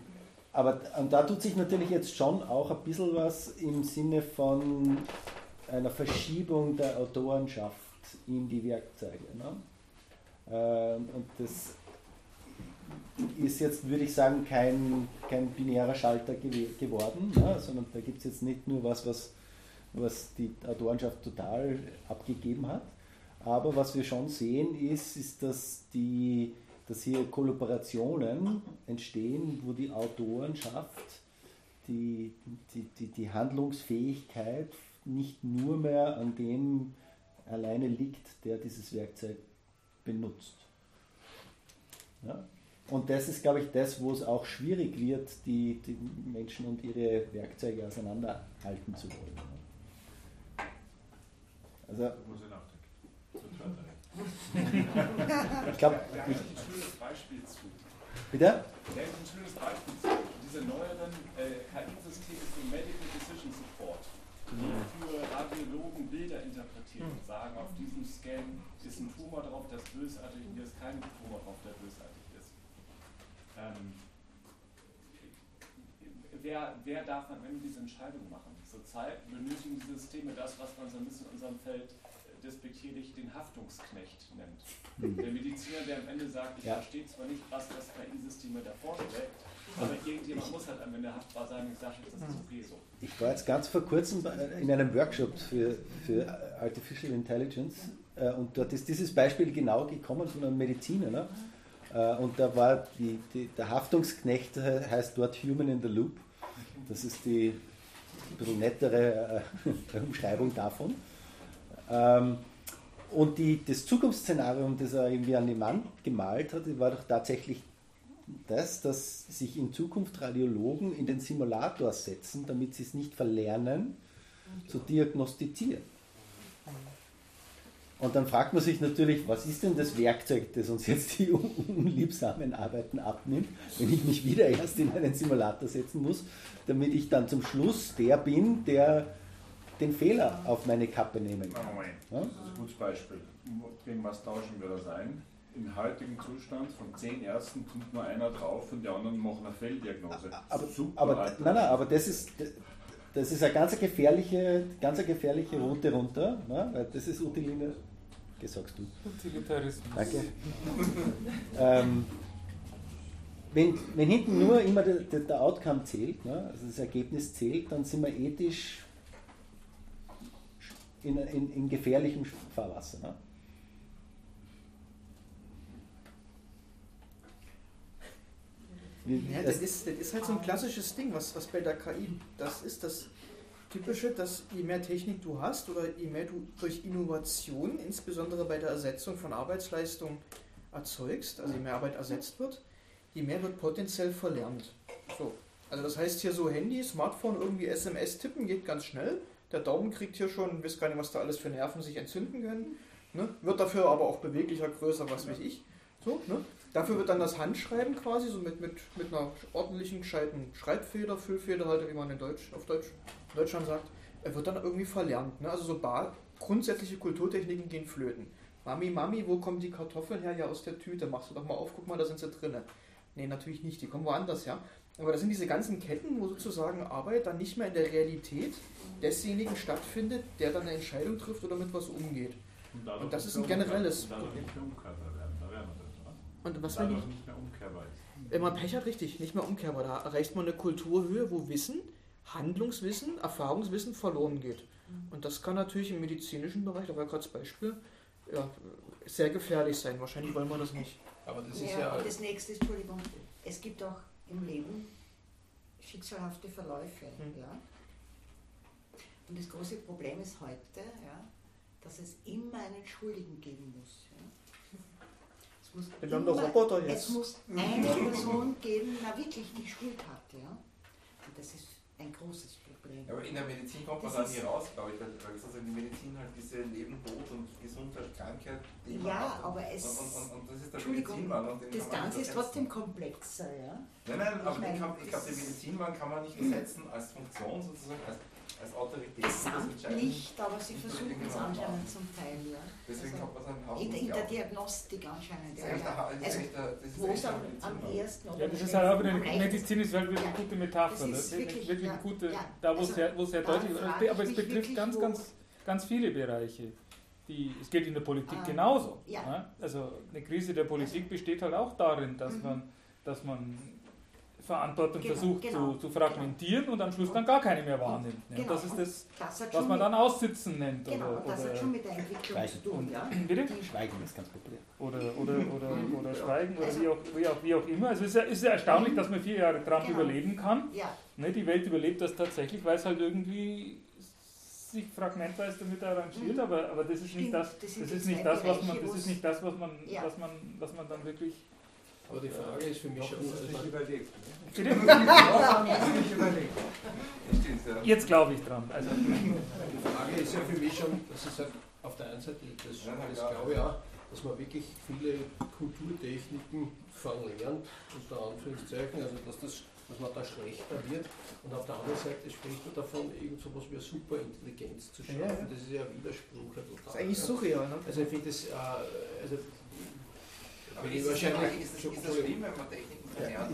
aber und da tut sich natürlich jetzt schon auch ein bisschen was im Sinne von einer Verschiebung der Autorenschaft in die Werkzeuge. Ne? Ähm, und das ist jetzt, würde ich sagen, kein, kein binärer Schalter geworden, ne? sondern da gibt es jetzt nicht nur was, was, was die Autorenschaft total abgegeben hat. Aber was wir schon sehen, ist, ist dass, die, dass hier Kollaborationen entstehen, wo die Autorenschaft die, die, die, die Handlungsfähigkeit nicht nur mehr an dem alleine liegt, der dieses Werkzeug benutzt. Ja? Und das ist, glaube ich, das, wo es auch schwierig wird, die, die Menschen und ihre Werkzeuge auseinanderhalten zu wollen. Also, ich glaube, ich, ein schönes Beispiel zu. Bitte? Da ein schönes Beispiel zu. Diese neueren äh, KI-Systeme für Medical Decision Support, die für Radio Radiologen Bilder interpretieren und sagen, auf diesem Scan ist ein Tumor drauf, der ist bösartig und hier ist kein Tumor drauf, der bösartig. Ähm, wer, wer darf am Ende diese Entscheidung machen? Zurzeit benötigen die Systeme das, was man so ein bisschen in unserem Feld despektierlich den Haftungsknecht nennt. Mhm. Der Mediziner, der am Ende sagt, ich ja. verstehe zwar nicht, was das KI-Systeme davor steckt, aber irgendjemand muss halt am Ende haftbar sein und ich sage jetzt, das ist okay so. Ich war jetzt ganz vor kurzem in einem Workshop für, für Artificial Intelligence äh, und dort ist dieses Beispiel genau gekommen von einem Mediziner. Ne? Äh, und da war die, die, der Haftungsknecht heißt dort Human in the Loop. Das ist die ein bisschen nettere äh, Umschreibung davon. Ähm, und die, das Zukunftsszenario, das er irgendwie an die Wand gemalt hat, war doch tatsächlich das, dass sich in Zukunft Radiologen in den Simulator setzen, damit sie es nicht verlernen, zu diagnostizieren. Und dann fragt man sich natürlich, was ist denn das Werkzeug, das uns jetzt die unliebsamen Arbeiten abnimmt, wenn ich mich wieder erst in einen Simulator setzen muss, damit ich dann zum Schluss der bin, der den Fehler auf meine Kappe nehmen kann. Moment, ja? das ist ein gutes Beispiel. Gegen was tauschen wir das ein? Im heutigen Zustand von zehn Ärzten kommt nur einer drauf und die anderen machen eine Fehldiagnose. Aber, Super, aber, nein, nein, aber das ist, das ist eine ganz gefährliche, ganz gefährliche Route runter, ne? weil das ist Utiline, sagst du. Utilitarismus. Danke. ähm, wenn, wenn hinten nur immer der, der, der Outcome zählt, ne? also das Ergebnis zählt, dann sind wir ethisch in, in, in gefährlichem Fahrwasser. Ne? Ja, das, ist, das ist halt so ein klassisches Ding, was, was bei der KI, das ist das Typische, dass je mehr Technik du hast oder je mehr du durch Innovation, insbesondere bei der Ersetzung von Arbeitsleistung erzeugst, also je mehr Arbeit ersetzt wird, je mehr wird potenziell verlernt. So. Also das heißt hier so Handy, Smartphone, irgendwie SMS tippen geht ganz schnell. Der Daumen kriegt hier schon, wisst gar nicht, was da alles für Nerven sich entzünden können. Ne? Wird dafür aber auch beweglicher, größer, was weiß ich. So, ne? Dafür wird dann das Handschreiben quasi, so mit, mit, mit einer ordentlichen, gescheiten Schreibfeder, Füllfeder, halt, wie man in Deutsch, auf Deutsch, Deutschland sagt, er wird dann irgendwie verlernt. Ne? Also so bar, grundsätzliche Kulturtechniken gehen flöten. Mami, Mami, wo kommen die Kartoffeln her? Ja, aus der Tüte. Machst du doch mal auf, guck mal, da sind sie drinne. Nee, natürlich nicht, die kommen woanders her. Aber das sind diese ganzen Ketten, wo sozusagen Arbeit dann nicht mehr in der Realität desjenigen stattfindet, der dann eine Entscheidung trifft oder mit was umgeht. Und, und das ist ein generelles. Und was wenn nicht mehr umkehrbar ist. Wenn man Pech hat, richtig, nicht mehr umkehrbar. Da erreicht man eine Kulturhöhe, wo Wissen, Handlungswissen, Erfahrungswissen verloren geht. Und das kann natürlich im medizinischen Bereich, da war gerade das Beispiel, ja, sehr gefährlich sein. Wahrscheinlich wollen wir das nicht. Aber das ist ja, ja. Und das nächste, Entschuldigung, es gibt auch im Leben schicksalhafte Verläufe. Mhm. Ja? Und das große Problem ist heute, ja, dass es immer einen Schuldigen geben muss. Ja? Es muss, immer, Roboter jetzt. es muss eine Person geben, die wirklich die Schuld hat. Ja? Und das ist ein großes Problem. Aber in der Medizin kommt man da nie raus, glaube ich, weil, weil sozusagen die Medizin halt diese Leben, Tod und Gesundheit, Krankheit Ja, hat. aber es. Und, und, und, das ist der Medizinmann. Und das Ganze ist trotzdem komplexer, ja? Nein, nein, aber ich, glaube, den Medizinmann kann man nicht ersetzen als Funktion sozusagen, als als Autorität nicht, aber sie versuchen es anscheinend zum Teil. Ja. Deswegen also, hat man es Haus in, in der Diagnostik anscheinend. Ja. Also, wo es am, am ersten Ja, das ist halt auch eine Medizin ist halt wirklich eine gute Metapher. Das ist wirklich, wirklich eine gute, da wo es sehr, wo sehr deutlich ist. Aber es betrifft ganz, ganz, ganz viele Bereiche. Die, es geht in der Politik ah, genauso. Ja. Also eine Krise der Politik besteht halt auch darin, dass mhm. man, dass man Verantwortung genau, versucht genau, zu, zu, fragmentieren genau. und am Schluss dann gar keine mehr wahrnimmt. Ja, genau. Das ist das, das was man dann Aussitzen nennt. Genau, oder, das hat schon mit der Entwicklung zu tun. Ja? Bitte? Schweigen ist ganz populär. Oder, oder, oder, oder Schweigen oder also, wie, auch, wie, auch, wie auch immer. Also es ist ja, ist ja erstaunlich, dass man vier Jahre Trump genau. überleben kann. Ja. Ne, die Welt überlebt das tatsächlich, weil es halt irgendwie sich fragmentweise damit arrangiert, mhm. aber, aber das ist Stimmt, nicht das, das, das ist nicht das, was man, das ist nicht das, was man, ja. was man, was man dann wirklich aber die Frage ist für mich schon. Ist nicht überlegt. Jetzt glaube ich dran. Also. Die Frage ist ja für mich schon, das ist halt auf der einen Seite, das, das glaube ich auch, dass man wirklich viele Kulturtechniken verlernt, unter Anführungszeichen, also dass das dass man da schlechter wird. Und auf der anderen Seite spricht man davon, irgend so etwas wie eine Superintelligenz zu schaffen. Ja, ja. Das ist ja ein Widerspruch. Total, das ist eigentlich surreal. Ne? Also ich finde das, äh, also aber ist, wahrscheinlich, ist, das, ist das schlimm, wenn man Techniken verlernt?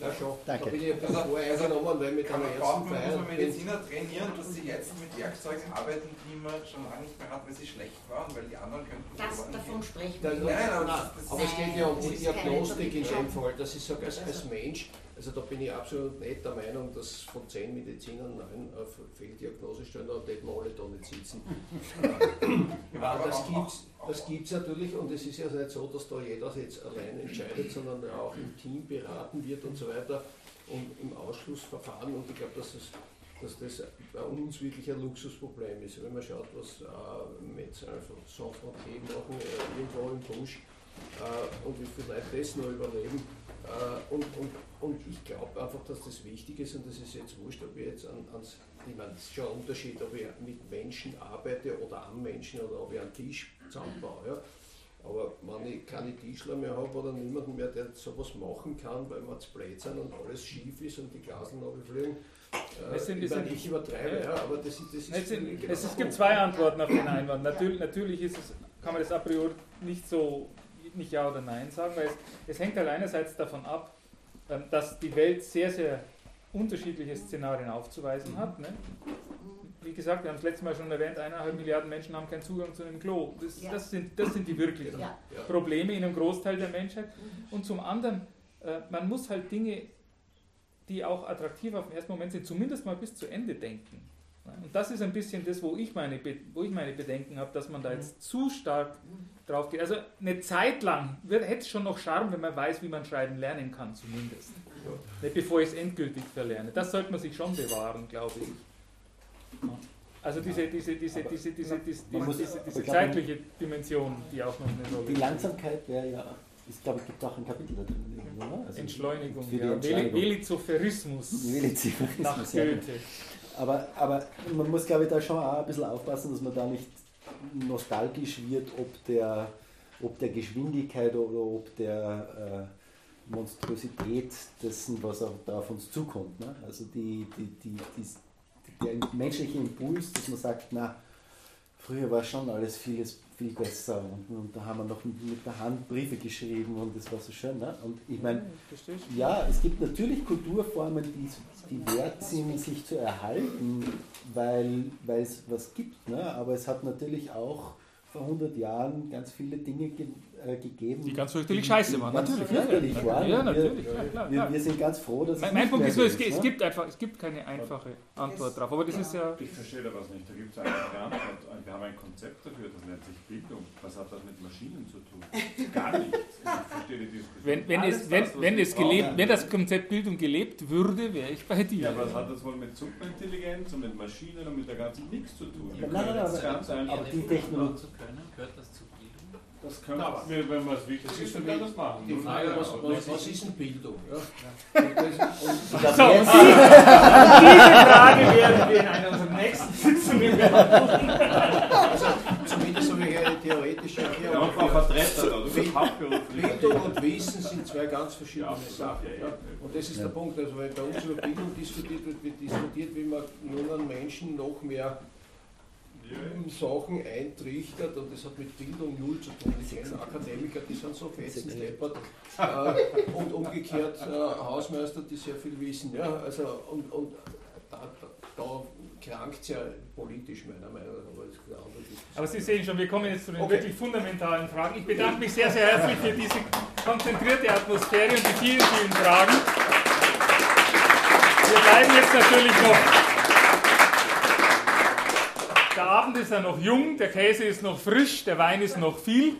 Ja, schon. Danke. Da bin ich ein bisschen also, voreingenommen, weil mit einer ersten Feier... Muss man Mediziner trainieren, dass sie jetzt mit Werkzeugen arbeiten, die man schon lange nicht mehr hat, weil sie schlecht waren, weil die anderen könnten... Das, davon sprechen wir. Nein, aber, aber es geht ja um die Diagnostik in dem Fall, dass ich sage, als, als Mensch also da bin ich absolut nicht der Meinung, dass von zehn Medizinern neun auf Fehldiagnose stellen, da hätten wir alle da nicht sitzen. Aber das gibt es das gibt's natürlich und es ist ja nicht so, dass da jeder jetzt allein entscheidet, sondern auch im Team beraten wird und so weiter und im Ausschlussverfahren und ich glaube, dass das dass das bei uns wirklich ein Luxusproblem ist. Wenn man schaut, was äh, Metz, also Sanfrantier machen, äh, irgendwo im Busch äh, und wie viele Leute das noch überleben, äh, und, und, und ich glaube einfach, dass das wichtig ist und das ist jetzt wurscht, ob ich jetzt an, ans, ich meine, es ist schon ein Unterschied, ob ich mit Menschen arbeite oder am Menschen oder ob ich einen Tisch zusammenbaue. Ja. Aber wenn ich keine Tischler mehr habe oder niemanden mehr, der sowas machen kann, weil wir zu blöd sind und alles schief ist und die Glaseln runterfliegen, äh, sind, ich, meine, ich übertreibe, ja, aber das, das ist... Es, sind, genau es, gibt zwei Antworten auf den Einwand. Natürlich, natürlich ist es, kann man das a priori nicht so nicht Ja oder Nein sagen, weil es, es hängt halt einerseits davon ab, dass die Welt sehr, sehr unterschiedliche Szenarien aufzuweisen hat. Ne? Wie gesagt, wir haben es letztes Mal schon erwähnt, eineinhalb Milliarden Menschen haben keinen Zugang zu einem Klo. Das, ja. das, sind, das sind die wirklichen ja. Probleme in einem Großteil der Menschheit. Und zum anderen, äh, man muss halt Dinge, die auch attraktiv auf den ersten Moment sind, zumindest mal bis zu Ende denken. Und das ist ein bisschen das, wo ich meine, wo ich meine Bedenken habe, dass man da jetzt zu stark drauf geht. Also eine Zeit lang hätte es schon noch Charme, wenn man weiß, wie man schreiben lernen kann, zumindest. Nicht bevor ich es endgültig verlerne. Das sollte man sich schon bewahren, glaube ich. Also diese, diese, diese, diese, diese, diese, diese, diese zeitliche Dimension, die auch noch eine Rolle Die Langsamkeit wäre ja ich glaube, es gibt auch ein Kapitel da drin, oder? Also Entschleunigung, ja. Entschleunigung. Velizoferismus. Velizoferismus. Nach Goethe. Aber, aber man muss, glaube ich, da schon auch ein bisschen aufpassen, dass man da nicht nostalgisch wird, ob der, ob der Geschwindigkeit oder ob der äh, Monstrosität dessen, was auch da auf uns zukommt. Ne? Also die, die, die, die, der menschliche Impuls, dass man sagt, na, früher war schon alles vieles viel besser und, und, da haben wir noch mit der Hand Briefe geschrieben und das war so schön. Ne? Und ich meine, ja, es gibt natürlich Kulturformen, die, die wert sind, sich zu erhalten, weil es was gibt. Ne? Aber es hat natürlich auch vor 100 Jahren ganz viele Dinge ge äh, gegeben. Die ganz fürchterlich scheiße waren, natürlich. Fürchterlich ja, waren. Ja, natürlich. Wir, klar, wir, wir, sind ganz froh, dass Mein, mein Punkt ist nur, es, es, gibt einfach, es gibt keine einfache Antwort drauf. Aber das ist ja. Ich verstehe da was nicht. Da gibt es eine Antwort. Wir haben ein Konzept dafür, das nennt sich Bildung. Was hat das mit Maschinen zu tun? Gar nichts. Ich verstehe die Diskussion. Wenn, wenn, es, wenn, das, wenn, es gelebt, wenn das Konzept Bildung gelebt würde, wäre ich bei dir. Ja, was hat das wohl mit Superintelligenz und mit Maschinen und mit der ganzen nichts zu tun? Nein, nein, nein, aber die Technologie. Gehört das zu das können ja, wir, wenn man es wichtig ist, dann das machen. Die Frage, was, was, was ist denn Bildung? Ja? Und das, und so, und diese Frage werden wir in einer unserer nächsten Sitzungen beantworten. Also, zumindest so wie eine theoretische Erklärung. Ja, Vertreter, Bildung und Wissen sind zwei ganz verschiedene Sachen. Ja. Und das ist der Punkt, also weil bei uns über Bildung diskutiert wird, wird diskutiert, wie man nun an Menschen noch mehr Sachen eintrichtert und das hat mit Bildung null zu tun. Die kenne Akademiker, die sind so fetzen steppert äh, und umgekehrt äh, Hausmeister, die sehr viel wissen. Ja? Also, und, und da, da, da krankt es ja politisch meiner Meinung nach. Aber Sie sehen schon, wir kommen jetzt zu den okay. wirklich fundamentalen Fragen. Ich bedanke mich sehr, sehr herzlich für diese konzentrierte Atmosphäre und die vielen, vielen Fragen. Wir bleiben jetzt natürlich noch der Abend ist ja noch jung, der Käse ist noch frisch, der Wein ist noch viel.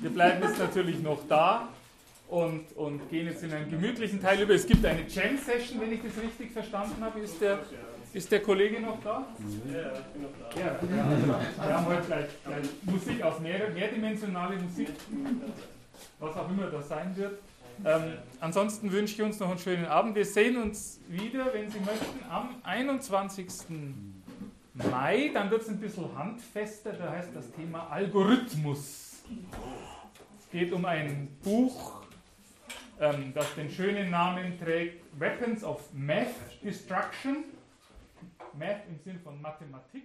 Wir bleiben jetzt natürlich noch da und, und gehen jetzt in einen gemütlichen Teil über. Es gibt eine Jam-Session, wenn ich das richtig verstanden habe. Ist der, ist der Kollege noch da? Ja, ich bin noch da. Ja, ja. Wir haben heute gleich, gleich Musik aus mehr, mehrdimensionale Musik, was auch immer das sein wird. Ähm, ansonsten wünsche ich uns noch einen schönen Abend. Wir sehen uns wieder, wenn Sie möchten, am 21. Mai, dann wird es ein bisschen handfester, da heißt das Thema Algorithmus. Es geht um ein Buch ähm, das den schönen Namen trägt Weapons of Math Destruction. Math im Sinn von Mathematik.